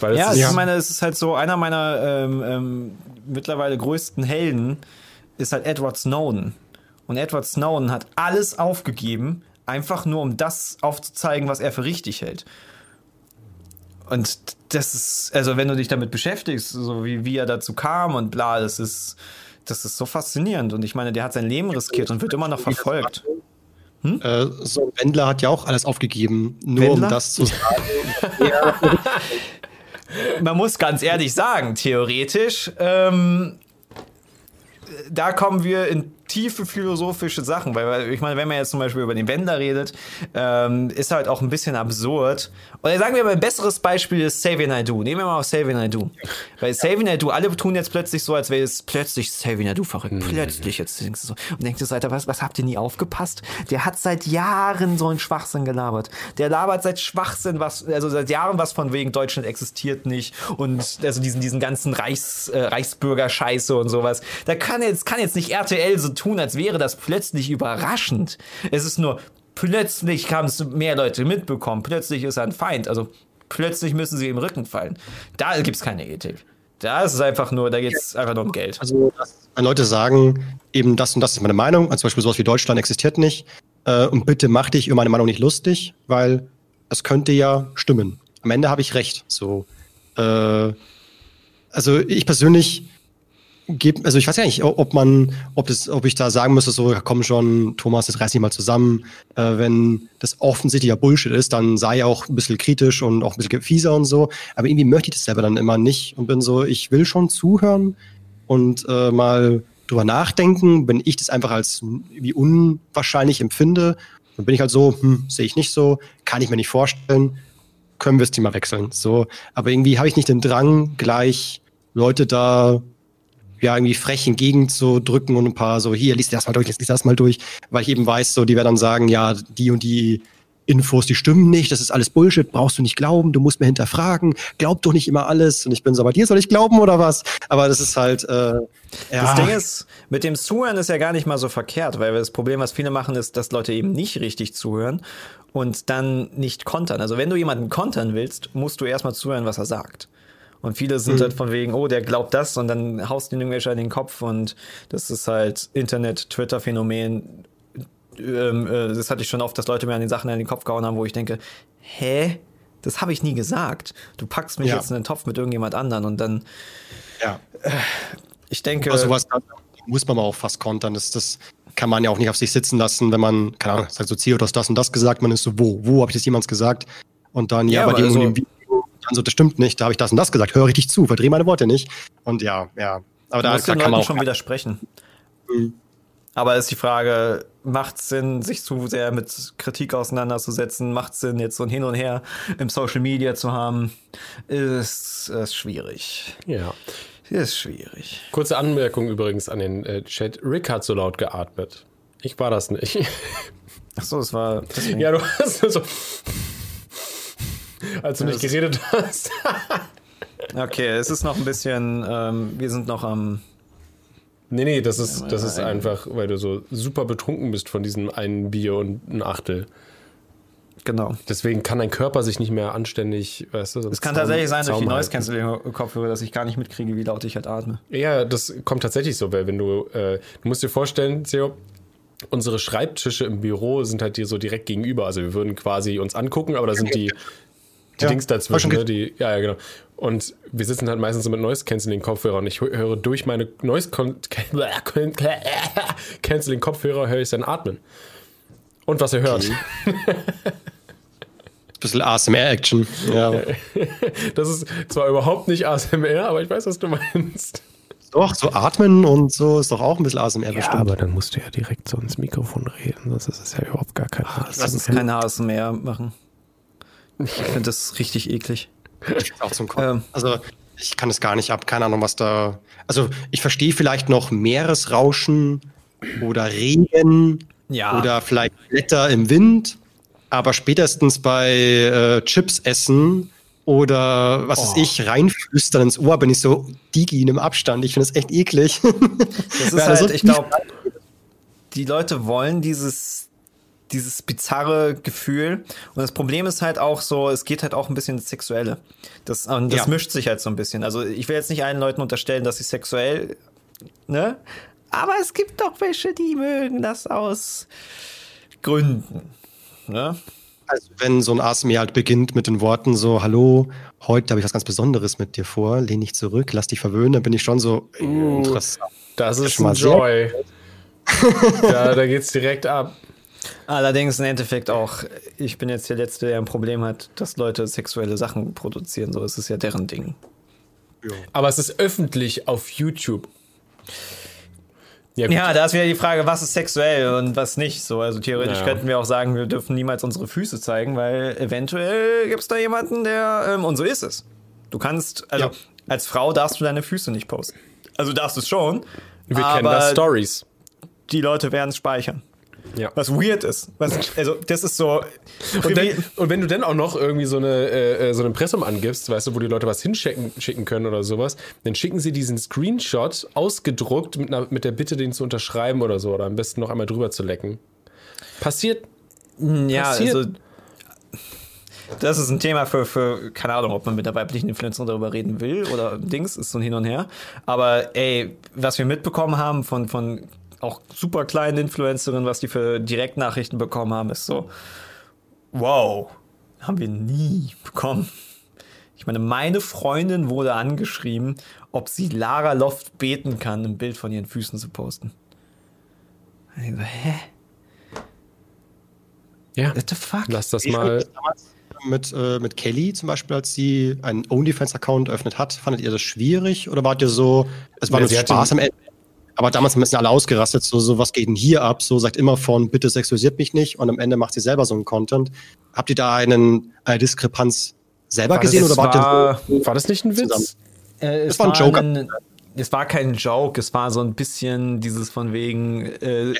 Weil ja, ich meine, es ist halt so, einer meiner ähm, ähm, mittlerweile größten Helden ist halt Edward Snowden. Und Edward Snowden hat alles aufgegeben, einfach nur um das aufzuzeigen, was er für richtig hält. Und das ist, also wenn du dich damit beschäftigst, so wie, wie er dazu kam und bla, das ist, das ist so faszinierend. Und ich meine, der hat sein Leben riskiert und wird immer noch verfolgt. Hm? Äh, so ein Wendler hat ja auch alles aufgegeben, nur Wendler? um das zu sagen. Man muss ganz ehrlich sagen, theoretisch, ähm, da kommen wir in tiefe philosophische Sachen, weil ich meine, wenn man jetzt zum Beispiel über den Wender redet, ähm, ist halt auch ein bisschen absurd. Oder sagen wir mal, ein besseres Beispiel ist Saving I Do. Nehmen wir mal auch Saving I Do. Weil Saving I Do, alle tun jetzt plötzlich so, als wäre es plötzlich Saving I Do verrückt. Mhm. Plötzlich jetzt denkst du so. Und denkst du Alter, was, was habt ihr nie aufgepasst? Der hat seit Jahren so einen Schwachsinn gelabert. Der labert seit Schwachsinn was, also seit Jahren was von wegen Deutschland existiert nicht und also diesen, diesen ganzen Reichs, äh, Reichsbürger-Scheiße und sowas. Da kann jetzt, kann jetzt nicht RTL so tun, als wäre das plötzlich überraschend. Es ist nur, plötzlich haben es mehr Leute mitbekommen, plötzlich ist er ein Feind, also plötzlich müssen sie im Rücken fallen. Da gibt es keine Ethik. Da ist es einfach nur, da geht es einfach nur um Geld. Also, wenn Leute sagen, eben das und das ist meine Meinung, also zum Beispiel sowas wie Deutschland existiert nicht, äh, und bitte mach dich über meine Meinung nicht lustig, weil das könnte ja stimmen. Am Ende habe ich recht. So, äh, also ich persönlich gibt, also ich weiß ja nicht, ob man, ob das, ob ich da sagen müsste, so, komm schon, Thomas, jetzt reiß dich mal zusammen. Äh, wenn das offensichtlicher Bullshit ist, dann sei auch ein bisschen kritisch und auch ein bisschen fieser und so. Aber irgendwie möchte ich das selber dann immer nicht und bin so, ich will schon zuhören und äh, mal drüber nachdenken, wenn ich das einfach als wie unwahrscheinlich empfinde, dann bin ich halt so, hm, sehe ich nicht so, kann ich mir nicht vorstellen, können wir das Thema wechseln. So, aber irgendwie habe ich nicht den Drang, gleich Leute da ja irgendwie frech entgegenzudrücken und ein paar so, hier, liest das mal durch, liest das mal durch, weil ich eben weiß, so, die werden dann sagen, ja, die und die Infos, die stimmen nicht, das ist alles Bullshit, brauchst du nicht glauben, du musst mir hinterfragen, glaub doch nicht immer alles. Und ich bin so, bei dir soll ich glauben oder was? Aber das ist halt, äh, ja. Das Ding ist, mit dem Zuhören ist ja gar nicht mal so verkehrt, weil das Problem, was viele machen, ist, dass Leute eben nicht richtig zuhören und dann nicht kontern. Also wenn du jemanden kontern willst, musst du erstmal zuhören, was er sagt. Und viele sind mhm. halt von wegen, oh, der glaubt das und dann haust du irgendwelche in den Kopf und das ist halt Internet-Twitter-Phänomen. Ähm, äh, das hatte ich schon oft, dass Leute mir an den Sachen in den Kopf gehauen haben, wo ich denke, hä? Das habe ich nie gesagt. Du packst mich ja. jetzt in den Topf mit irgendjemand anderen und dann. Ja. Äh, ich denke. Also was muss man auch fast kontern. Das, das kann man ja auch nicht auf sich sitzen lassen, wenn man, keine Ahnung, sagt so, Zio, du hast das und das gesagt, man ist so, wo, wo habe ich das jemals gesagt? Und dann, ja, ja bei dem, also, dem Dann so, das stimmt nicht, da habe ich das und das gesagt, höre richtig zu, verdrehe meine Worte nicht. Und ja, ja. Aber da, da kann man auch schon widersprechen. Mhm. Aber ist die Frage, macht es Sinn, sich zu sehr mit Kritik auseinanderzusetzen? Macht es Sinn, jetzt so ein Hin und Her im Social Media zu haben? Ist, ist schwierig. Ja. Ist schwierig. Kurze Anmerkung übrigens an den äh, Chat. Rick hat so laut geatmet. Ich war das nicht. Achso, es war. Deswegen. Ja, du hast so. Als du nicht geredet hast. okay, es ist noch ein bisschen. Ähm, wir sind noch am Nee, nee, das ist, das ist einfach, weil du so super betrunken bist von diesem einen Bier und ein Achtel. Genau. Deswegen kann dein Körper sich nicht mehr anständig, weißt du. Es kann Zaum, tatsächlich sein, durch die Noise Cancelling Kopfhörer, dass ich gar nicht mitkriege, wie laut ich halt atme. Ja, das kommt tatsächlich so, weil wenn du, äh, du musst dir vorstellen, Theo, unsere Schreibtische im Büro sind halt dir so direkt gegenüber. Also wir würden quasi uns angucken, aber da sind die, die ja, Dings dazwischen, ne? Die, ja, ja, genau. Und wir sitzen halt meistens so mit Noise Cancelling Kopfhörer und ich höre durch meine Noise Cancelling Kopfhörer höre ich sein Atmen. Und was er hört. Okay. Bisschen ASMR-Action. Ja. Das ist zwar überhaupt nicht ASMR, aber ich weiß, was du meinst. Doch, so atmen und so ist doch auch ein bisschen ASMR ja, bestimmt. aber dann musst du ja direkt so ins Mikrofon reden, sonst ist es ja überhaupt gar kein ASMR. Lass uns keine ASMR machen. Ich finde das richtig eklig. Auch zum ähm. Also ich kann es gar nicht ab, keine Ahnung, was da. Also ich verstehe vielleicht noch Meeresrauschen oder Regen ja. oder vielleicht Blätter im Wind, aber spätestens bei äh, Chips essen oder was oh. weiß ich, reinflüstern ins Ohr, bin ich so Digi in einem Abstand. Ich finde das echt eklig. Das ist halt, so ich glaube, die Leute wollen dieses dieses bizarre Gefühl. Und das Problem ist halt auch so, es geht halt auch ein bisschen ins Sexuelle. Das, und das ja. mischt sich halt so ein bisschen. Also ich will jetzt nicht allen Leuten unterstellen, dass sie sexuell, ne? Aber es gibt doch welche, die mögen das aus Gründen. Ne? Also wenn so ein ASMR halt beginnt mit den Worten so, hallo, heute habe ich was ganz Besonderes mit dir vor, lehn dich zurück, lass dich verwöhnen, dann bin ich schon so uh, interessant. Das ist ein Joy. ja, da geht's direkt ab. Allerdings im Endeffekt auch, ich bin jetzt der Letzte, der ein Problem hat, dass Leute sexuelle Sachen produzieren. So ist es ja deren Ding. Aber es ist öffentlich auf YouTube. Ja, ja, da ist wieder die Frage, was ist sexuell und was nicht. So, also theoretisch ja. könnten wir auch sagen, wir dürfen niemals unsere Füße zeigen, weil eventuell gibt es da jemanden, der ähm, und so ist es. Du kannst, also ja. als Frau darfst du deine Füße nicht posten. Also darfst du es schon. Wir kennen da Stories. Die Leute werden es speichern. Ja. Was weird ist. Was, also, das ist so. Und, dann, und, wenn du dann auch noch irgendwie so eine, äh, so ein Impressum angibst, weißt du, wo die Leute was hinschicken schicken können oder sowas, dann schicken sie diesen Screenshot ausgedruckt mit, einer, mit der Bitte, den zu unterschreiben oder so, oder am besten noch einmal drüber zu lecken. Passiert. Ja, passiert. also. Das ist ein Thema für, für, keine Ahnung, ob man mit der weiblichen Influencerin darüber reden will oder Dings, ist so ein Hin und Her. Aber ey, was wir mitbekommen haben von, von auch super kleinen Influencerinnen, was die für Direktnachrichten bekommen haben, ist so, wow, haben wir nie bekommen. Ich meine, meine Freundin wurde angeschrieben, ob sie Lara Loft beten kann, ein Bild von ihren Füßen zu posten. Ich so, hä? Ja. What the fuck? Lass das ich mal. Mit, äh, mit Kelly zum Beispiel, als sie einen OnlyFans-Account eröffnet hat, fandet ihr das schwierig oder wart ihr so, es war ja, nur Spaß am Ende? Aber damals sind alle ausgerastet, so, so was geht denn hier ab? So sagt immer von, bitte sexualisiert mich nicht und am Ende macht sie selber so einen Content. Habt ihr da einen, eine Diskrepanz selber war gesehen oder war, war, so, war das nicht ein Witz? Äh, es war ein Joke. Ein, es war kein Joke, es war so ein bisschen dieses von wegen, äh,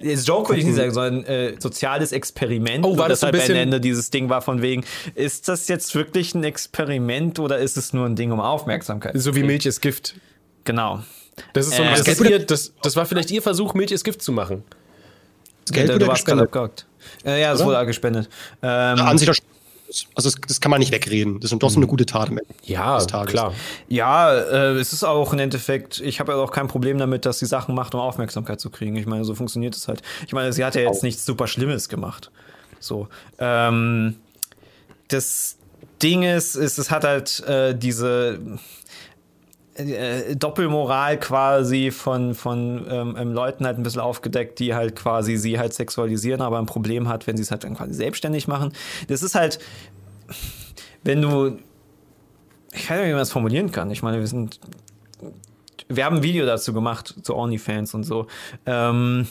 Joke würde ich nicht sagen, sondern äh, soziales Experiment. Oh, war das ein bisschen Ende dieses Ding war von wegen, ist das jetzt wirklich ein Experiment oder ist es nur ein Ding um Aufmerksamkeit? So wie Milch ist Gift. Genau. Das ist so äh, das, ihr, das, das war vielleicht ihr Versuch, Milch ist Gift zu machen. Das Geld wurde gespendet. Äh, ja, das wurde gespendet. Ähm, ja, an sich also das, das, kann man nicht wegreden. Das ist doch so eine gute Tat. Ja, klar. Ja, äh, es ist auch im Endeffekt, ich habe ja auch kein Problem damit, dass sie Sachen macht, um Aufmerksamkeit zu kriegen. Ich meine, so funktioniert es halt. Ich meine, sie hat ja jetzt nichts super Schlimmes gemacht. So. Ähm, das Ding ist, ist, es hat halt äh, diese äh, Doppelmoral quasi von, von ähm, ähm, Leuten halt ein bisschen aufgedeckt, die halt quasi sie halt sexualisieren, aber ein Problem hat, wenn sie es halt dann quasi selbstständig machen. Das ist halt, wenn du, ich weiß nicht, wie man das formulieren kann. Ich meine, wir sind, wir haben ein Video dazu gemacht, zu OnlyFans und so. Ähm,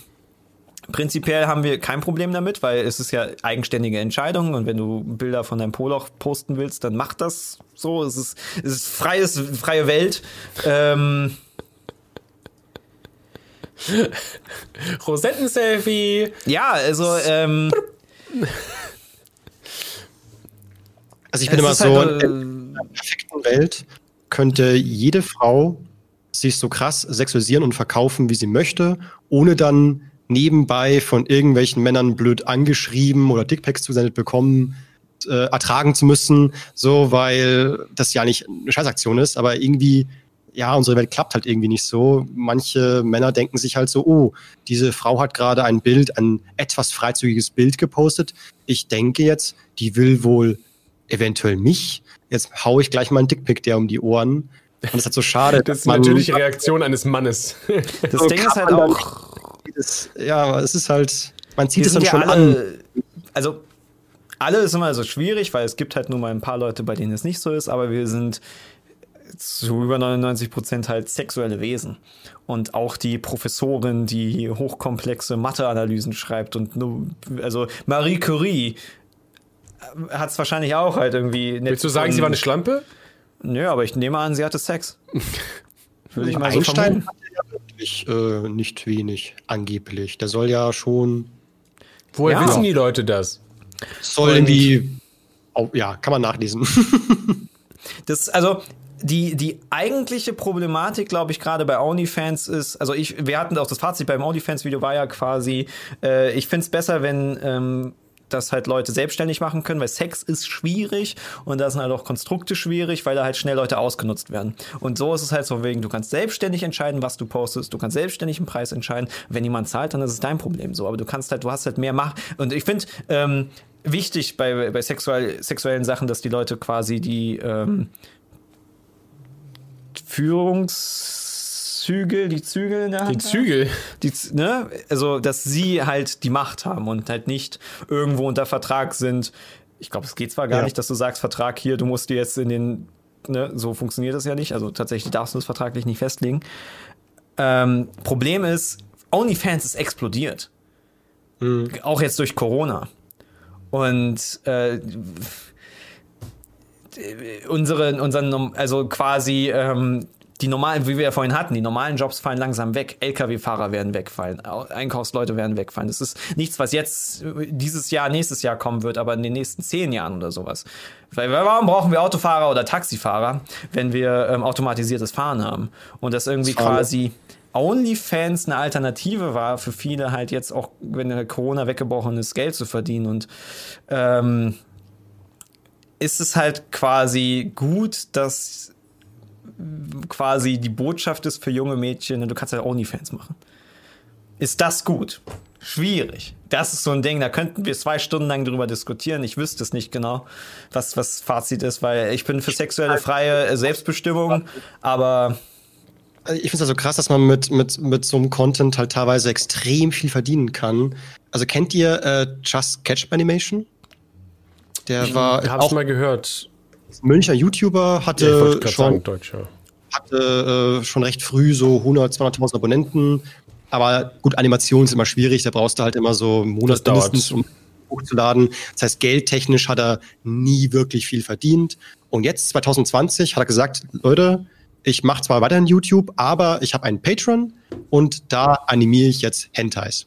Prinzipiell haben wir kein Problem damit, weil es ist ja eigenständige Entscheidung und wenn du Bilder von deinem Poloch posten willst, dann mach das so. Es ist, es ist freies, freie Welt. Ähm Rosetten-Selfie. Ja, also ähm Also ich bin immer so, halt, in einer perfekten Welt könnte jede Frau sich so krass sexualisieren und verkaufen, wie sie möchte, ohne dann nebenbei von irgendwelchen Männern blöd angeschrieben oder Dickpacks zugesendet bekommen, äh, ertragen zu müssen, so, weil das ja nicht eine Scheißaktion ist, aber irgendwie, ja, unsere Welt klappt halt irgendwie nicht so. Manche Männer denken sich halt so, oh, diese Frau hat gerade ein Bild, ein etwas freizügiges Bild gepostet. Ich denke jetzt, die will wohl eventuell mich. Jetzt hau ich gleich mal einen Dickpick der um die Ohren. Und das ist halt so schade. Das ist natürlich die Reaktion eines Mannes. Das so Ding ist halt auch das, ja, es ist halt, man zieht es dann schon alle, an. Also, alle ist immer so schwierig, weil es gibt halt nur mal ein paar Leute, bei denen es nicht so ist, aber wir sind zu über 99 Prozent halt sexuelle Wesen. Und auch die Professorin, die hochkomplexe Matheanalysen schreibt und nur, also Marie Curie hat es wahrscheinlich auch halt irgendwie. Willst du sagen, sie war eine Schlampe? Nö, aber ich nehme an, sie hatte Sex. Würde ich mal Einstein so vermuten wirklich äh, nicht wenig, angeblich. Der soll ja schon. Woher ja. wissen die Leute das? Soll irgendwie. Oh, ja, kann man nachlesen. das, also, die, die eigentliche Problematik, glaube ich, gerade bei OnlyFans ist, also ich, wir hatten auch das Fazit beim OnlyFans-Video war ja quasi, äh, ich finde es besser, wenn ähm, das halt Leute selbstständig machen können, weil Sex ist schwierig und da sind halt auch Konstrukte schwierig, weil da halt schnell Leute ausgenutzt werden. Und so ist es halt so wegen, du kannst selbstständig entscheiden, was du postest, du kannst selbstständig einen Preis entscheiden. Wenn jemand zahlt, dann ist es dein Problem so. Aber du kannst halt, du hast halt mehr Macht. Und ich finde, ähm, wichtig bei, bei sexuell, sexuellen Sachen, dass die Leute quasi die ähm, Führungs Zügel, die Zügel in der Hand. Die Zügel. Die, ne? Also, dass sie halt die Macht haben und halt nicht irgendwo unter Vertrag sind. Ich glaube, es geht zwar gar ja. nicht, dass du sagst, Vertrag hier, du musst dir jetzt in den, ne, so funktioniert das ja nicht. Also tatsächlich darfst du das vertraglich nicht festlegen. Ähm, Problem ist, OnlyFans ist explodiert. Mhm. Auch jetzt durch Corona. Und äh, unsere, unseren, also quasi ähm, die normalen, wie wir ja vorhin hatten, die normalen Jobs fallen langsam weg. LKW-Fahrer werden wegfallen, Einkaufsleute werden wegfallen. Das ist nichts, was jetzt dieses Jahr, nächstes Jahr kommen wird, aber in den nächsten zehn Jahren oder sowas. Weil warum brauchen wir Autofahrer oder Taxifahrer, wenn wir ähm, automatisiertes Fahren haben? Und das irgendwie Schade. quasi OnlyFans eine Alternative war für viele halt jetzt auch, wenn Corona weggebrochen ist, Geld zu verdienen und ähm, ist es halt quasi gut, dass quasi die Botschaft ist für junge Mädchen, du kannst ja OnlyFans machen. Ist das gut? Schwierig. Das ist so ein Ding, da könnten wir zwei Stunden lang drüber diskutieren. Ich wüsste es nicht genau, was, was Fazit ist, weil ich bin für sexuelle freie Selbstbestimmung, aber. Ich finde es also krass, dass man mit, mit, mit so einem Content halt teilweise extrem viel verdienen kann. Also kennt ihr äh, Just Catch Animation? Der ich war. Ich hab's mal gehört. Münchner YouTuber hatte ja, schon, ja. hatte, äh, schon recht früh so 100, 200.000 Abonnenten. Aber gut, Animation ist immer schwierig. Da brauchst du halt immer so einen Monat mindestens, um hochzuladen. Das heißt, geldtechnisch hat er nie wirklich viel verdient. Und jetzt, 2020, hat er gesagt, Leute, ich mache zwar weiterhin YouTube, aber ich habe einen Patreon und da animiere ich jetzt Hentais.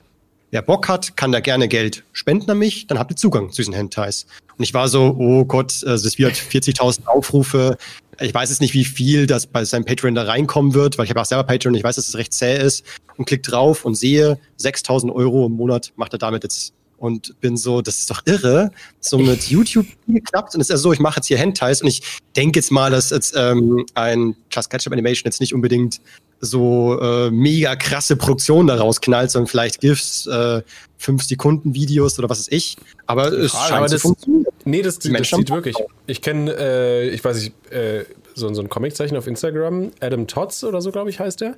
Wer Bock hat, kann da gerne Geld spenden an mich, dann habt ihr Zugang zu diesen Hentais. Und ich war so, oh Gott, also es wird 40.000 Aufrufe. Ich weiß jetzt nicht, wie viel das bei seinem Patreon da reinkommen wird, weil ich habe auch selber Patreon, ich weiß, dass es recht zäh ist. Und klick drauf und sehe, 6.000 Euro im Monat macht er damit jetzt und bin so, das ist doch irre. So mit YouTube geklappt und es ist ja so, ich mache jetzt hier Hentais und ich denke jetzt mal, dass jetzt ähm, ein Just Ketchup Animation jetzt nicht unbedingt so äh, mega krasse Produktion daraus knallt, sondern vielleicht GIFs, äh, 5 Sekunden Videos oder was weiß ich. Aber es scheint aber das, zu funktionieren. Nee, das, das, das sieht wirklich. Ich kenne, äh, ich weiß nicht, äh, so, so ein Comiczeichen auf Instagram, Adam Tots oder so, glaube ich, heißt der.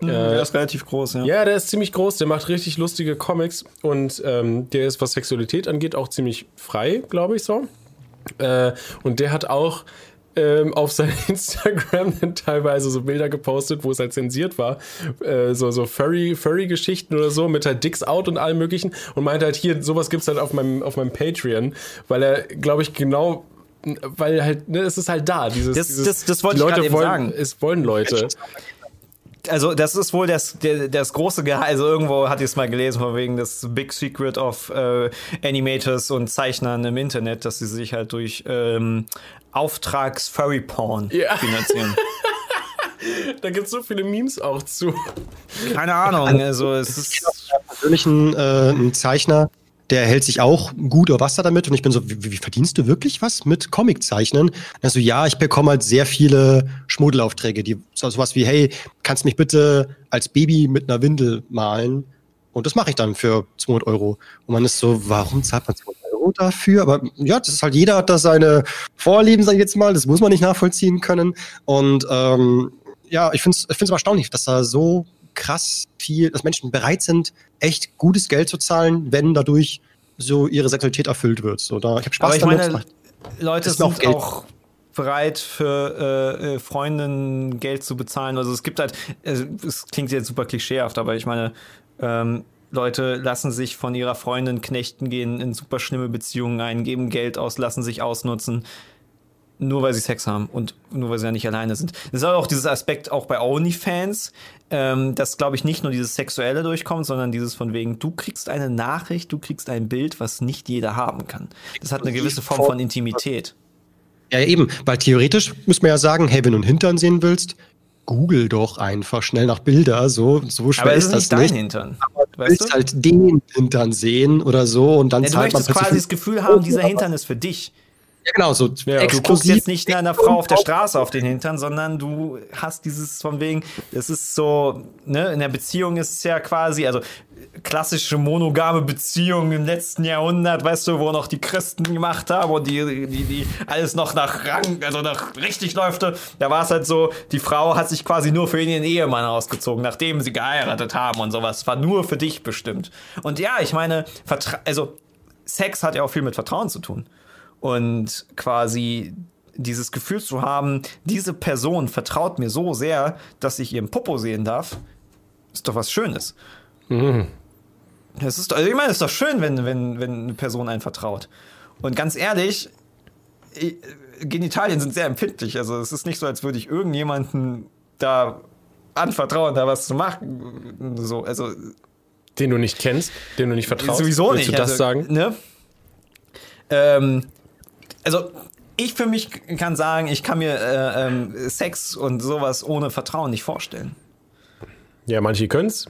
Mhm, äh, der ist relativ groß, ja. Ja, der ist ziemlich groß, der macht richtig lustige Comics und ähm, der ist, was Sexualität angeht, auch ziemlich frei, glaube ich so. Äh, und der hat auch ähm, auf sein Instagram dann teilweise so Bilder gepostet, wo es halt zensiert war. Äh, so so Furry-Geschichten oder so mit halt Dicks Out und allem möglichen. Und meinte halt, hier, sowas gibt's halt auf meinem, auf meinem Patreon, weil er, glaube ich, genau weil halt, ne, es ist halt da. Dieses, das, dieses, das, das wollte ich eben wollen, sagen. Es wollen Leute also das ist wohl das, das große Geheimnis, also irgendwo hatte ich es mal gelesen, von wegen das Big Secret of äh, Animators und Zeichnern im Internet, dass sie sich halt durch ähm, Auftrags-Furry-Porn ja. finanzieren. da gibt es so viele Memes auch zu. Keine Ahnung, also es ist... Ich persönlich ein, äh, ein Zeichner, der hält sich auch gut über Wasser damit. Und ich bin so, wie, wie verdienst du wirklich was mit Comiczeichnen? Also ja, ich bekomme halt sehr viele Schmuddelaufträge, die so sowas wie, hey, kannst mich bitte als Baby mit einer Windel malen? Und das mache ich dann für 200 Euro. Und man ist so, warum zahlt man 200 Euro dafür? Aber ja, das ist halt, jeder hat da seine Vorlieben, sag ich jetzt mal. Das muss man nicht nachvollziehen können. Und ähm, ja, ich finde es ich erstaunlich, dass da so krass viel, dass Menschen bereit sind, echt gutes Geld zu zahlen, wenn dadurch so ihre Sexualität erfüllt wird. So, da, ich habe Spaß Aber ich damit. Meine, Leute sind auch, auch bereit für äh, äh, Freundinnen Geld zu bezahlen. Also es gibt halt, es klingt jetzt super klischeehaft, aber ich meine, ähm, Leute lassen sich von ihrer Freundin knechten gehen, in super schlimme Beziehungen ein, geben Geld aus, lassen sich ausnutzen nur weil sie Sex haben und nur weil sie ja nicht alleine sind. Das ist aber auch dieses Aspekt auch bei OnlyFans, ähm, dass, glaube ich, nicht nur dieses Sexuelle durchkommt, sondern dieses von wegen, du kriegst eine Nachricht, du kriegst ein Bild, was nicht jeder haben kann. Das hat eine gewisse Form von Intimität. Ja, eben, weil theoretisch muss man ja sagen, hey, wenn du einen Hintern sehen willst, google doch einfach schnell nach Bilder, so, so schwer aber ist, ist das nicht. Dein Hintern. Aber du willst du? halt den Hintern sehen oder so und dann ja, zahlt man quasi das Gefühl haben, dieser Hintern ist für dich. Ja, genau, so ja, Du guckst jetzt nicht einer Frau auf der Straße auf den Hintern, sondern du hast dieses von wegen, es ist so, ne, in der Beziehung ist es ja quasi, also klassische monogame Beziehung im letzten Jahrhundert, weißt du, wo noch die Christen gemacht haben und die, die, die alles noch nach Rang, also nach richtig läuft. Da war es halt so, die Frau hat sich quasi nur für ihren Ehemann ausgezogen, nachdem sie geheiratet haben und sowas. War nur für dich bestimmt. Und ja, ich meine, Vertra also Sex hat ja auch viel mit Vertrauen zu tun. Und quasi dieses Gefühl zu haben, diese Person vertraut mir so sehr, dass ich ihren Popo sehen darf, ist doch was Schönes. Mhm. Das ist, also ich meine, es ist doch schön, wenn, wenn, wenn eine Person einen vertraut. Und ganz ehrlich, Genitalien sind sehr empfindlich. Also es ist nicht so, als würde ich irgendjemanden da anvertrauen, da was zu machen. So, also den du nicht kennst, den du nicht vertraust. Sowieso Willst nicht. du das also, sagen? Ne? Ähm, also ich für mich kann sagen, ich kann mir äh, ähm, Sex und sowas ohne Vertrauen nicht vorstellen. Ja, manche können es.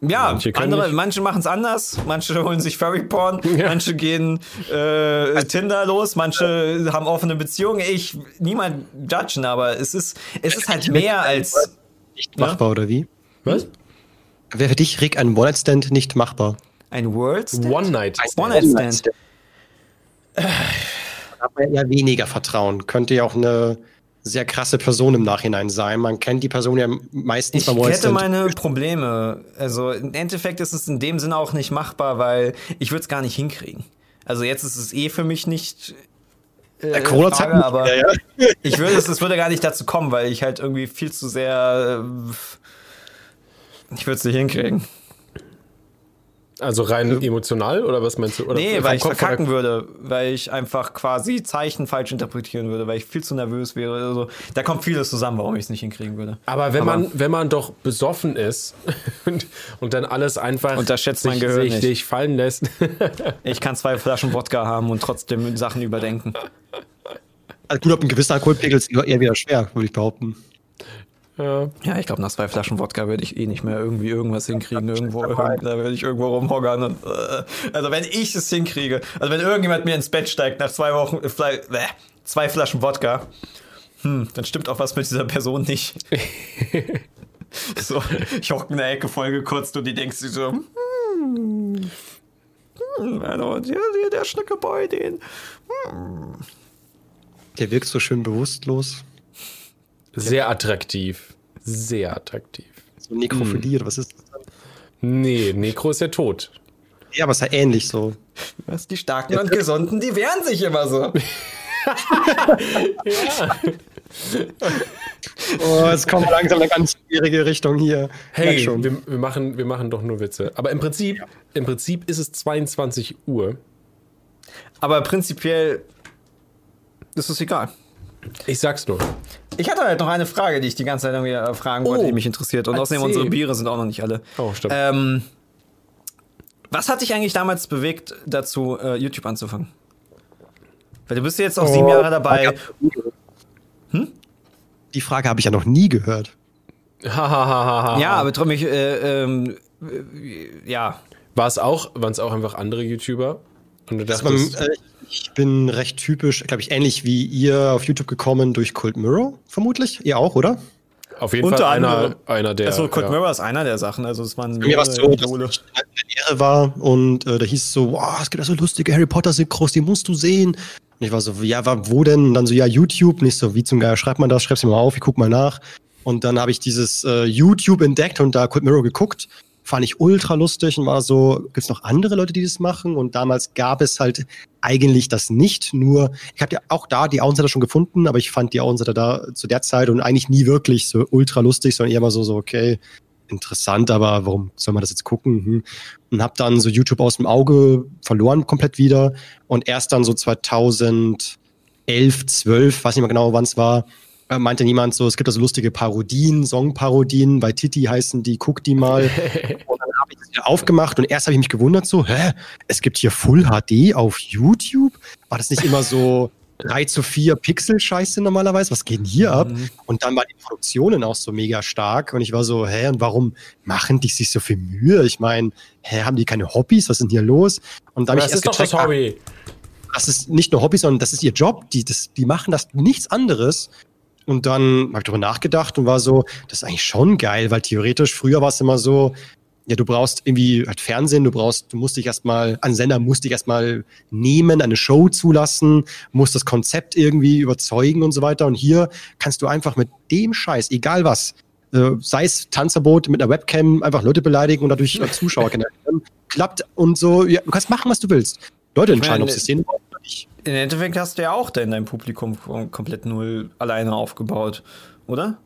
Ja, manche, andere, manche machen es anders, manche holen sich Furry Porn, ja. manche gehen äh, Tinder los, manche haben offene Beziehungen. Ich niemand judgen, aber es ist es ist halt mehr als nicht machbar ja? oder wie? Was? Wäre für dich Rick ein One-Night-Stand nicht machbar? Ein World Stand? One-Night-Stand. One-Night-Stand. Da hat man ja weniger Vertrauen. Könnte ja auch eine sehr krasse Person im Nachhinein sein. Man kennt die Person ja meistens ich beim Ich hätte meine Probleme. Also im Endeffekt ist es in dem Sinne auch nicht machbar, weil ich würde es gar nicht hinkriegen. Also jetzt ist es eh für mich nicht äh, Corona Frage, aber ja, ja. ich würde es, es würde gar nicht dazu kommen, weil ich halt irgendwie viel zu sehr äh, ich würde es nicht hinkriegen. Also rein emotional oder was meinst du? Oder nee, weil ich Kopf verkacken würde, weil ich einfach quasi Zeichen falsch interpretieren würde, weil ich viel zu nervös wäre. Also, da kommt vieles zusammen, warum ich es nicht hinkriegen würde. Aber wenn Aber man, wenn man doch besoffen ist und, und dann alles einfach unterschätzt mein Gehör sich, sich fallen lässt. ich kann zwei Flaschen Wodka haben und trotzdem Sachen überdenken. Also gut, ab einem gewissen Alkoholpegel ist eher wieder schwer, würde ich behaupten. Ja, ja ich glaube, nach zwei Flaschen Wodka würde ich eh nicht mehr irgendwie irgendwas hinkriegen. Irgendwo, da würde ich irgendwo rumhoggern. Und, äh, also wenn ich es hinkriege, also wenn irgendjemand mir ins Bett steigt nach zwei Wochen, äh, zwei Flaschen Wodka, hm, dann stimmt auch was mit dieser Person nicht. so, ich hocke in der Ecke voll gekürzt und die denkst sich so, hm, hm, also, der, der Schnickeboy, den, hm. Der wirkt so schön bewusstlos. Sehr attraktiv. Sehr attraktiv. So Nekrophilie, oder was ist das? Nee, Nekro ist ja tot. Ja, aber es ist ja ähnlich so. Was? Die Starken und Gesunden, die wehren sich immer so. Ja. Oh, es kommt langsam eine ganz schwierige Richtung hier. Hey, schon. wir, wir, machen, wir machen doch nur Witze. Aber im Prinzip, im Prinzip ist es 22 Uhr. Aber prinzipiell ist es egal. Ich sag's nur. Ich hatte halt noch eine Frage, die ich die ganze Zeit irgendwie äh, fragen wollte, Oh, die mich interessiert. Und außerdem unsere Biere sind auch noch nicht alle. Oh, stimmt. Ähm, was hat dich eigentlich damals bewegt, dazu äh, YouTube anzufangen? Weil du bist ja jetzt auch sieben Oh, Jahre dabei. Die Frage habe ich ja noch nie gehört. Hahaha. Ja, aber trotzdem, ich, äh, ähm, äh, ja. War es auch, waren es auch einfach andere YouTuber? Und du man, dachtest, äh, ich bin recht typisch, glaube ich, ähnlich wie ihr auf YouTube gekommen durch Cult Mirror, vermutlich. Ihr auch, oder? auf jeden unter Fall einer, einer der. Also, Cold ja. Mirror ist einer der Sachen. Also, es waren mir war es so, mehrere dass Idole. ich in der Lehre war und äh, da hieß es so, wow, es gibt da so lustige Harry Potter Synchros, die musst du sehen. Und ich war so, ja, wo denn? Und dann so, ja, YouTube. Nicht so, wie zum Geier schreibt man das? Schreib's mir mal auf, ich guck mal nach. Und dann habe ich dieses äh, YouTube entdeckt und da Cold Mirror geguckt. Fand ich ultra lustig und war so, gibt's noch andere Leute, die das machen? Und damals gab es halt eigentlich das nicht. Nur, ich habe ja auch da die Außenseiter schon gefunden, aber ich fand die Außenseiter da zu der Zeit und eigentlich nie wirklich so ultra lustig, sondern eher mal so, so, okay, interessant, aber warum soll man das jetzt gucken? Hm. Und habe dann so YouTube aus dem Auge verloren komplett wieder und erst dann so 2011, 12, weiß nicht mehr genau, wann es war, meinte niemand so, es gibt also lustige Parodien, Songparodien, bei Titi heißen die, guck die mal. und dann habe ich das wieder aufgemacht und erst habe ich mich gewundert so, hä, es gibt hier Full HD auf YouTube? War das nicht immer so 3 zu 4 Pixel-Scheiße normalerweise? Was geht denn hier ab? Und dann waren die Produktionen auch so mega stark und ich war so, hä, und warum machen die sich so viel Mühe? Ich meine, hä, haben die keine Hobbys? Was ist denn hier los? Und dann habe das ich ist erst doch das gecheckt, ach, Hobby. das ist nicht nur Hobby, sondern das ist ihr Job. Die, das, die machen das nichts anderes. Und dann habe ich darüber nachgedacht und war so, das ist eigentlich schon geil, weil theoretisch früher war es immer so, ja, du brauchst irgendwie halt Fernsehen, du brauchst, du musst dich erstmal, ein Sender musst dich erstmal nehmen, eine Show zulassen, musst das Konzept irgendwie überzeugen und so weiter. Und hier kannst du einfach mit dem Scheiß, egal was, äh, sei es Tanzverbot mit einer Webcam, einfach Leute beleidigen und dadurch äh, Zuschauer generieren, klappt und so, ja, du kannst machen, was du willst. Leute entscheiden, ob sie es sehen wollen nicht. Im Endeffekt hast du ja auch denn dein Publikum kom- komplett null alleine aufgebaut, oder?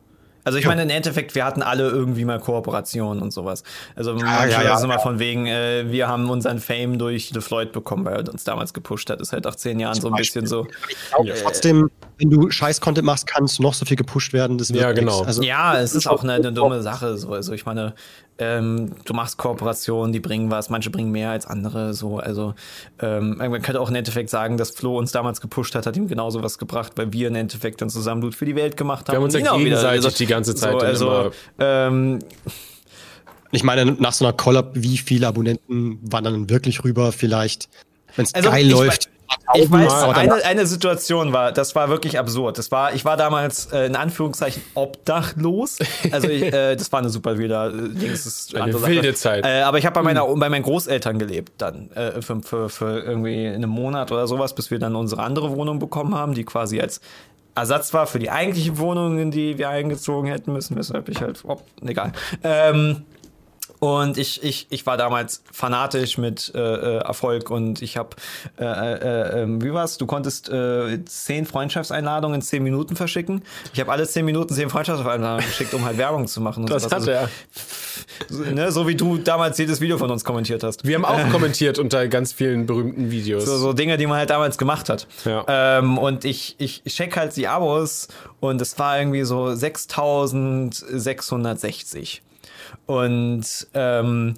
Also ich Ja. meine, im Endeffekt, wir hatten alle irgendwie mal Kooperationen und sowas. Also ja, manchmal ja, ist es immer ja. von wegen, äh, wir haben unseren Fame durch The Floyd bekommen, weil er uns damals gepusht hat. Ist halt nach zehn Jahren so ein bisschen so. Ich glaube trotzdem, wenn du scheiß Content machst, kannst du noch so viel gepusht werden. Das wird Ja, genau. Also, Ja, es ist auch eine, eine dumme Sache. So. Also ich meine, ähm, du machst Kooperationen, die bringen was, manche bringen mehr als andere. So. Also ähm, man könnte auch im Endeffekt sagen, dass Flo uns damals gepusht hat, hat ihm genauso was gebracht, weil wir im Endeffekt dann zusammen Blut für die Welt gemacht haben. haben uns ja auch wieder- gegenseitig die ganze Zeit So, also, ähm, ich meine, nach so einer Collab, wie viele Abonnenten wandern dann wirklich rüber? Vielleicht, wenn es Also, geil läuft. Ich weiß, eine, eine Situation war, das war wirklich absurd. Das war, ich war damals äh, in Anführungszeichen obdachlos. Also ich, äh, das war eine super wilder, äh, das ist Eine wilde Zeit. Äh, aber ich habe bei meiner, bei meinen Großeltern gelebt dann äh, für, für, für irgendwie einen Monat oder sowas, bis wir dann unsere andere Wohnung bekommen haben, die quasi als Ersatz war für die eigentliche Wohnung, in die wir eingezogen hätten müssen, weshalb ich halt, oh, egal. Ähm, und ich, ich, ich war damals fanatisch mit äh, äh, Erfolg und ich habe, äh, äh, äh, wie war's? Du konntest äh, zehn Freundschaftseinladungen in zehn Minuten verschicken. Ich habe alle zehn Minuten zehn Freundschaftseinladungen geschickt, um halt Werbung zu machen. Und Das sowas. hat er. So, ne? so wie du damals jedes Video von uns kommentiert hast. Wir haben auch kommentiert unter ganz vielen berühmten Videos. So, so Dinge, die man halt damals gemacht hat. Ja. Ähm, und ich, ich check halt die Abos und es war irgendwie so 6660. Und ähm,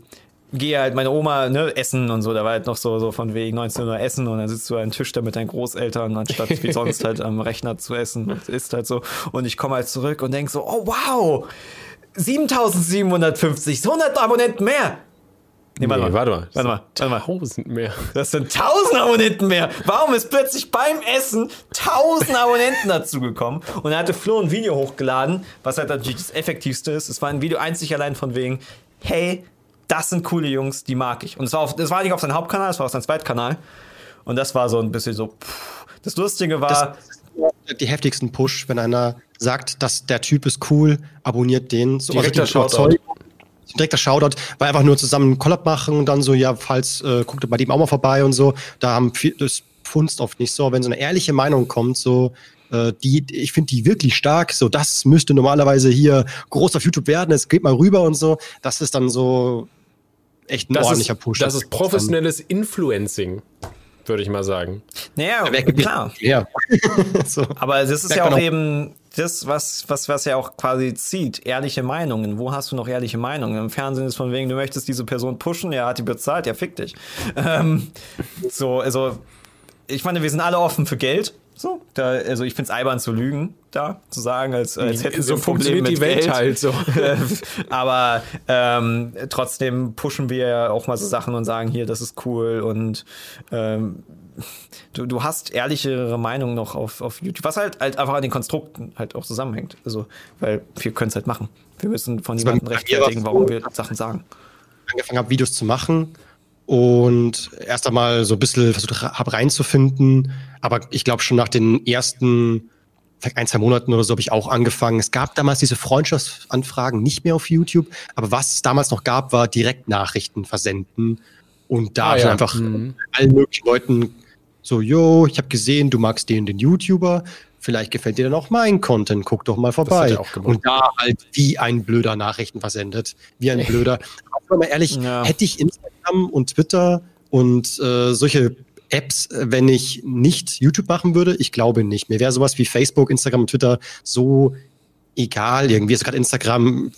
gehe halt meine Oma ne, essen und so, da war halt noch so, so von wegen 19 Uhr essen und dann sitzt du an den Tisch da mit deinen Großeltern, anstatt wie sonst halt am Rechner zu essen und isst halt so. Und ich komme halt zurück und denk so, oh wow, 7750, 100 Abonnenten mehr. Nee, Nee, warte mal. Warte mal, warte mal. Tausend mehr. Das sind 1000 Abonnenten mehr. Warum ist plötzlich beim Essen 1000 Abonnenten dazugekommen? Und er hatte Flo ein Video hochgeladen, was halt natürlich das Effektivste ist. Es war ein Video einzig allein von wegen, hey, das sind coole Jungs, die mag ich. Und es war, auf, das war nicht auf seinem Hauptkanal, es war auf seinem Zweitkanal. Und das war so ein bisschen so, pff. Das Lustige war, Das, die heftigsten Push, wenn einer sagt, dass der Typ ist cool, abonniert den. So, Direkter also Shoutout. Direkter Shoutout, weil einfach nur zusammen einen Collab machen und dann so, ja, falls, äh, guckt bei dem auch mal vorbei und so. Da haben viel, das funzt oft nicht so. Wenn so eine ehrliche Meinung kommt, so, äh, die, ich finde die wirklich stark. So, das müsste normalerweise hier groß auf YouTube werden. Es geht mal rüber und so. Das ist dann so echt ein das ordentlicher ist, Push. Das ist professionelles Influencing würde ich mal sagen. Naja, klar. Ja. so. Aber das ist ja auch eben das, was, was, was ja auch quasi zieht. Ehrliche Meinungen. Wo hast du noch ehrliche Meinungen? Im Fernsehen ist von wegen, du möchtest diese Person pushen, ja, hat die bezahlt, ja, fick dich. Ähm, so, also, ich meine, wir sind alle offen für Geld. So, da, also ich finde es albern zu lügen, da zu sagen, als, als hätten so funktioniert die Welt Geld. halt so. Aber ähm, trotzdem pushen wir ja auch mal so Sachen und sagen hier, das ist cool und ähm, du, du hast ehrlichere Meinungen noch auf, auf YouTube, was halt, halt einfach an den Konstrukten halt auch zusammenhängt. Also, weil wir können es halt machen. Wir müssen von niemandem rechtfertigen, warum wir Sachen sagen. Angefangen habe, Videos zu machen und erst einmal so ein bisschen versucht habe reinzufinden. Aber ich glaube schon nach den ersten vielleicht ein, zwei Monaten oder so habe ich auch angefangen. Es gab damals diese Freundschaftsanfragen nicht mehr auf YouTube, aber was es damals noch gab, war Direktnachrichten versenden. Und da ah, ja. einfach mhm. allen möglichen Leuten so, yo, ich habe gesehen, du magst den, den YouTuber, vielleicht gefällt dir dann auch mein Content, guck doch mal vorbei. Und da halt wie ein blöder Nachrichten versendet, wie ein blöder. Aber mal ehrlich, ja. hätte ich Instagram und Twitter und äh, solche Apps, wenn ich nicht YouTube machen würde? Ich glaube nicht. Mir wäre sowas wie Facebook, Instagram und Twitter so egal. Irgendwie ist gerade Instagram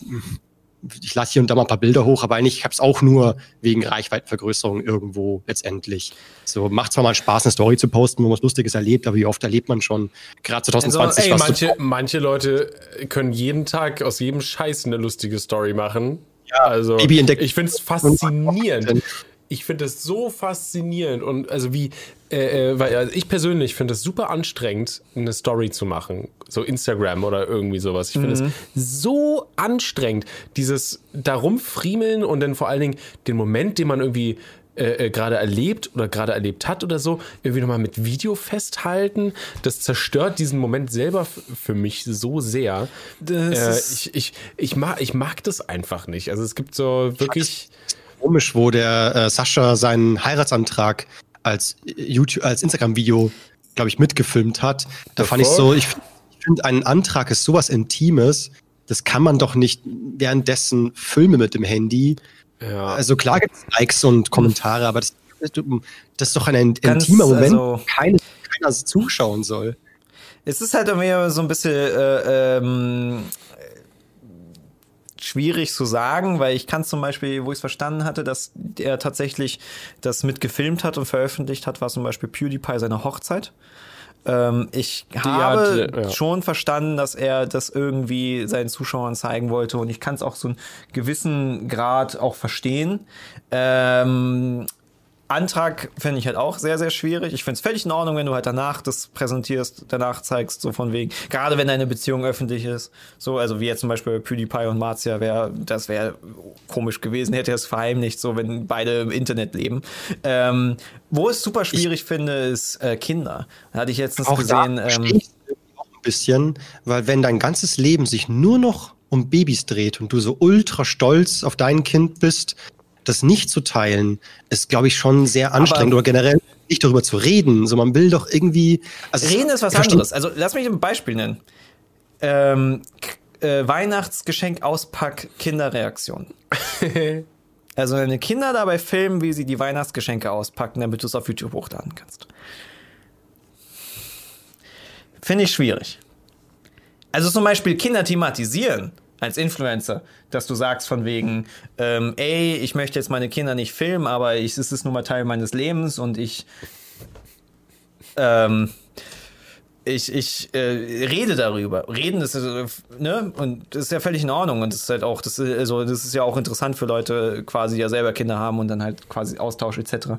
ich lasse hier und da mal ein paar Bilder hoch, aber eigentlich habe es auch nur wegen Reichweitenvergrößerung irgendwo letztendlich. So macht zwar mal Spaß, eine Story zu posten, wo man was Lustiges erlebt, aber wie oft erlebt man schon gerade 2020 also, ey, manche, manche Leute können jeden Tag aus jedem Scheiß eine lustige Story machen. Ja, also ich finde es faszinierend ich finde es so faszinierend und also wie, äh, äh, weil also ich persönlich finde es super anstrengend, eine Story zu machen, so Instagram oder irgendwie sowas. Ich finde es mhm. so anstrengend, dieses darum friemeln und dann vor allen Dingen den Moment, den man irgendwie äh, äh, gerade erlebt oder gerade erlebt hat oder so, irgendwie nochmal mit Video festhalten. Das zerstört diesen Moment selber für mich so sehr. Äh, ich, ich, ich, mag, ich mag das einfach nicht. Also es gibt so wirklich komisch, wo der äh, Sascha seinen Heiratsantrag als YouTube, als Instagram-Video, glaube ich, mitgefilmt hat. Da fand ich so, ich, ich finde, ein Antrag ist sowas Intimes. Das kann man doch nicht währenddessen filmen mit dem Handy. Ja. Also klar gibt es Likes und Kommentare, aber das, das ist doch ein intimer Moment, also, keine, keiner zuschauen soll. Es ist halt irgendwie so ein bisschen äh, ähm, schwierig zu sagen, weil ich kann zum Beispiel, wo ich es verstanden hatte, dass er tatsächlich das mitgefilmt hat und veröffentlicht hat, war zum Beispiel PewDiePie seine Hochzeit. Ähm, ich Die habe hat, ja. schon verstanden, dass er das irgendwie seinen Zuschauern zeigen wollte und ich kann es auch so einen gewissen Grad auch verstehen. Ähm, Antrag finde ich halt auch sehr, sehr schwierig. Ich finde es völlig in Ordnung, wenn du halt danach das präsentierst, danach zeigst, so von wegen, gerade wenn deine Beziehung öffentlich ist, so, also wie jetzt zum Beispiel PewDiePie und Marzia wäre, das wäre komisch gewesen, hätte er es verheimlicht, so, wenn beide im Internet leben. Ähm, wo es super schwierig ich finde, ist äh, Kinder. Da hatte ich letztens auch gesehen. Da ähm, auch ein bisschen, weil wenn dein ganzes Leben sich nur noch um Babys dreht und du so ultra stolz auf dein Kind bist, das nicht zu teilen, ist, glaube ich, schon sehr anstrengend. Aber oder generell nicht darüber zu reden. So, man will doch irgendwie. Also reden ist was anderes. Also lass mich ein Beispiel nennen. Ähm, äh, Weihnachtsgeschenk auspack Kinderreaktion. also deine Kinder dabei filmen, wie sie die Weihnachtsgeschenke auspacken, damit du es auf YouTube hochladen kannst. Finde ich schwierig. Also zum Beispiel Kinder thematisieren als Influencer, dass du sagst von wegen, ähm, ey, ich möchte jetzt meine Kinder nicht filmen, aber ich, es ist nun mal Teil meines Lebens und ich, ähm, ich, ich äh, rede darüber. Reden ist, äh, ne, und das ist ja völlig in Ordnung und das ist halt auch, das ist, also, das ist ja auch interessant für Leute quasi, ja selber Kinder haben und dann halt quasi Austausch etc.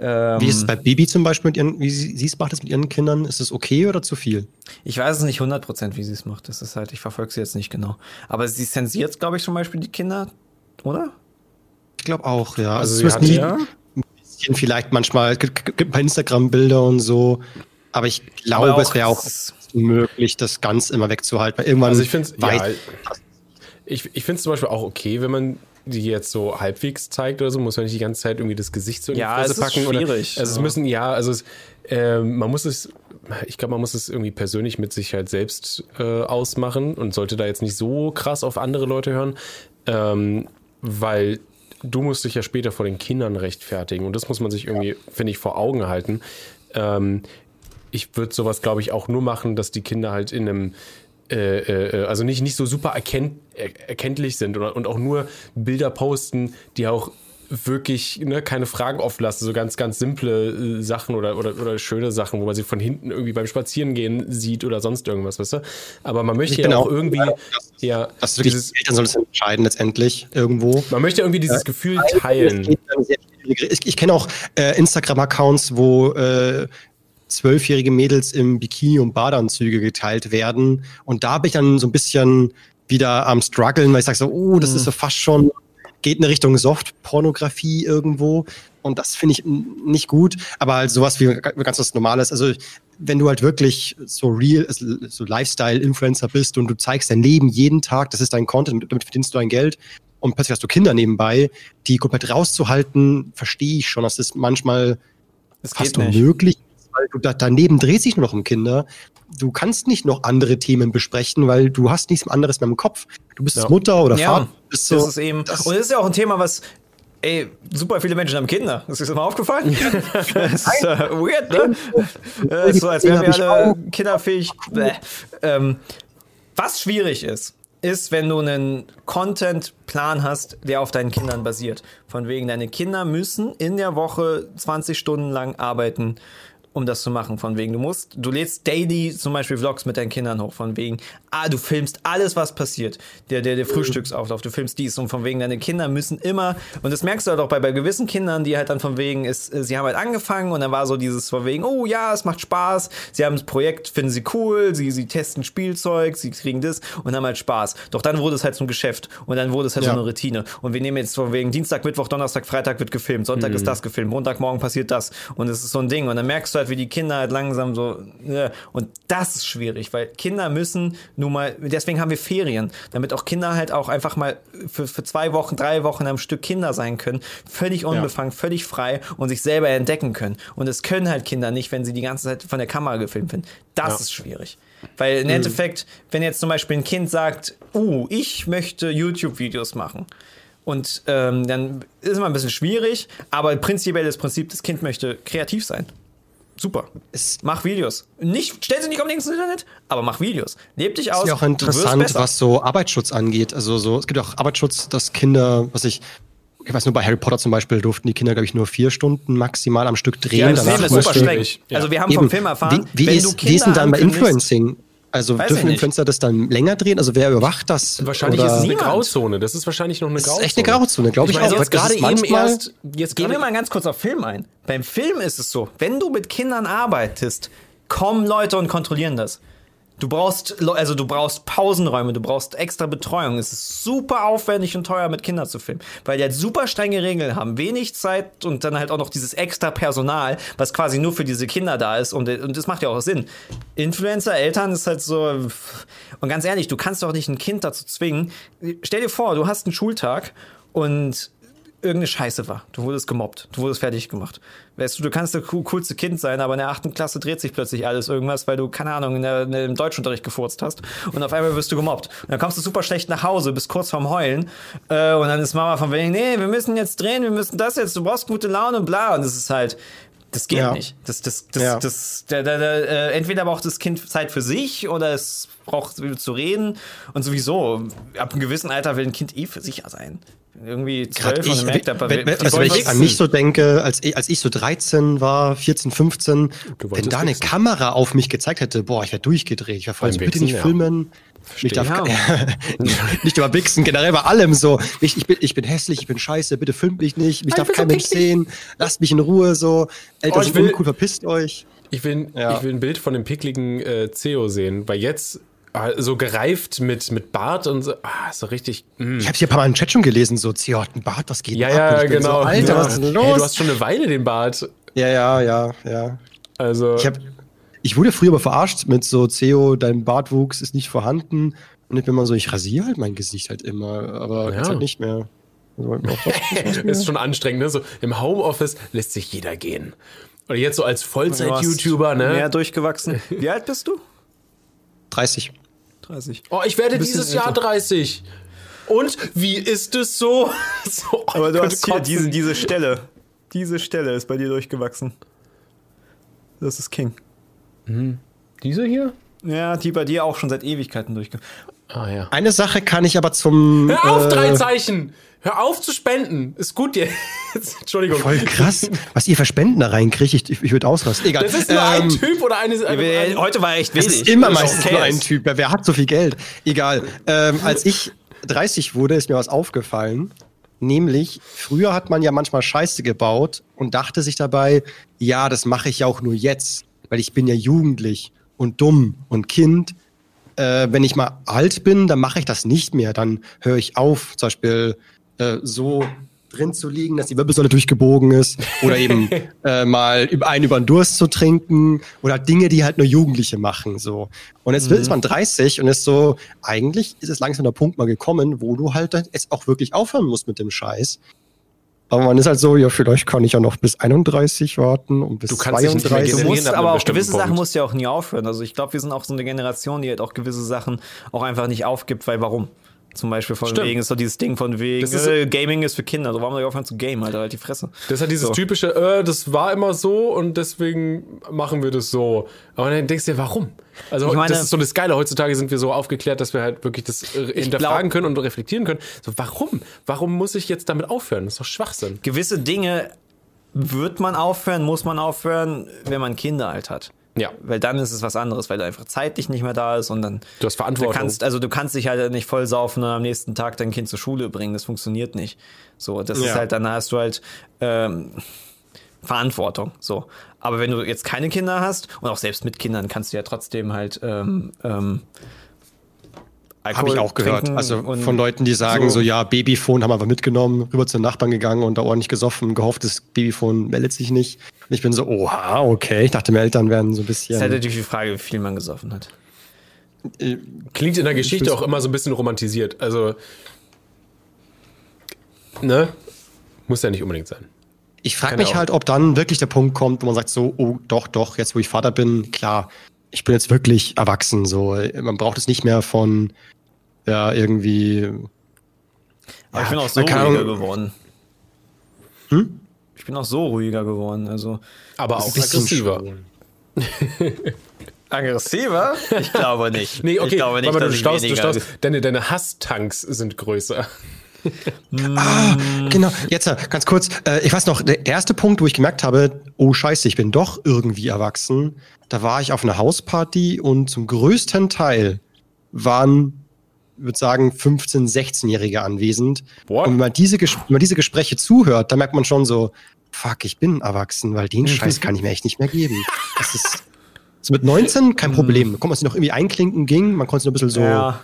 Ähm, wie ist es bei Bibi zum Beispiel mit ihren, wie sie es macht es mit ihren Kindern? Ist es okay oder zu viel? Ich weiß es nicht 100%, wie sie es macht. Das ist halt, ich verfolge sie jetzt nicht genau. Aber sie zensiert, glaube ich, zum Beispiel die Kinder, oder? Ich glaube auch, ja. Also, also sie hat nie, ja? ein bisschen vielleicht manchmal bei Instagram Bilder und so. Aber ich glaube, aber es wäre auch möglich, das ganz immer wegzuhalten. Weil irgendwann also ich finde ja, ich, ich finde es zum Beispiel auch okay, wenn man die jetzt so halbwegs zeigt oder so, muss man nicht die ganze Zeit irgendwie das Gesicht so in ja, die Fresse packen. Ist schwierig. Oder, also es müssen, ja, also es, äh, man muss es, ich glaube, man muss es irgendwie persönlich mit sich halt selbst äh, ausmachen und sollte da jetzt nicht so krass auf andere Leute hören, ähm, weil du musst dich ja später vor den Kindern rechtfertigen und das muss man sich irgendwie, finde ich, vor Augen halten. Ähm, ich würde sowas, glaube ich, auch nur machen, dass die Kinder halt in einem äh, äh, also nicht, nicht so super erkennt, erkenntlich sind oder, und auch nur Bilder posten, die auch wirklich ne, keine Fragen offen lassen, so ganz, ganz simple äh, Sachen oder, oder, oder schöne Sachen, wo man sie von hinten irgendwie beim Spazierengehen sieht oder sonst irgendwas, weißt du? Aber man möchte ja auch, auch irgendwie. Ja, das ist dieses, Eltern sollen es entscheiden letztendlich irgendwo. Man möchte irgendwie dieses äh, Gefühl teilen. Ich, ich kenne auch äh, Instagram-Accounts, wo äh, zwölfjährige Mädels im Bikini und Badeanzüge geteilt werden. Und da bin ich dann so ein bisschen wieder am struggeln, weil ich sage so, oh, das mhm. ist so fast schon, geht in Richtung Soft-Pornografie irgendwo. Und das finde ich nicht gut. Aber halt sowas wie ganz was Normales. Also wenn du halt wirklich so real, so Lifestyle-Influencer bist und du zeigst dein Leben jeden Tag, das ist dein Content, damit verdienst du dein Geld. Und plötzlich hast du Kinder nebenbei, die komplett rauszuhalten, verstehe ich schon. Das ist manchmal das fast unmöglich weil du da, daneben dreht sich nur noch um Kinder. Du kannst nicht noch andere Themen besprechen, weil du hast nichts anderes mehr im Kopf. Du bist ja. Mutter oder ja, Vater. So, das ist eben. Das und das ist ja auch ein Thema, was Ey, super viele Menschen haben Kinder. Das ist dir mal aufgefallen? das ist äh, weird, ne? Das ist so, als wären wir alle kinderfähig. Ähm, was schwierig ist, ist, wenn du einen Content-Plan hast, der auf deinen Kindern basiert. Von wegen, deine Kinder müssen in der Woche 20 Stunden lang arbeiten um das zu machen. Von wegen, du musst, du lädst daily zum Beispiel Vlogs mit deinen Kindern hoch. Von wegen, ah, du filmst alles, was passiert. Der, der, der mhm. Frühstücksauflauf, du filmst dies. Und von wegen, deine Kinder müssen immer, und das merkst du halt auch bei, bei gewissen Kindern, die halt dann von wegen, ist, sie haben halt angefangen und dann war so dieses von wegen, oh ja, es macht Spaß. Sie haben das Projekt, finden sie cool, sie, sie testen Spielzeug, sie kriegen das und haben halt Spaß. Doch dann wurde es halt zum Geschäft und dann wurde es halt ja. so eine Routine. Und wir nehmen jetzt von wegen Dienstag, Mittwoch, Donnerstag, Freitag wird gefilmt, Sonntag mhm. ist das gefilmt, Montagmorgen passiert das. Und es ist so ein Ding. Und dann merkst du halt, wie die Kinder halt langsam so. Und das ist schwierig, weil Kinder müssen nun mal, deswegen haben wir Ferien, damit auch Kinder halt auch einfach mal für, für zwei Wochen, drei Wochen am Stück Kinder sein können, völlig unbefangen, ja. völlig frei und sich selber entdecken können. Und es können halt Kinder nicht, wenn sie die ganze Zeit von der Kamera gefilmt werden. Das ja. ist schwierig. Weil im mhm. Endeffekt, wenn jetzt zum Beispiel ein Kind sagt, uh, ich möchte YouTube-Videos machen, und ähm, dann ist es immer ein bisschen schwierig, aber prinzipiell das Prinzip, das Kind möchte kreativ sein. Super. Es mach Videos. Nicht, stell sie nicht unbedingt ins Internet, aber mach Videos. Leb dich aus. Ist ja auch interessant, was so Arbeitsschutz angeht. Also so, es gibt auch Arbeitsschutz, dass Kinder, was ich, ich weiß nur, bei Harry Potter zum Beispiel durften die Kinder, glaube ich, nur vier Stunden maximal am Stück drehen. Ja, das Danach ist super streng. Ja. Also wir haben Eben. vom Film erfahren, wie, wie, ist, wie ist denn dann bei Influencing? Also Weiß dürfen Influencer das dann länger drehen? Also wer überwacht das? Wahrscheinlich ist es eine Grauzone. Das ist wahrscheinlich noch eine Grauzone. Das ist echt eine Grauzone, glaube ich, ich meine, auch. Jetzt gerade eben erst, jetzt gehen wir mal ganz kurz auf Film ein. Beim Film ist es so, wenn du mit Kindern arbeitest, kommen Leute und kontrollieren das. Du brauchst, also du brauchst Pausenräume, du brauchst extra Betreuung. Es ist super aufwendig und teuer, mit Kindern zu filmen, weil die halt super strenge Regeln haben, wenig Zeit und dann halt auch noch dieses extra Personal, was quasi nur für diese Kinder da ist. Und, und das macht ja auch Sinn. Influencer, Eltern ist halt so. Und ganz ehrlich, du kannst doch nicht ein Kind dazu zwingen. Stell dir vor, du hast einen Schultag und irgendeine Scheiße war. Du wurdest gemobbt, du wurdest fertig gemacht. Weißt du, du kannst das coolste Kind sein, aber in der achten Klasse dreht sich plötzlich alles irgendwas, weil du, keine Ahnung, in der, in im Deutschunterricht gefurzt hast und auf einmal wirst du gemobbt. Und dann kommst du super schlecht nach Hause, bist kurz vorm Heulen äh, und dann ist Mama von wegen, nee, wir müssen jetzt drehen, wir müssen das jetzt, du brauchst gute Laune und bla. Und das ist halt, das geht ja. nicht. Das, das, das, ja. das, der, der, der, äh, entweder braucht das Kind Zeit für sich oder es braucht zu reden. Und sowieso, ab einem gewissen Alter will ein Kind eh für sich sein irgendwie zwölf und merkt, aber wenn, wenn, also wenn ich an mich so denke, als, als ich so 13 war, 14, 15, wenn da eine wissen. Kamera auf mich gezeigt hätte, boah, ich wäre durchgedreht. Ich wäre voll, also bitte nicht ja. filmen. Nicht, darf, ja. nicht über Wichsen, generell bei allem so. Ich, ich, bin, ich bin hässlich, ich bin scheiße, bitte filmt mich nicht, mich darf kein Mensch sehen, lasst mich in Ruhe so. Eltern oh, sind will, uncool, verpisst euch. Ich will, ja. ich will ein Bild von dem pickligen äh, CEO sehen, weil jetzt so gereift mit, mit Bart und so. Ah, so richtig. Mm. Ich habe hier ein paar Mal im Chat schon gelesen, so, Zio hat einen Bart, was geht ja, ab? Ja, genau. So, Alter, ja. was ist denn los? Hey, du hast schon eine Weile den Bart. Ja, ja, ja, ja. Also. Ich habe Ich wurde früher aber verarscht mit so, Ceo, dein Bartwuchs ist nicht vorhanden. Und ich bin mal so, ich rasiere halt mein Gesicht halt immer, aber ja. jetzt halt nicht mehr. Ist schon anstrengend, ne? So im Homeoffice lässt sich jeder gehen. Oder jetzt so als Vollzeit-YouTuber, ne? Mehr durchgewachsen. Wie alt bist du? 30. 30. Oh, ich werde dieses Jahr 30. Und wie ist es so? so Aber du hast hier diese, diese Stelle. Diese Stelle ist bei dir durchgewachsen. Das ist King. Mhm. Diese hier? Ja, die bei dir auch schon seit Ewigkeiten durchgewachsen. Ah, ja. Eine Sache kann ich aber zum. Hör auf, äh, drei Zeichen! Hör auf zu spenden. Ist gut jetzt. Entschuldigung. Voll krass. Was ihr für Spenden da reinkriegt, ich, ich, ich würde ausrasten. Egal. Das ist nur ähm, ein Typ oder eine. eine heute war echt wenig. Das ist immer meistens okay. nur ein Typ. Wer hat so viel Geld? Egal. Ähm, als ich 30 wurde, ist mir was aufgefallen. Nämlich, früher hat man ja manchmal Scheiße gebaut und dachte sich dabei, ja, das mache ich ja auch nur jetzt, weil ich bin ja jugendlich und dumm und Kind. Äh, wenn ich mal alt bin, dann mache ich das nicht mehr. Dann höre ich auf, zum Beispiel äh, so drin zu liegen, dass die Wirbelsäule durchgebogen ist oder eben äh, mal einen über den Durst zu trinken oder Dinge, die halt nur Jugendliche machen so. Und jetzt mhm. ist man 30 und ist so, eigentlich ist es langsam der Punkt mal gekommen, wo du halt jetzt auch wirklich aufhören musst mit dem Scheiß. Aber man ist halt so, ja, vielleicht kann ich ja noch bis 31 warten und bis du kannst 32. Du musst, aber auch gewisse Punkt. Sachen musst du ja auch nie aufhören. Also ich glaube, wir sind auch so eine Generation, die halt auch gewisse Sachen auch einfach nicht aufgibt, weil warum? Zum Beispiel von Stimmt. wegen ist so dieses Ding von wegen, ist, äh, Gaming ist für Kinder. So, warum soll ich aufhören zu gamen, Alter? Halt die Fresse. Das ist halt dieses so. typische, äh, das war immer so und deswegen machen wir das so. Aber dann denkst du dir, warum? Also, meine, das ist so das Geile. Heutzutage sind wir so aufgeklärt, dass wir halt wirklich das äh, hinterfragen glaub, können und reflektieren können. So, warum? Warum muss ich jetzt damit aufhören? Das ist doch Schwachsinn. Gewisse Dinge wird man aufhören, muss man aufhören, wenn man Kinder halt hat. Ja. Weil dann ist es was anderes, weil du einfach zeitlich nicht mehr da ist und dann. Du hast Verantwortung. Du kannst, also du kannst dich halt nicht voll saufen und am nächsten Tag dein Kind zur Schule bringen. Das funktioniert nicht. So, das ja. ist halt, dann hast du halt ähm, Verantwortung. So. Aber wenn du jetzt keine Kinder hast und auch selbst mit Kindern kannst du ja trotzdem halt ähm, ähm, habe ich auch gehört. Also von Leuten, die sagen so, so, ja, Babyphone haben wir mitgenommen, rüber zu den Nachbarn gegangen und da ordentlich gesoffen, gehofft, das Babyphone meldet sich nicht. Und ich bin so, oha, okay. Ich dachte, meine Eltern werden so ein bisschen. Das ist halt natürlich die Frage, wie viel man gesoffen hat. Äh, Klingt in der Geschichte auch immer so ein bisschen romantisiert. Also, ne? Muss ja nicht unbedingt sein. Ich frage mich halt, ob dann wirklich der Punkt kommt, wo man sagt so, oh, doch, doch, jetzt wo ich Vater bin, klar, ich bin jetzt wirklich erwachsen, so. Man braucht es nicht mehr von ja, irgendwie. Aber ja, ich bin auch so ruhiger geworden. Hm? Ich bin auch so ruhiger geworden, also. Aber auch aggressiver. aggressiver? Ich glaube nicht. nee, okay, ich glaube nicht, aber du staust, du staust, deine, deine Hasstanks sind größer. ah, genau. Jetzt äh, ganz kurz. Äh, ich weiß noch, der erste Punkt, wo ich gemerkt habe, oh Scheiße, ich bin doch irgendwie erwachsen. Da war ich auf einer Hausparty und zum größten Teil waren würde sagen, 15-, 16-Jährige anwesend. What? Und wenn man, diese wenn man diese Gespräche zuhört, dann merkt man schon so, fuck, ich bin erwachsen, weil den Scheiß kann ich mir echt nicht mehr geben. Das ist so mit 19 kein Problem. Da konnte man sich noch irgendwie einklinken, ging, man konnte noch ein bisschen so ja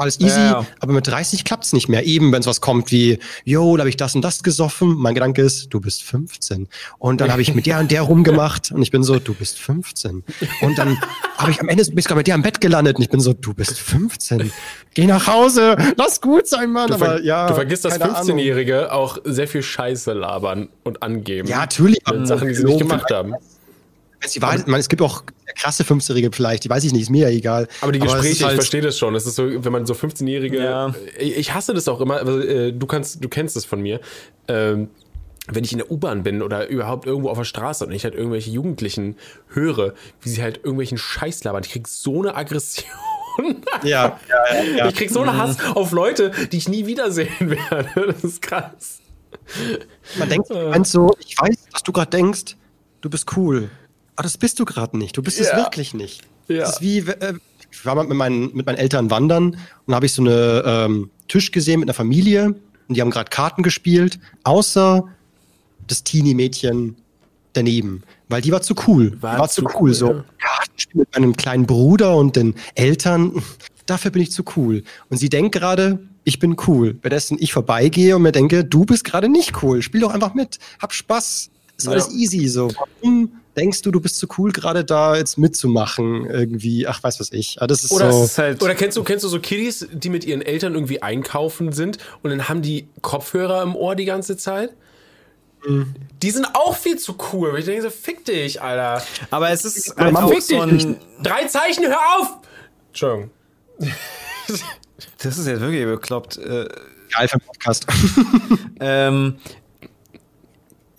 alles easy, ja. aber mit 30 klappt's nicht mehr. Eben, wenn es was kommt wie, yo, da habe ich das und das gesoffen. Mein Gedanke ist, du bist 15. Und dann habe ich mit der und der rumgemacht und ich bin so, du bist 15. Und dann habe ich am Ende bist mit dir am Bett gelandet und ich bin so, du bist 15. Geh nach Hause, lass gut sein, Mann. Du, aber, ja, du vergisst, dass 15-Jährige auch sehr viel Scheiße labern und angeben. Ja, natürlich. Mit Sachen, die sie nicht gemacht haben. Die Wahrheit, man, es gibt auch krasse 15-Jährige vielleicht, die weiß ich nicht, ist mir ja egal. Aber die Gespräche, halt ich verstehe das schon. Das ist so, wenn man so 15-Jährige. Ja. Ich hasse das auch immer, also, äh, du kannst, du kennst das von mir. Ähm, wenn ich in der U-Bahn bin oder überhaupt irgendwo auf der Straße und ich halt irgendwelche Jugendlichen höre, wie sie halt irgendwelchen Scheiß labern, ich krieg so eine Aggression. Ja, ja, ja, Ich krieg so einen Hass auf Leute, die ich nie wiedersehen werde. Das ist krass. Man denkt äh. so, ich weiß, was du gerade denkst, du bist cool. Aber das bist du gerade nicht. Du bist ja. es wirklich nicht. Ja. Das ist wie, äh, ich war mal mit meinen, mit meinen Eltern wandern und habe ich so eine ähm, Tisch gesehen mit einer Familie und die haben gerade Karten gespielt, außer das Teenie-Mädchen daneben, weil die war zu cool. War, war zu, cool, cool so. Ja. Kartenspiel mit meinem kleinen Bruder und den Eltern, dafür bin ich zu cool. Und sie denkt gerade, ich bin cool. Währenddessen ich vorbeigehe und mir denke, du bist gerade nicht cool. Spiel doch einfach mit. Hab Spaß. Ist alles easy so. Warum denkst du, du bist zu cool, gerade da jetzt mitzumachen, irgendwie, ach, weiß was ich. Ah, das ist oder, so. Ist halt oder kennst du, kennst du so Kiddies, die mit ihren Eltern irgendwie einkaufen sind und dann haben die Kopfhörer im Ohr die ganze Zeit? Mhm. Die sind auch viel zu cool. Ich denke so, fick dich, Alter. Aber es ist halt auch fick so dich. Drei Zeichen, hör auf! Entschuldigung. Das ist jetzt wirklich bekloppt. Äh, Geil für Podcast. ähm,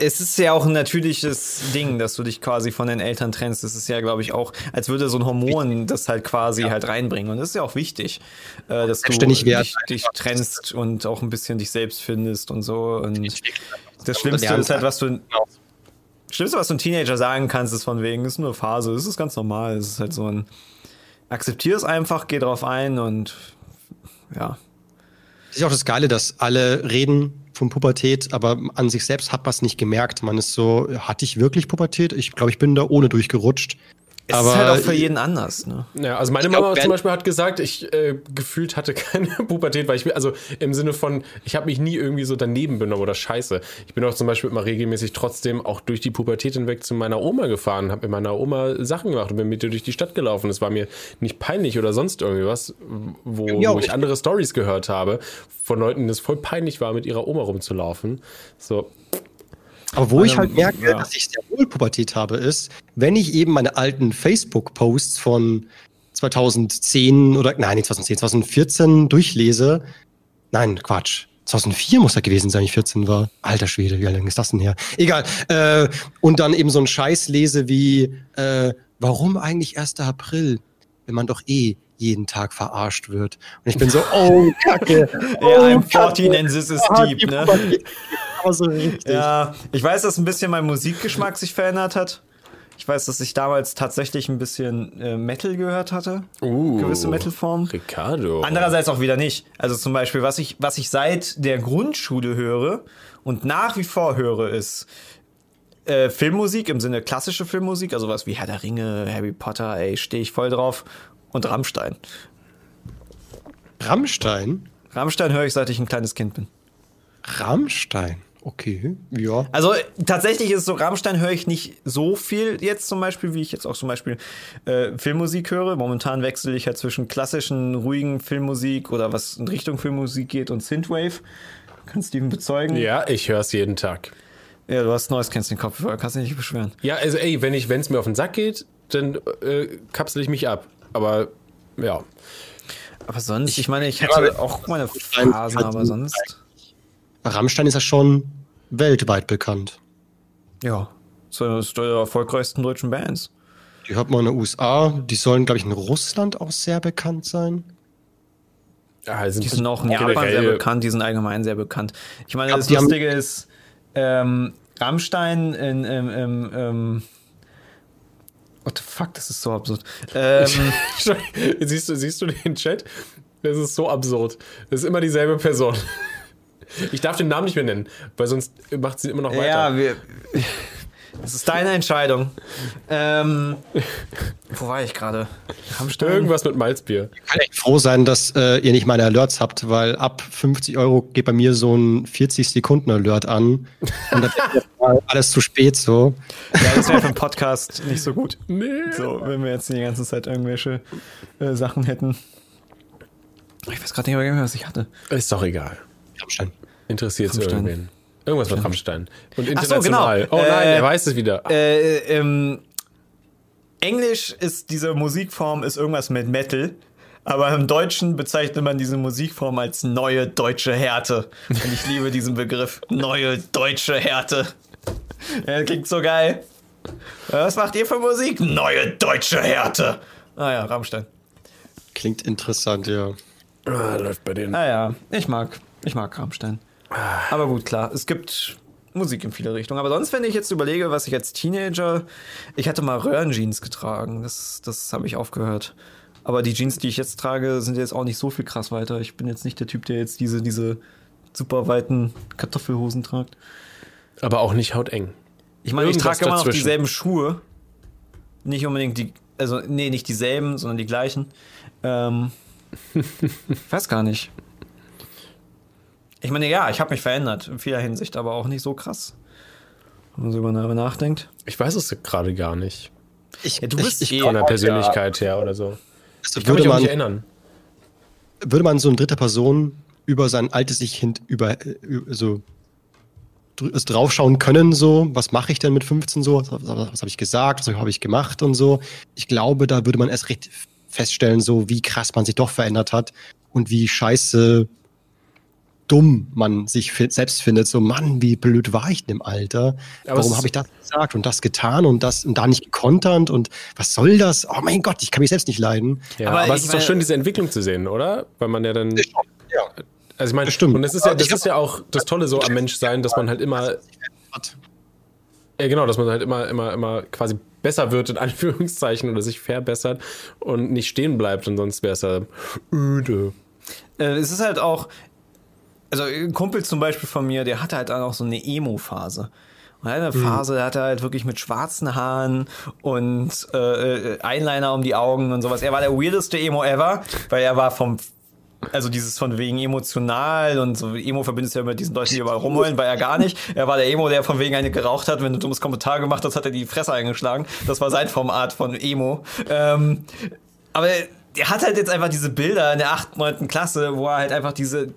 es ist ja auch ein natürliches Ding, dass du dich quasi von den Eltern trennst. Das ist ja, glaube ich, auch, als würde so ein Hormon das halt quasi ja. halt reinbringen. Und das ist ja auch wichtig, äh, dass du dich, dich, trennst und auch ein bisschen dich selbst findest und so. Und das Schlimmste ist halt, was du. Genau. Schlimmste, was du einem Teenager sagen kannst, ist von wegen, ist nur Phase, das ist ganz normal. Es ist halt so ein. Akzeptier es einfach, geh drauf ein und ja. Das ist auch das Geile, dass alle reden von Pubertät, aber an sich selbst hat man es nicht gemerkt. Man ist so, hatte ich wirklich Pubertät? Ich glaube, ich bin da ohne durchgerutscht. Es aber ist halt auch für jeden anders, ne? Ja, also meine Mama glaub, zum Beispiel hat gesagt, ich äh, gefühlt hatte keine Pubertät, weil ich also im Sinne von, ich habe mich nie irgendwie so daneben benommen oder scheiße. Ich bin auch zum Beispiel immer regelmäßig trotzdem auch durch die Pubertät hinweg zu meiner Oma gefahren, habe mit meiner Oma Sachen gemacht und bin mit ihr durch die Stadt gelaufen. Es war mir nicht peinlich oder sonst irgendwas, wo, wo ich andere Stories gehört habe von Leuten, das voll peinlich war, mit ihrer Oma rumzulaufen. So, aber wo ich halt merke, ja. dass ich sehr wohl Pubertät habe, ist, wenn ich eben meine alten Facebook-Posts von 2010 oder, nein, nicht 2010, 2014 durchlese. Nein, Quatsch. 2004 muss er gewesen sein, ich 14 war. Alter Schwede, wie lange ist das denn her? Egal. Äh, und dann eben so einen Scheiß lese wie, äh, warum eigentlich 1. April, wenn man doch eh jeden Tag verarscht wird. Und ich bin so, oh, Kacke. Oh, ja, im Fortinensis ist deep, ne? So richtig. Ja, ich weiß, dass ein bisschen mein Musikgeschmack sich verändert hat. Ich weiß, dass ich damals tatsächlich ein bisschen äh, Metal gehört hatte. Uh, gewisse Metalformen. Ricardo. Andererseits auch wieder nicht. Also zum Beispiel, was ich, was ich seit der Grundschule höre und nach wie vor höre, ist äh, Filmmusik im Sinne klassische Filmmusik, also was wie Herr der Ringe, Harry Potter, ey, stehe ich voll drauf. Und Rammstein. Rammstein? Rammstein höre ich, seit ich ein kleines Kind bin. Rammstein? Okay, ja. Also tatsächlich ist es so, Rammstein höre ich nicht so viel jetzt zum Beispiel, wie ich jetzt auch zum Beispiel äh, Filmmusik höre. Momentan wechsle ich halt zwischen klassischen, ruhigen Filmmusik oder was in Richtung Filmmusik geht und Synthwave. Kannst du ihn bezeugen? Ja, ich höre es jeden Tag. Ja, du hast neues kennst den Kopf, kannst dich nicht beschweren. Ja, also ey, wenn es mir auf den Sack geht, dann äh, kapsel ich mich ab. Aber ja. Aber sonst, ich meine, ich hatte auch meine Phasen, aber sonst. Rammstein ist ja schon weltweit bekannt. Ja, das ist eine der erfolgreichsten deutschen Bands. Die hört man in den USA, die sollen, glaube ich, in Russland auch sehr bekannt sein. Ja, die sind auch in Japan sehr bekannt, die sind allgemein sehr bekannt. Ich meine, das Lustige ist, ähm, Rammstein in, in, in, in What the fuck, das ist so absurd. Ähm, siehst, du, siehst du den Chat? Das ist so absurd. Das ist immer dieselbe Person. Ich darf den Namen nicht mehr nennen, weil sonst macht sie immer noch weiter. Ja, wir. Das ist deine Entscheidung. Ähm, wo war ich gerade? Irgendwas mit Malzbier. Ich kann echt froh sein, dass äh, ihr nicht meine Alerts habt, weil ab 50 Euro geht bei mir so ein 40-Sekunden-Alert an. Und dann ist alles zu spät so. Ja, das wäre für einen Podcast nicht so gut. Nee. So, wenn wir jetzt die ganze Zeit irgendwelche äh, Sachen hätten. Ich weiß gerade nicht mehr, was ich hatte. Ist doch egal. Rammstein. Interessiert es irgendwen. Irgendwas mit Rammstein. Und international. So, genau. Oh nein, äh, er weiß es wieder. Äh, ähm, Englisch ist diese Musikform ist irgendwas mit Metal. Aber im Deutschen bezeichnet man diese Musikform als neue deutsche Härte. Und ich liebe diesen Begriff. Neue deutsche Härte. Ja, klingt so geil. Was macht ihr für Musik? Neue deutsche Härte. Ah ja, Rammstein. Klingt interessant, ja. Ah, läuft bei denen. Ah ja, ich mag, ich mag Rammstein. Aber gut, klar, es gibt Musik in viele Richtungen. Aber sonst, wenn ich jetzt überlege, was ich als Teenager, ich hatte mal Röhrenjeans getragen. Das, das habe ich aufgehört. Aber die Jeans, die ich jetzt trage, sind jetzt auch nicht so viel krass weiter. Ich bin jetzt nicht der Typ, der jetzt diese, diese super weiten Kartoffelhosen tragt. Aber auch nicht hauteng. Ich meine, ich trage immer noch dieselben Schuhe. Nicht unbedingt die, also nee, nicht dieselben, sondern die gleichen. Ähm, ich weiß gar nicht. Ich meine, ja, ich habe mich verändert in vieler Hinsicht, aber auch nicht so krass. wenn man so über nachdenkt. Ich weiß es gerade gar nicht. Ich, Ja, du bist ich, eh- ich, Von der Persönlichkeit her oder so. also Ich kann würde, mich auch nicht erinnern. würde man so in dritter Person über sein altes Ich hin, über, äh, so es draufschauen können, so, was mache ich denn mit 15 so, was, was, was habe ich gesagt, was habe ich gemacht und so. Ich glaube, da würde man erst recht feststellen, so wie krass man sich doch verändert hat und wie scheiße dumm man sich selbst findet. So, Mann, wie blöd war ich denn im Alter? Aber Warum habe ich das gesagt und das getan und das und da nicht gekontert und was soll das? Oh mein Gott, ich kann mich selbst nicht leiden. Ja, Aber aber, es ist doch schön, diese Entwicklung zu sehen, oder? Weil man ja dann. Ja. Also ich meine, Bestimmt. und das ist ja, das ist ja auch das Tolle so am Menschsein, dass man halt immer, Hat. ja genau, dass man halt immer, immer, immer quasi besser wird, in Anführungszeichen, oder sich verbessert und nicht stehen bleibt und sonst wäre es ja öde. Äh, es ist halt auch, also ein Kumpel zum Beispiel von mir, der hatte halt auch noch so eine Emo-Phase. Und eine Phase, da hat er halt wirklich mit schwarzen Haaren und äh, äh, Eyeliner um die Augen und sowas. Er war der weirdeste Emo ever, weil er war vom also dieses von wegen emotional und so Emo verbindest du ja mit diesen Leuten, die überall rumheulen, war er gar nicht. Er war der Emo, der von wegen eine geraucht hat. Wenn du dummes Kommentar gemacht hast, hat er die Fresse eingeschlagen. Das war sein Format von Emo. Ähm, aber er hat halt jetzt einfach diese Bilder in der 8., 9. Klasse, wo er halt einfach diese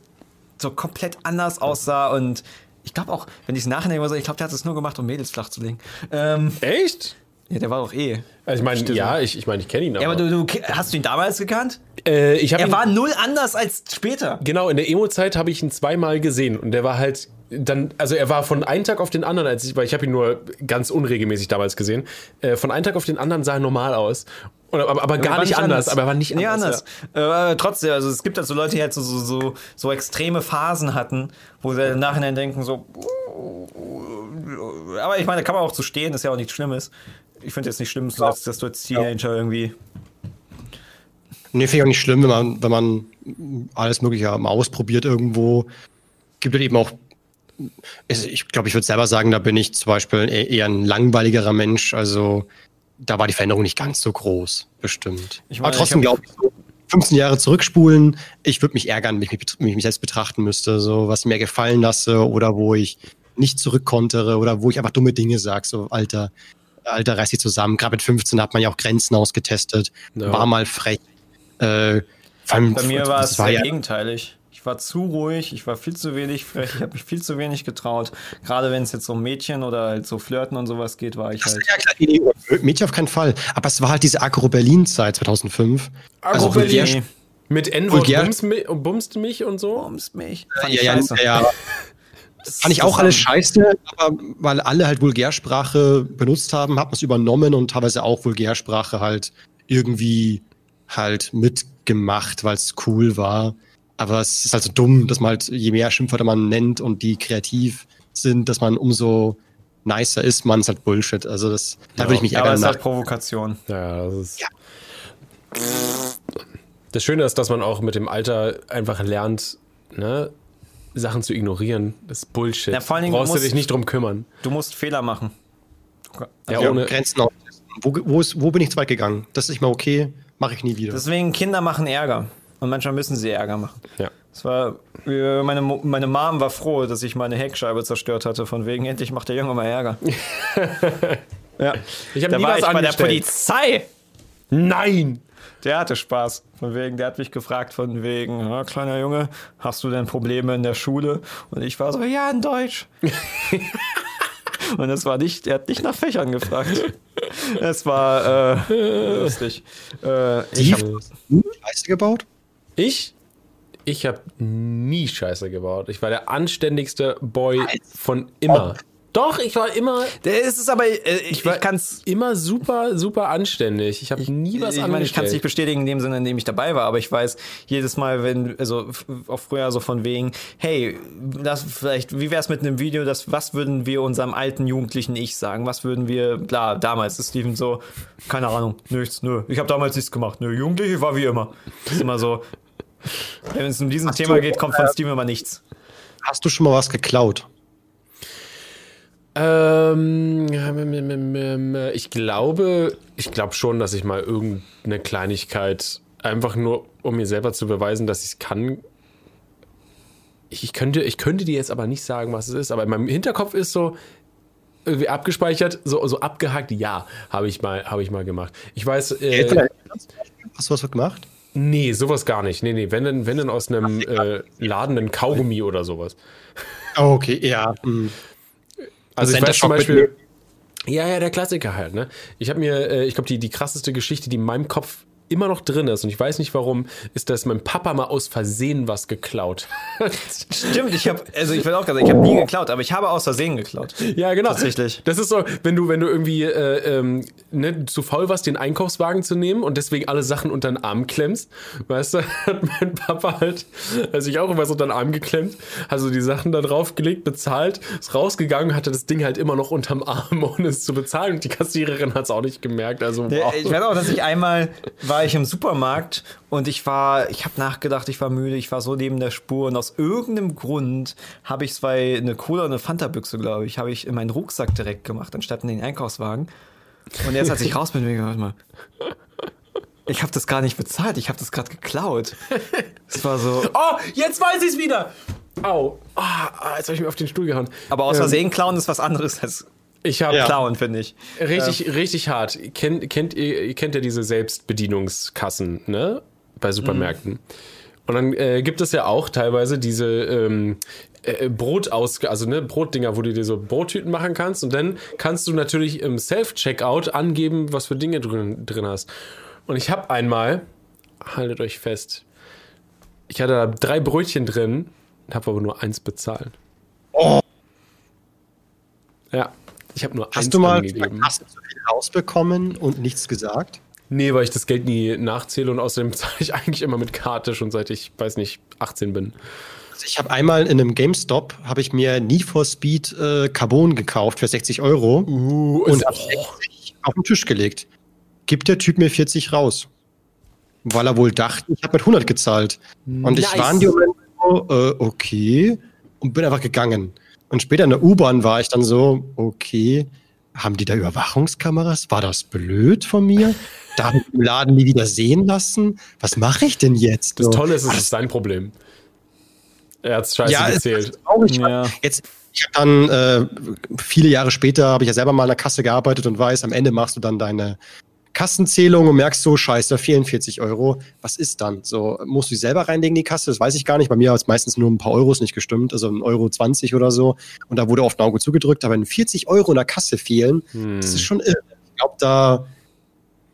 so komplett anders aussah und ich glaube auch, wenn ich es nachdenke, so, ich glaube, der hat es nur gemacht, um Mädels flach zu legen. Ähm, Echt? ja, der war doch eh. Also ich meine, ja, ich, ich meine, ich kenne ihn aber. Ja, aber du, du hast du ihn damals gekannt? äh, ich Er ihn, war null anders als später. genau, in der Emo-Zeit habe ich ihn zweimal gesehen und der war halt dann, also er war von einem Tag auf den anderen, als ich, weil ich habe ihn nur ganz unregelmäßig damals gesehen, äh, von einem Tag auf den anderen sah er normal aus. Und, aber, aber gar nicht anders, aber er war nicht nee, anders. anders. Äh, aber trotzdem, also es gibt halt so Leute, die halt so, so, so, so extreme Phasen hatten, wo sie im Nachhinein denken, so. Aber ich meine, da kann man auch zu stehen, ist ja auch nichts Schlimmes. Ich finde jetzt nicht schlimm, dass, dass du als Teenager irgendwie. Nee, finde ich auch nicht schlimm, wenn man, wenn man alles Mögliche mal ausprobiert irgendwo. Gibt es eben auch, ich glaube, ich würde selber sagen, da bin ich zum Beispiel eher ein langweiligerer Mensch. Also da war die Veränderung nicht ganz so groß, bestimmt. Ich meine, Aber trotzdem glaube ich, so 15 Jahre zurückspulen, ich würde mich ärgern, wenn ich mich, wenn ich mich selbst betrachten müsste, so was mir gefallen lasse oder wo ich nicht zurückkontere oder wo ich einfach dumme Dinge sage, so Alter, Alter, reiß dich zusammen. Gerade mit 15 hat man ja auch Grenzen ausgetestet, Ja. war mal frech. Äh, Bei mir war es sehr ja, gegenteilig. Ich war zu ruhig, ich war viel zu wenig frech, ich habe mich viel zu wenig getraut. Gerade wenn es jetzt um Mädchen oder halt so Flirten und sowas geht, war ich halt. ja, klar, nee, nee, Mädchen auf keinen Fall. Aber es war halt diese Agro-Berlin-Zeit 2005. Agro Also. Mit N-Wort bumst, bumst mich und so. Bombst mich. Fand ich Ja, ja, scheiße. ja, Das- Fand ich das auch alles scheiße, aber weil alle halt Vulgärsprache benutzt haben, hat man es übernommen und teilweise auch Vulgärsprache halt irgendwie halt mitgemacht, weil es cool war. Aber es ist halt so dumm, dass man halt, je mehr Schimpfwörter man nennt und die kreativ sind, dass man umso nicer ist, man ist halt Bullshit. Also das, da Ja, würde ich mich Ja, aber ärgern. es ist halt Provokation. Ja, das ist. Das Schöne ist, dass man auch mit dem Alter einfach lernt, ne, Sachen zu ignorieren. Das ist Bullshit. Ja, vor allen Dingen, Brauchst du du musst- dich nicht drum kümmern. Du musst Fehler machen. Ja, ja, ohne. Grenzen aufsetzen. Wo, wo, ist, wo bin ich zu weit gegangen? Das ist nicht mal okay, mache ich nie wieder. Deswegen, Kinder machen Ärger. Und manchmal müssen sie Ärger machen. Ja. Das war, meine, meine Mom war froh, dass ich meine Heckscheibe zerstört hatte. Von wegen, endlich macht der Junge mal Ärger. ja. Ich habe nie war was ich bei der. Polizei. Nein! Der hatte Spaß. Von wegen, der hat mich gefragt, von wegen, ja, kleiner Junge, hast du denn Probleme in der Schule? Und ich war so, ja, in Deutsch. Und es war nicht, er hat nicht nach Fächern gefragt. Es war äh, lustig. Äh, ich hab, Steve, Scheiße gebaut? Ich? Ich habe nie Scheiße gebaut. Ich war der anständigste Boy von immer. Doch, ich war immer, der ist es aber, äh, ich, ich war kann's. immer super, super anständig. Ich habe nie was ich meine, ich kann es nicht angestellt. bestätigen in dem Sinne, in dem ich dabei war, aber ich weiß jedes Mal, wenn, also auch früher so von wegen, hey, das vielleicht, wie wäre es mit einem Video, das, was würden wir unserem alten jugendlichen Ich sagen? Was würden wir, klar, damals ist Steven so, keine Ahnung, nichts, nö, ich habe damals nichts gemacht, nö, Jugendliche war wie immer. Das ist immer so, wenn es um diesen Thema du, geht, kommt von Steven immer nichts. Hast du schon mal was geklaut? Ähm, ich glaube, ich glaube schon, dass ich mal irgendeine Kleinigkeit einfach nur, um mir selber zu beweisen, dass ich es kann. Ich, könnte, ich könnte dir jetzt aber nicht sagen, was es ist, aber in meinem Hinterkopf ist so, irgendwie abgespeichert, so, so abgehakt, ja, habe ich mal, habe ich mal gemacht. Ich weiß. Äh, Hast du was gemacht? Nee, sowas gar nicht. Nee, nee, wenn denn, wenn denn aus einem äh, ladenden Kaugummi oder sowas. Oh, okay, ja. Hm. Also ich weiß zum Beispiel. Ja, ja, der Klassiker halt, ne? Ich habe mir, äh, ich glaube, die, die krasseste Geschichte, die in meinem Kopf immer noch drin ist und ich weiß nicht warum, ist, dass mein Papa mal aus Versehen was geklaut. Stimmt, ich habe, also ich will auch sagen, ich habe nie geklaut, aber ich habe aus Versehen geklaut. Ja, genau. Tatsächlich. Das ist so, wenn du, wenn du irgendwie äh, ähm, ne, zu faul warst, den Einkaufswagen zu nehmen und deswegen alle Sachen unter den Arm klemmst, weißt du, hat mein Papa halt, also ich auch immer so unter den Arm geklemmt, also die Sachen da draufgelegt, bezahlt, ist rausgegangen, hatte das Ding halt immer noch unterm Arm, ohne es zu bezahlen und die Kassiererin hat es auch nicht gemerkt. Also wow. Ich weiß auch, dass ich einmal war ich im Supermarkt und ich war, ich habe nachgedacht, ich war müde, ich war so neben der Spur und aus irgendeinem Grund habe ich zwei, eine Cola und eine Fanta-Büchse, glaube ich, habe ich in meinen Rucksack direkt gemacht, anstatt in den Einkaufswagen. Und jetzt, als ich raus bin, bin ich warte mal, ich habe das gar nicht bezahlt, ich habe das gerade geklaut. Es war so. Oh, jetzt weiß ich es wieder! Au. Oh, jetzt habe ich mir auf den Stuhl gehauen. Aber aus ähm, Versehen klauen ist was anderes als ich habe ja. Klauen, finde ich. Richtig, ähm. richtig hart. Kennt, kennt, ihr, kennt ja diese Selbstbedienungskassen, ne? Bei Supermärkten. Mhm. Und dann äh, gibt es ja auch teilweise diese ähm, äh, Brotaus, also ne, Brotdinger, wo du dir so Brottüten machen kannst. Und dann kannst du natürlich im Self-Checkout angeben, was für Dinge drin, drin hast. Und ich habe einmal, haltet euch fest, ich hatte da drei Brötchen drin, habe aber nur eins bezahlt. Oh. Ja. Ich habe nur Hast du mal angegeben. Hast du so viel rausbekommen und nichts gesagt? Nee, weil ich das Geld nie nachzähle und außerdem zahle ich eigentlich immer mit Karte, schon seit ich, weiß nicht, 18 bin. Also ich habe einmal in einem GameStop, habe ich mir Need for Speed äh, Carbon gekauft für 60 Euro uh, und habe 60 auf den Tisch gelegt. Gibt der Typ mir 40 raus. Weil er wohl dachte, ich habe mit 100 gezahlt. Und nice. ich war in dem Moment so, äh, okay, und bin einfach gegangen. Und später in der U-Bahn war ich dann so, okay, haben die da Überwachungskameras? War das blöd von mir? Darf ich im Laden nie wieder sehen lassen? Was mache ich denn jetzt? Das Tolle ist, es ist sein Problem. Er hat es scheiße ja, gezählt. Ist ja. Jetzt, ich habe dann äh, viele Jahre später habe ich ja selber mal an der Kasse gearbeitet und weiß, am Ende machst du dann deine Kassenzählung und merkst so, scheiße, 44 Euro. Was ist dann? So, musst du selber reinlegen, in die Kasse? Das weiß ich gar nicht. Bei mir hat es meistens nur ein paar Euros nicht gestimmt, also ein Euro 20 oder so. Und da wurde oft ein Auge zugedrückt. Aber wenn 40 Euro in der Kasse fehlen, hm. das ist schon irre. Ich glaube, da,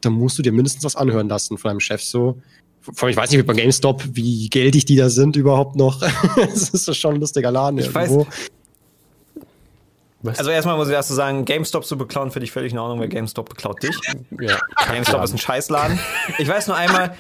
da musst du dir mindestens was anhören lassen von deinem Chef so. Vor allem, ich weiß nicht, wie bei GameStop, wie geldig die da sind überhaupt noch. das ist schon ein lustiger Laden ich irgendwo. Weiß, was? Also erstmal muss ich erst so sagen, GameStop zu beklauen finde ich völlig in Ordnung, weil GameStop beklaut dich. Ja, GameStop ist ein Scheißladen. Ich weiß nur einmal,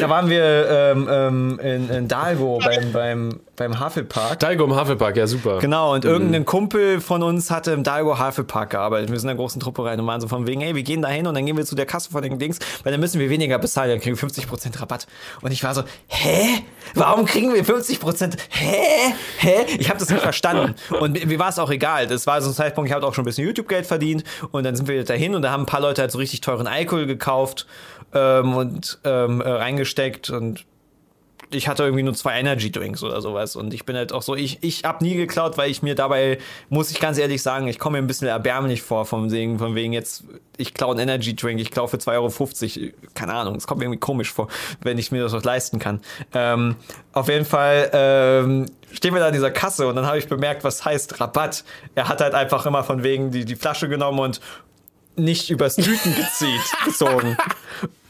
da waren wir ähm, ähm, in, in Dalgo beim, beim, beim Havelpark. Dalgo im Havelpark, ja super. Genau, und mhm. irgendein Kumpel von uns hatte im Dalgo Havelpark gearbeitet. Wir sind in einer großen Truppe rein und waren so von wegen, hey, wir gehen da hin und dann gehen wir zu der Kasse von den Dings, weil dann müssen wir weniger bezahlen, dann kriegen wir 50% Rabatt. Und ich war so, hä? Warum kriegen wir 50%? Hä? Hä? Ich habe das nicht verstanden. Und mir war es auch egal. Das war so ein Zeitpunkt, ich habe auch schon ein bisschen YouTube-Geld verdient und dann sind wir dahin und da haben ein paar Leute halt so richtig teuren Alkohol gekauft ähm, und ähm, äh, reingesteckt und ich hatte irgendwie nur zwei Energy Drinks oder sowas und ich bin halt auch so, ich, ich hab nie geklaut, weil ich mir dabei, muss ich ganz ehrlich sagen, ich komme mir ein bisschen erbärmlich vor vom Segen, von wegen jetzt, ich klaue einen Energy Drink, ich klaue für 2,50 Euro, keine Ahnung, es kommt mir irgendwie komisch vor, wenn ich mir das was leisten kann. Ähm, auf jeden Fall ähm, stehen wir da in dieser Kasse und dann habe ich bemerkt, was heißt Rabatt. Er hat halt einfach immer von wegen die, die Flasche genommen und nicht übers Tüten gezieht, gezogen.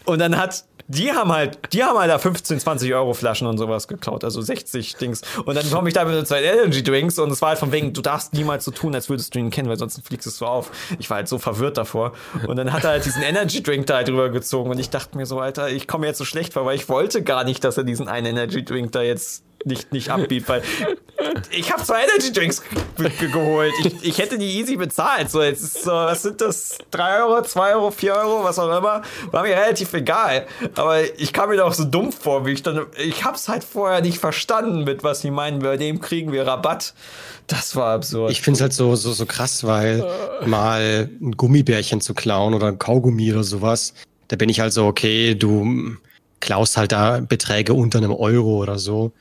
Und dann hat die haben halt, die haben halt da 15, 20 Euro Flaschen und sowas geklaut, also 60 Dings. Und dann komme ich da mit zwei Energy Drinks und es war halt von wegen, du darfst niemals so tun, als würdest du ihn kennen, weil sonst fliegst du auf. Ich war halt so verwirrt davor. Und dann hat er halt diesen Energy Drink da halt drüber gezogen und ich dachte mir so, Alter, ich komme jetzt so schlecht vor, weil ich wollte gar nicht, dass er diesen einen Energy Drink da jetzt nicht, nicht abbiet, weil ich habe zwei Energy Drinks geholt. Ich, ich hätte die easy bezahlt. So, jetzt ist so, was sind das? 3 Euro, 2 Euro, 4 Euro, was auch immer. War mir relativ egal. Aber ich kam mir doch so dumm vor, wie ich dann. Ich hab's halt vorher nicht verstanden, mit was sie meinen, bei dem kriegen wir Rabatt. Das war absurd. Ich finde es halt so, so, so krass, weil mal ein Gummibärchen zu klauen oder ein Kaugummi oder sowas, da bin ich halt so, okay, du klaust halt da Beträge unter einem Euro oder so.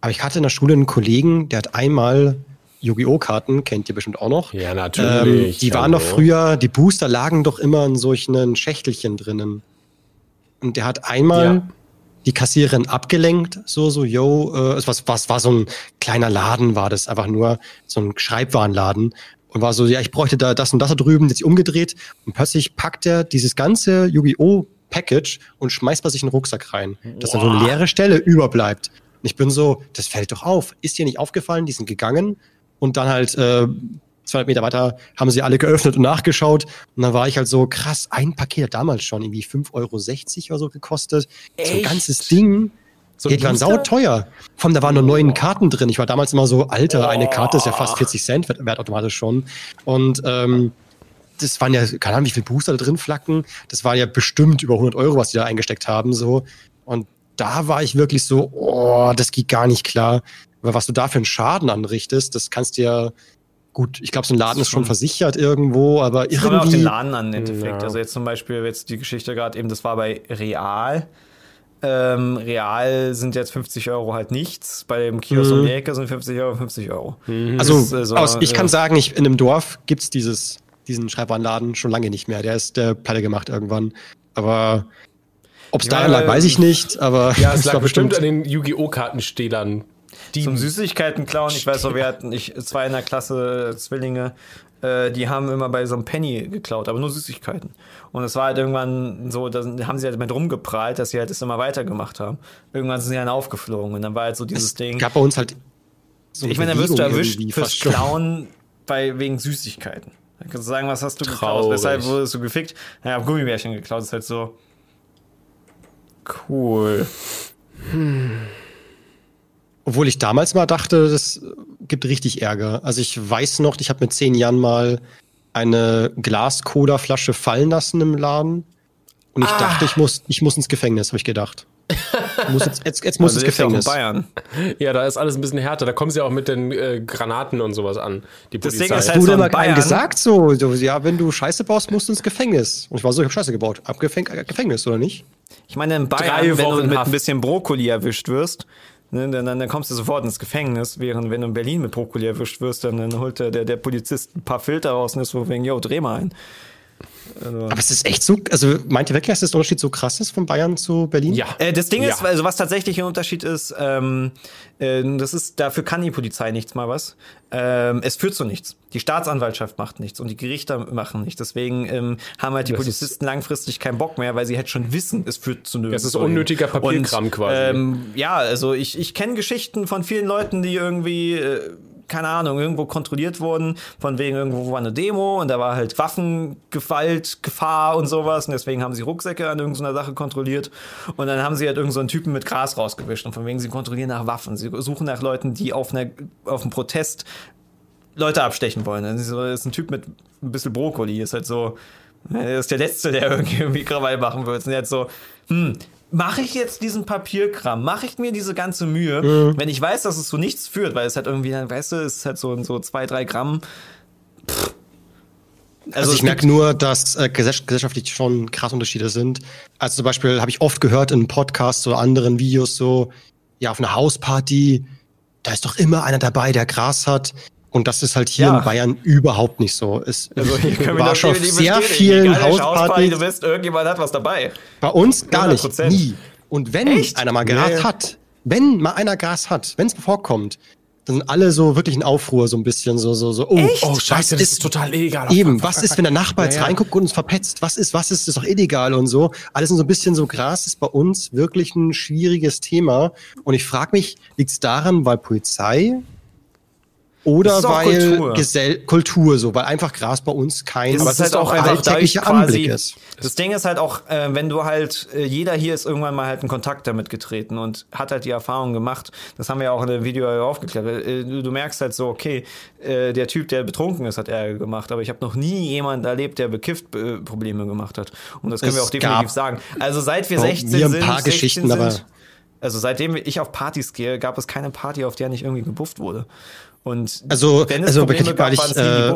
Aber ich hatte in der Schule einen Kollegen, der hat einmal Yu-Gi-Oh! Karten, kennt ihr bestimmt auch noch. Ja, natürlich. Ähm, die waren doch früher, die Booster lagen doch immer in solchen Schächtelchen drinnen. Und der hat einmal ja. die Kassiererin abgelenkt, so, so, yo, äh, was, was war so ein kleiner Laden, war das einfach nur so ein Schreibwarenladen. Und war so, ja, ich bräuchte da das und das da drüben, jetzt umgedreht. Und plötzlich packt er dieses ganze Yu-Gi-Oh! Package und schmeißt bei sich einen Rucksack rein, dass dann so eine leere Stelle überbleibt. Und ich bin so, das fällt doch auf. Ist dir nicht aufgefallen? Die sind gegangen und dann halt äh, 200 Meter weiter haben sie alle geöffnet und nachgeschaut. Und dann war ich halt so, krass, ein Paket hat damals schon irgendwie 5,60 Euro oder so gekostet. Echt? So ein ganzes Ding. So die waren sau teuer. Vor allem, da waren nur neun Karten drin. Ich war damals immer so, Alter, eine Karte ist ja fast 40 Cent wert, wert automatisch schon. Und ähm, das waren ja, keine Ahnung, wie viele Booster da drin flacken. Das war ja bestimmt über 100 Euro, was die da eingesteckt haben. so. Und da war ich wirklich so, oh, das geht gar nicht klar. Aber was du da für einen Schaden anrichtest, das kannst du ja gut, ich glaube, so ein Laden ist schon versichert irgendwo, aber irgendwie. Kommt auf den Laden an, im Endeffekt. Ja. Also jetzt zum Beispiel, jetzt die Geschichte gerade eben, das war bei Real. Ähm, Real sind jetzt 50 Euro halt nichts. Bei dem Kiosk mhm. um die Ecke sind 50 Euro 50 Euro. Mhm. Also, ist, aus, ich ja. kann sagen, ich, in einem Dorf gibt es diesen Schreibwarenladen schon lange nicht mehr. Der ist der pleite gemacht irgendwann. Aber ob es ja, daran lag, weiß ich nicht. Aber ja, es lag bestimmt an den Yu-Gi-Oh! Kartenstählern. Die Zum Süßigkeiten klauen. Ich weiß noch, wir hatten ich, zwei in der Klasse Zwillinge, äh, die haben immer bei so einem Penny geklaut, aber nur Süßigkeiten. Und es war halt irgendwann so, da haben sie halt mit rumgeprahlt, dass sie halt das immer weitergemacht haben. Irgendwann sind sie dann aufgeflogen und dann war halt so dieses es Ding. gab bei uns halt so Ich meine, dann wirst du erwischt fürs Klauen bei, wegen Süßigkeiten. Dann kannst du sagen, was hast du Traurig. geklaut? Weshalb wurdest du gefickt? Naja, Gummibärchen geklaut, das ist halt so. Cool. Hm. Obwohl ich damals mal dachte, das gibt richtig Ärger. Also ich weiß noch, ich habe mit zehn Jahren mal eine Glas-Cola-Flasche fallen lassen im Laden. Und ich ah. dachte, ich muss, ich muss ins Gefängnis, habe ich gedacht. muss jetzt, jetzt, jetzt muss also ins Gefängnis. Ja, Bayern. ja, da ist alles ein bisschen härter. Da kommen sie auch mit den äh, Granaten und sowas an. Die Polizei. Deswegen ist halt du so mal einem gesagt so, so, ja, wenn du Scheiße baust, musst du ins Gefängnis. Und ich war so, ich habe Scheiße gebaut. Ab Gefäng äh, Gefängnis, oder nicht? Ich meine, in Bayern, wenn du mit ein bisschen Brokkoli erwischt wirst, Ne, dann, dann, kommst du sofort ins Gefängnis, während wenn du in Berlin mit Brokkoli erwischt wirst, dann, dann holt der, der Polizist ein paar Filter raus und ist so wegen, yo, dreh mal ein. Also. Aber es ist echt so, also meint ihr wirklich, dass das Unterschied so krass ist von Bayern zu Berlin? Ja. Äh, das Ding ja. ist, also was tatsächlich ein Unterschied ist, ähm, äh, das ist, dafür kann die Polizei nichts mal was. Ähm, es führt zu nichts. Die Staatsanwaltschaft macht nichts und die Gerichte machen nichts. Deswegen ähm, haben halt die das Polizisten langfristig keinen Bock mehr, weil sie halt schon wissen, es führt zu nichts. Das ist unnötiger Papierkram und, quasi. Ähm, ja, also ich, ich kenne Geschichten von vielen Leuten, die irgendwie äh, keine Ahnung, irgendwo kontrolliert wurden, von wegen irgendwo war eine Demo und da war halt Waffengewalt, Gefahr und sowas und deswegen haben sie Rucksäcke an irgendeiner Sache kontrolliert und dann haben sie halt irgendeinen so Typen mit Gras rausgewischt und von wegen sie kontrollieren nach Waffen, sie suchen nach Leuten, die auf, einer, auf einem Protest Leute abstechen wollen. Das ist ein Typ mit ein bisschen Brokkoli, ist halt so, er ist der Letzte, der irgendwie Krawall machen wird. Und jetzt so, hm, mache ich jetzt diesen Papierkram, mache ich mir diese ganze Mühe, mhm. wenn ich weiß, dass es so nichts führt, weil es halt irgendwie, weißt du, es ist halt so, so zwei, drei Gramm. Pff. Also, also ich merke nur, dass äh, gesellschaftlich schon krass Unterschiede sind. Also zum Beispiel habe ich oft gehört in Podcasts oder anderen Videos so, ja, auf einer Hausparty, da ist doch immer einer dabei, der Gras hat. Und das ist halt hier ja. in Bayern überhaupt nicht so. Es also hier können war schon auf sehr vielen Hauspartys. Du wisst, irgendjemand hat was dabei. Bei uns gar nicht, nie. Und wenn Echt? einer mal Gras nee. hat, wenn mal einer Gras hat, wenn es vorkommt, dann sind alle so wirklich in Aufruhr, so ein bisschen so, so, so, oh, Echt? oh scheiße, das ist, ist total illegal. Eben, was ist, wenn der Nachbar jetzt ja, ja. reinguckt und uns verpetzt? Was ist, was ist, das ist doch illegal und so. Alles sind so ein bisschen so, Gras ist bei uns wirklich ein schwieriges Thema. Und ich frage mich, liegt es daran, weil Polizei oder weil Kultur. Gesell Kultur so, weil einfach Gras bei uns kein aber es ist halt auch alltäglicher Anblick ist. Das Ding ist halt auch, äh, wenn du halt, äh, jeder hier ist irgendwann mal halt in Kontakt damit getreten und hat halt die Erfahrung gemacht. Das haben wir ja auch in dem Video aufgeklärt. Äh, du, du, merkst halt so, okay, äh, der Typ, der betrunken ist, hat Ärger gemacht, aber ich habe noch nie jemanden erlebt, der bekifft äh, Probleme gemacht hat. Und das können es wir auch definitiv sagen. Also seit wir 16 sind, ein paar Geschichten, sind, aber also seitdem ich auf Partys gehe, gab es keine Party, auf der nicht irgendwie gebufft wurde. Und also, wenn es also Probleme gab, ich, äh,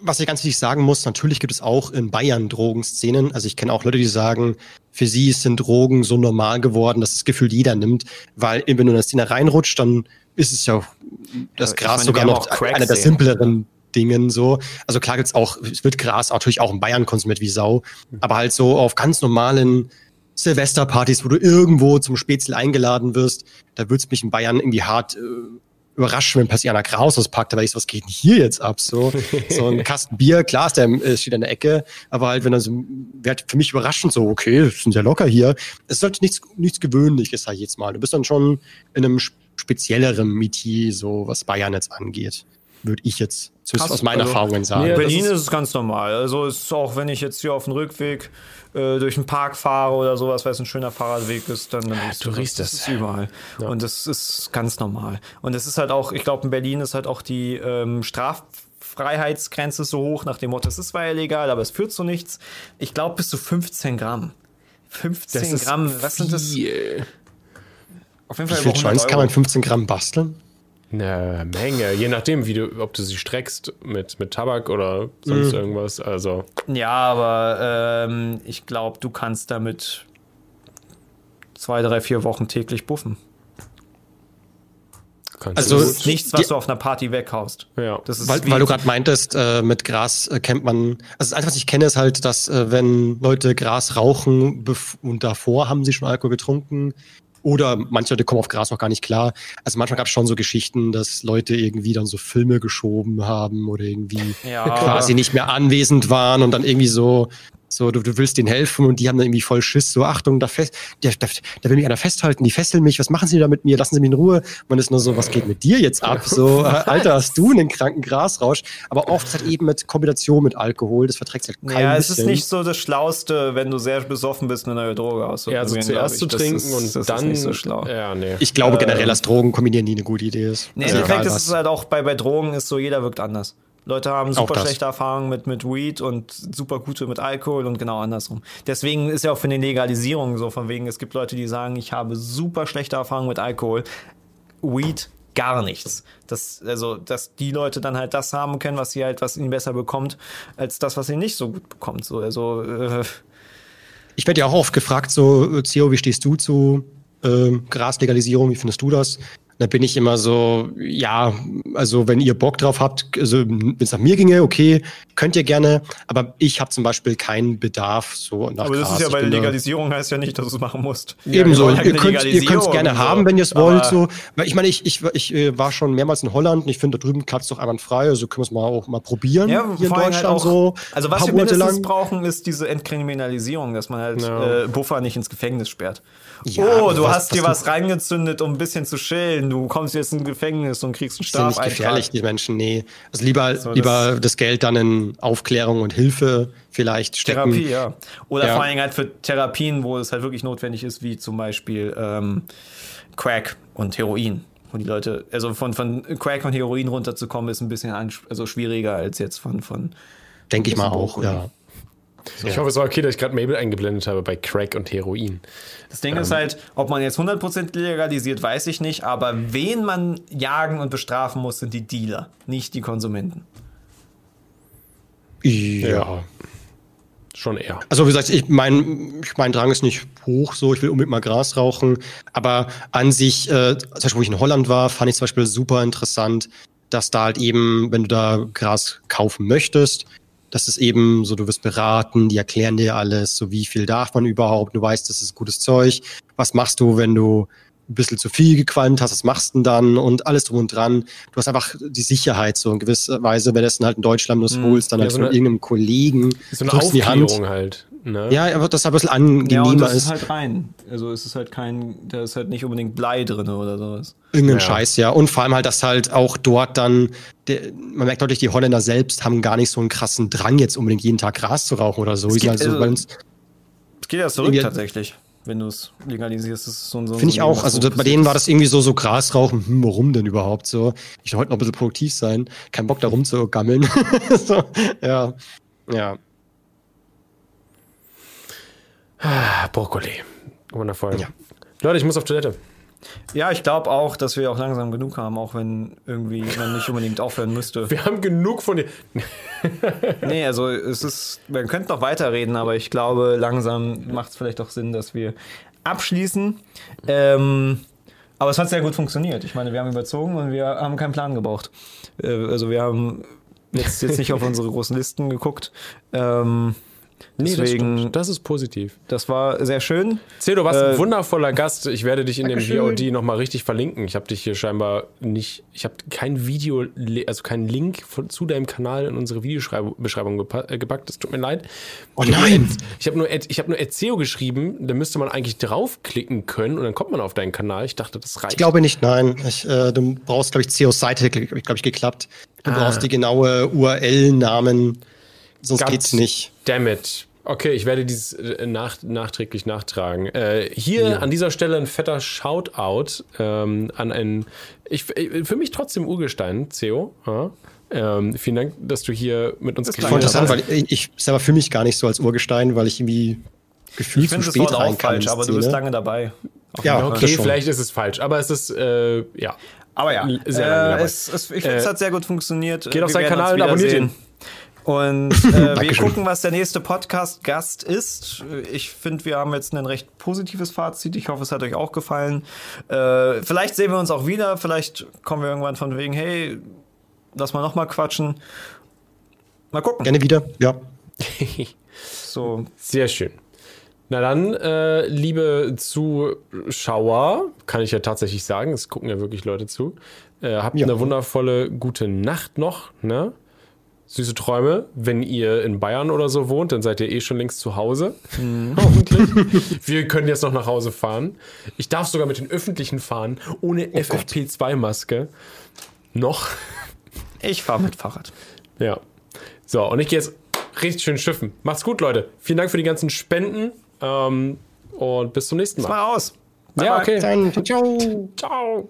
was ich ganz wichtig sagen muss, natürlich gibt es auch in Bayern Drogenszenen. Also ich kenne auch Leute, die sagen, für sie sind Drogen so normal geworden, dass das Gefühl jeder nimmt, weil wenn du in eine Szene reinrutscht, dann ist es ja das Gras meine, sogar noch einer der simpleren Dingen so. Also klar gibt's auch, es wird Gras natürlich auch in Bayern konsumiert wie Sau, aber halt so auf ganz normalen Silvesterpartys, wo du irgendwo zum Spätzle eingeladen wirst, da würde es mich in Bayern irgendwie hart äh, überraschen, wenn einer Kraus auspackt, weil ich so, was geht denn hier jetzt ab? So, so ein Kasten Bier, klar, ist der, äh, steht in der Ecke, aber halt, wenn er so, wäre für mich überraschend so, okay, das sind ja locker hier. Es sollte nichts, nichts Gewöhnliches, sag ich jetzt mal. Du bist dann schon in einem spezielleren Metier, so was Bayern jetzt angeht würde ich jetzt Krass, aus meinen also, Erfahrungen sagen. Nee, Berlin ist, ist, es ganz normal. Also ist auch, wenn ich jetzt hier auf dem Rückweg äh, durch den Park fahre oder sowas, weil es ein schöner Fahrradweg ist, dann, dann ja, du riechst das. das ist überall. Ja. Und das ist ganz normal. Und es ist halt auch, ich glaube, in Berlin ist halt auch die ähm, Straffreiheitsgrenze so hoch, nach dem Motto, es ist zwar illegal, aber es führt zu nichts. Ich glaube, bis zu 15 Gramm. 15 Gramm, was sind das? Auf jeden Fall Wie viel Schwanz kann man 15 Gramm basteln? Eine Menge, je nachdem, wie du, ob du sie streckst mit, mit Tabak oder sonst mm. irgendwas. Also. Ja, aber ähm, ich glaube, du kannst damit zwei, drei, vier Wochen täglich buffen. Kannst also das ist nichts, was die, du auf einer Party weghaust. Ja. Das ist weil, weil du gerade meintest, äh, mit Gras äh, kennt man. Also das Einzige, was ich kenne, ist halt, dass äh, wenn Leute Gras rauchen und davor haben sie schon Alkohol getrunken, oder manche Leute kommen auf Gras noch gar nicht klar. Also manchmal gab es schon so Geschichten, dass Leute irgendwie dann so Filme geschoben haben oder irgendwie ja. quasi nicht mehr anwesend waren und dann irgendwie so so, du, du willst denen helfen und die haben dann irgendwie voll Schiss. So, Achtung, da, fest, da, da, da will mich einer festhalten, die fesseln mich, was machen sie da mit mir? Lassen sie mich in Ruhe. Man ist nur so, was geht mit dir jetzt ab? So, äh, Alter, hast du einen kranken Grasrausch? Aber oft halt eben mit Kombination mit Alkohol, das verträgt halt kein Ja, es ist nicht so das Schlauste, wenn du sehr besoffen bist, eine neue Droge auszuprobieren. Ja, also zuerst zu trinken ist, und dann. nicht so schlau. Ja, nee. Ich glaube generell, dass Drogen kombinieren nie eine gute Idee ist. Nee, also im Endeffekt ist es halt auch bei, bei Drogen ist so, jeder wirkt anders. Leute haben super schlechte Erfahrungen mit, mit Weed und super gute mit Alkohol und genau andersrum. Deswegen ist ja auch für eine Legalisierung so, von wegen, es gibt Leute, die sagen, ich habe super schlechte Erfahrungen mit Alkohol. Weed gar nichts. Das, also, dass die Leute dann halt das haben können, was sie halt, was ihnen besser bekommt, als das, was sie nicht so gut bekommt. So, also, äh ich werde ja auch oft gefragt, so, Theo, wie stehst du zu äh, Graslegalisierung? Wie findest du das? Da bin ich immer so, ja, also wenn ihr Bock drauf habt, also wenn es nach mir ginge, okay, könnt ihr gerne, aber ich habe zum Beispiel keinen Bedarf so nach Aber das Gras. ist ja bei der Legalisierung heißt ja nicht, dass du es machen musst. Ebenso, ja, genau. ihr könnt es gerne so. haben, wenn ihr es wollt. So. Weil ich meine, ich, ich, ich äh, war schon mehrmals in Holland und ich finde, da drüben klappt es doch einwandfrei, also können wir es mal auch mal probieren. Ja, hier in halt Deutschland halt auch, so. Also was wir mindestens lang. brauchen, ist diese Entkriminalisierung, dass man halt ja. äh, Buffer nicht ins Gefängnis sperrt. Ja, oh, du was, hast dir was reingezündet, um ein bisschen zu chillen. Du kommst jetzt ins Gefängnis und kriegst einen Straf. Sind nicht gefährlich, die Menschen, nee. Also lieber, so, lieber das, das, Geld dann in Aufklärung und Hilfe vielleicht stecken. Therapie, ja. Oder ja. vor allem halt für Therapien, wo es halt wirklich notwendig ist, wie zum Beispiel ähm, Crack und Heroin. Wo die Leute, also von, von Crack und Heroin runterzukommen, ist ein bisschen also schwieriger als jetzt von. von Denke ich mal auch, ja. So. Ich hoffe, es war okay, dass ich gerade Mabel eingeblendet habe bei Crack und Heroin. Das Ding ähm. ist halt, ob man jetzt 100% legalisiert, weiß ich nicht, aber wen man jagen und bestrafen muss, sind die Dealer, nicht die Konsumenten. Ja. ja. Schon eher. Also wie gesagt, ich mein, mein Drang ist nicht hoch, so ich will unbedingt mal Gras rauchen, aber an sich, äh, zum Beispiel, wo ich in Holland war, fand ich zum Beispiel super interessant, dass da halt eben, wenn du da Gras kaufen möchtest, das ist eben so, du wirst beraten, die erklären dir alles, so wie viel darf man überhaupt, du weißt, das ist gutes Zeug. Was machst du, wenn du ein bisschen zu viel gequalmt hast, was machst du denn dann und alles drum und dran. Du hast einfach die Sicherheit so in gewisser Weise, wenn du es halt in Deutschland das hm. holst, dann ja, halt so von eine, irgendeinem Kollegen. So eine Aufklärung halt. Ne? Ja, aber das ein bisschen angenehmer ja, und das ist. halt rein. Also es ist halt kein, da ist halt nicht unbedingt Blei drin oder sowas. Irgendein ja. Scheiß, ja. Und vor allem halt, dass halt auch dort dann, der, man merkt deutlich, die Holländer selbst haben gar nicht so einen krassen Drang, jetzt unbedingt jeden Tag Gras zu rauchen oder so. Es geht, also, es geht ja zurück tatsächlich wenn du es legalisierst. ist so, so Finde ich auch. Also bei denen war das irgendwie so, so Gras rauchen. Hm, warum denn überhaupt so? Ich wollte noch ein bisschen produktiv sein. Kein Bock da rumzugammeln. so, ja. Ja. Ah, Brokkoli. Wundervoll. Ja. Leute, ich muss auf Toilette. Ja, ich glaube auch, dass wir auch langsam genug haben, auch wenn irgendwie man nicht unbedingt aufhören müsste. Wir haben genug von dir. nee, also es ist, man könnte noch weiterreden, aber ich glaube, langsam macht es vielleicht auch Sinn, dass wir abschließen. Ähm, Aber es hat sehr gut funktioniert. Ich meine, wir haben überzogen und wir haben keinen Plan gebraucht. Äh, also wir haben jetzt, jetzt nicht auf unsere großen Listen geguckt. Ähm, Nee, Deswegen, das, stimmt. das ist positiv. Das war sehr schön. Zeh, du warst äh, ein wundervoller Gast. Ich werde dich in Dankeschön. dem VOD nochmal richtig verlinken. Ich habe dich hier scheinbar nicht, ich habe kein Video, also keinen Link von, zu deinem Kanal in unsere Videobeschreibung gepa- äh, gepackt. Das tut mir leid. Oh nein! Ich habe nur, ich hab nur Erzeo geschrieben, da müsste man eigentlich draufklicken können und dann kommt man auf deinen Kanal. Ich dachte, das reicht. Ich glaube nicht, nein. Ich, äh, du brauchst, glaube ich, CEOs Seite, glaube ich, geklappt. Du ah. brauchst die genaue URL-Namen. Sonst God geht's nicht. Damn it. Okay, ich werde dieses äh, nach, nachträglich nachtragen. Äh, hier ja. an dieser Stelle ein fetter Shoutout ähm, an einen, ich, äh, für mich trotzdem Urgestein, Theo. Ja? Ähm, vielen Dank, dass du hier mit uns geredet hast. interessant, weil ich, ich selber fühle mich gar nicht so als Urgestein, weil ich irgendwie gefühlt ich zu spät das Wort auch falsch, aber du bist lange dabei. ja, okay, vielleicht ist es falsch, aber es ist, äh, ja. Aber ja, äh, es, es, ich finde, es hat sehr gut funktioniert. Geht auf seinen Kanal und abonniert ihn. Und äh, wir gucken, was der nächste Podcast-Gast ist. Ich finde, wir haben jetzt ein recht positives Fazit. Ich hoffe, es hat euch auch gefallen. Äh, vielleicht sehen wir uns auch wieder. Vielleicht kommen wir irgendwann von wegen, hey, lass mal nochmal quatschen. Mal gucken. Gerne wieder, ja. so. Sehr schön. Na dann, äh, liebe Zuschauer, kann ich ja tatsächlich sagen, es gucken ja wirklich Leute zu. Äh, habt ja. eine wundervolle gute Nacht noch, ne? Süße Träume. Wenn ihr in Bayern oder so wohnt, dann seid ihr eh schon längst zu Hause. Mhm. Hoffentlich. Wir können jetzt noch nach Hause fahren. Ich darf sogar mit den Öffentlichen fahren, ohne oh FFP2-Maske. Noch. Ich fahre mit Fahrrad. Ja. So, und ich gehe jetzt richtig schön schiffen. Macht's gut, Leute. Vielen Dank für die ganzen Spenden. Ähm, und bis zum nächsten Mal. Mal aus. Bye ja, okay. Dann, ciao. Ciao.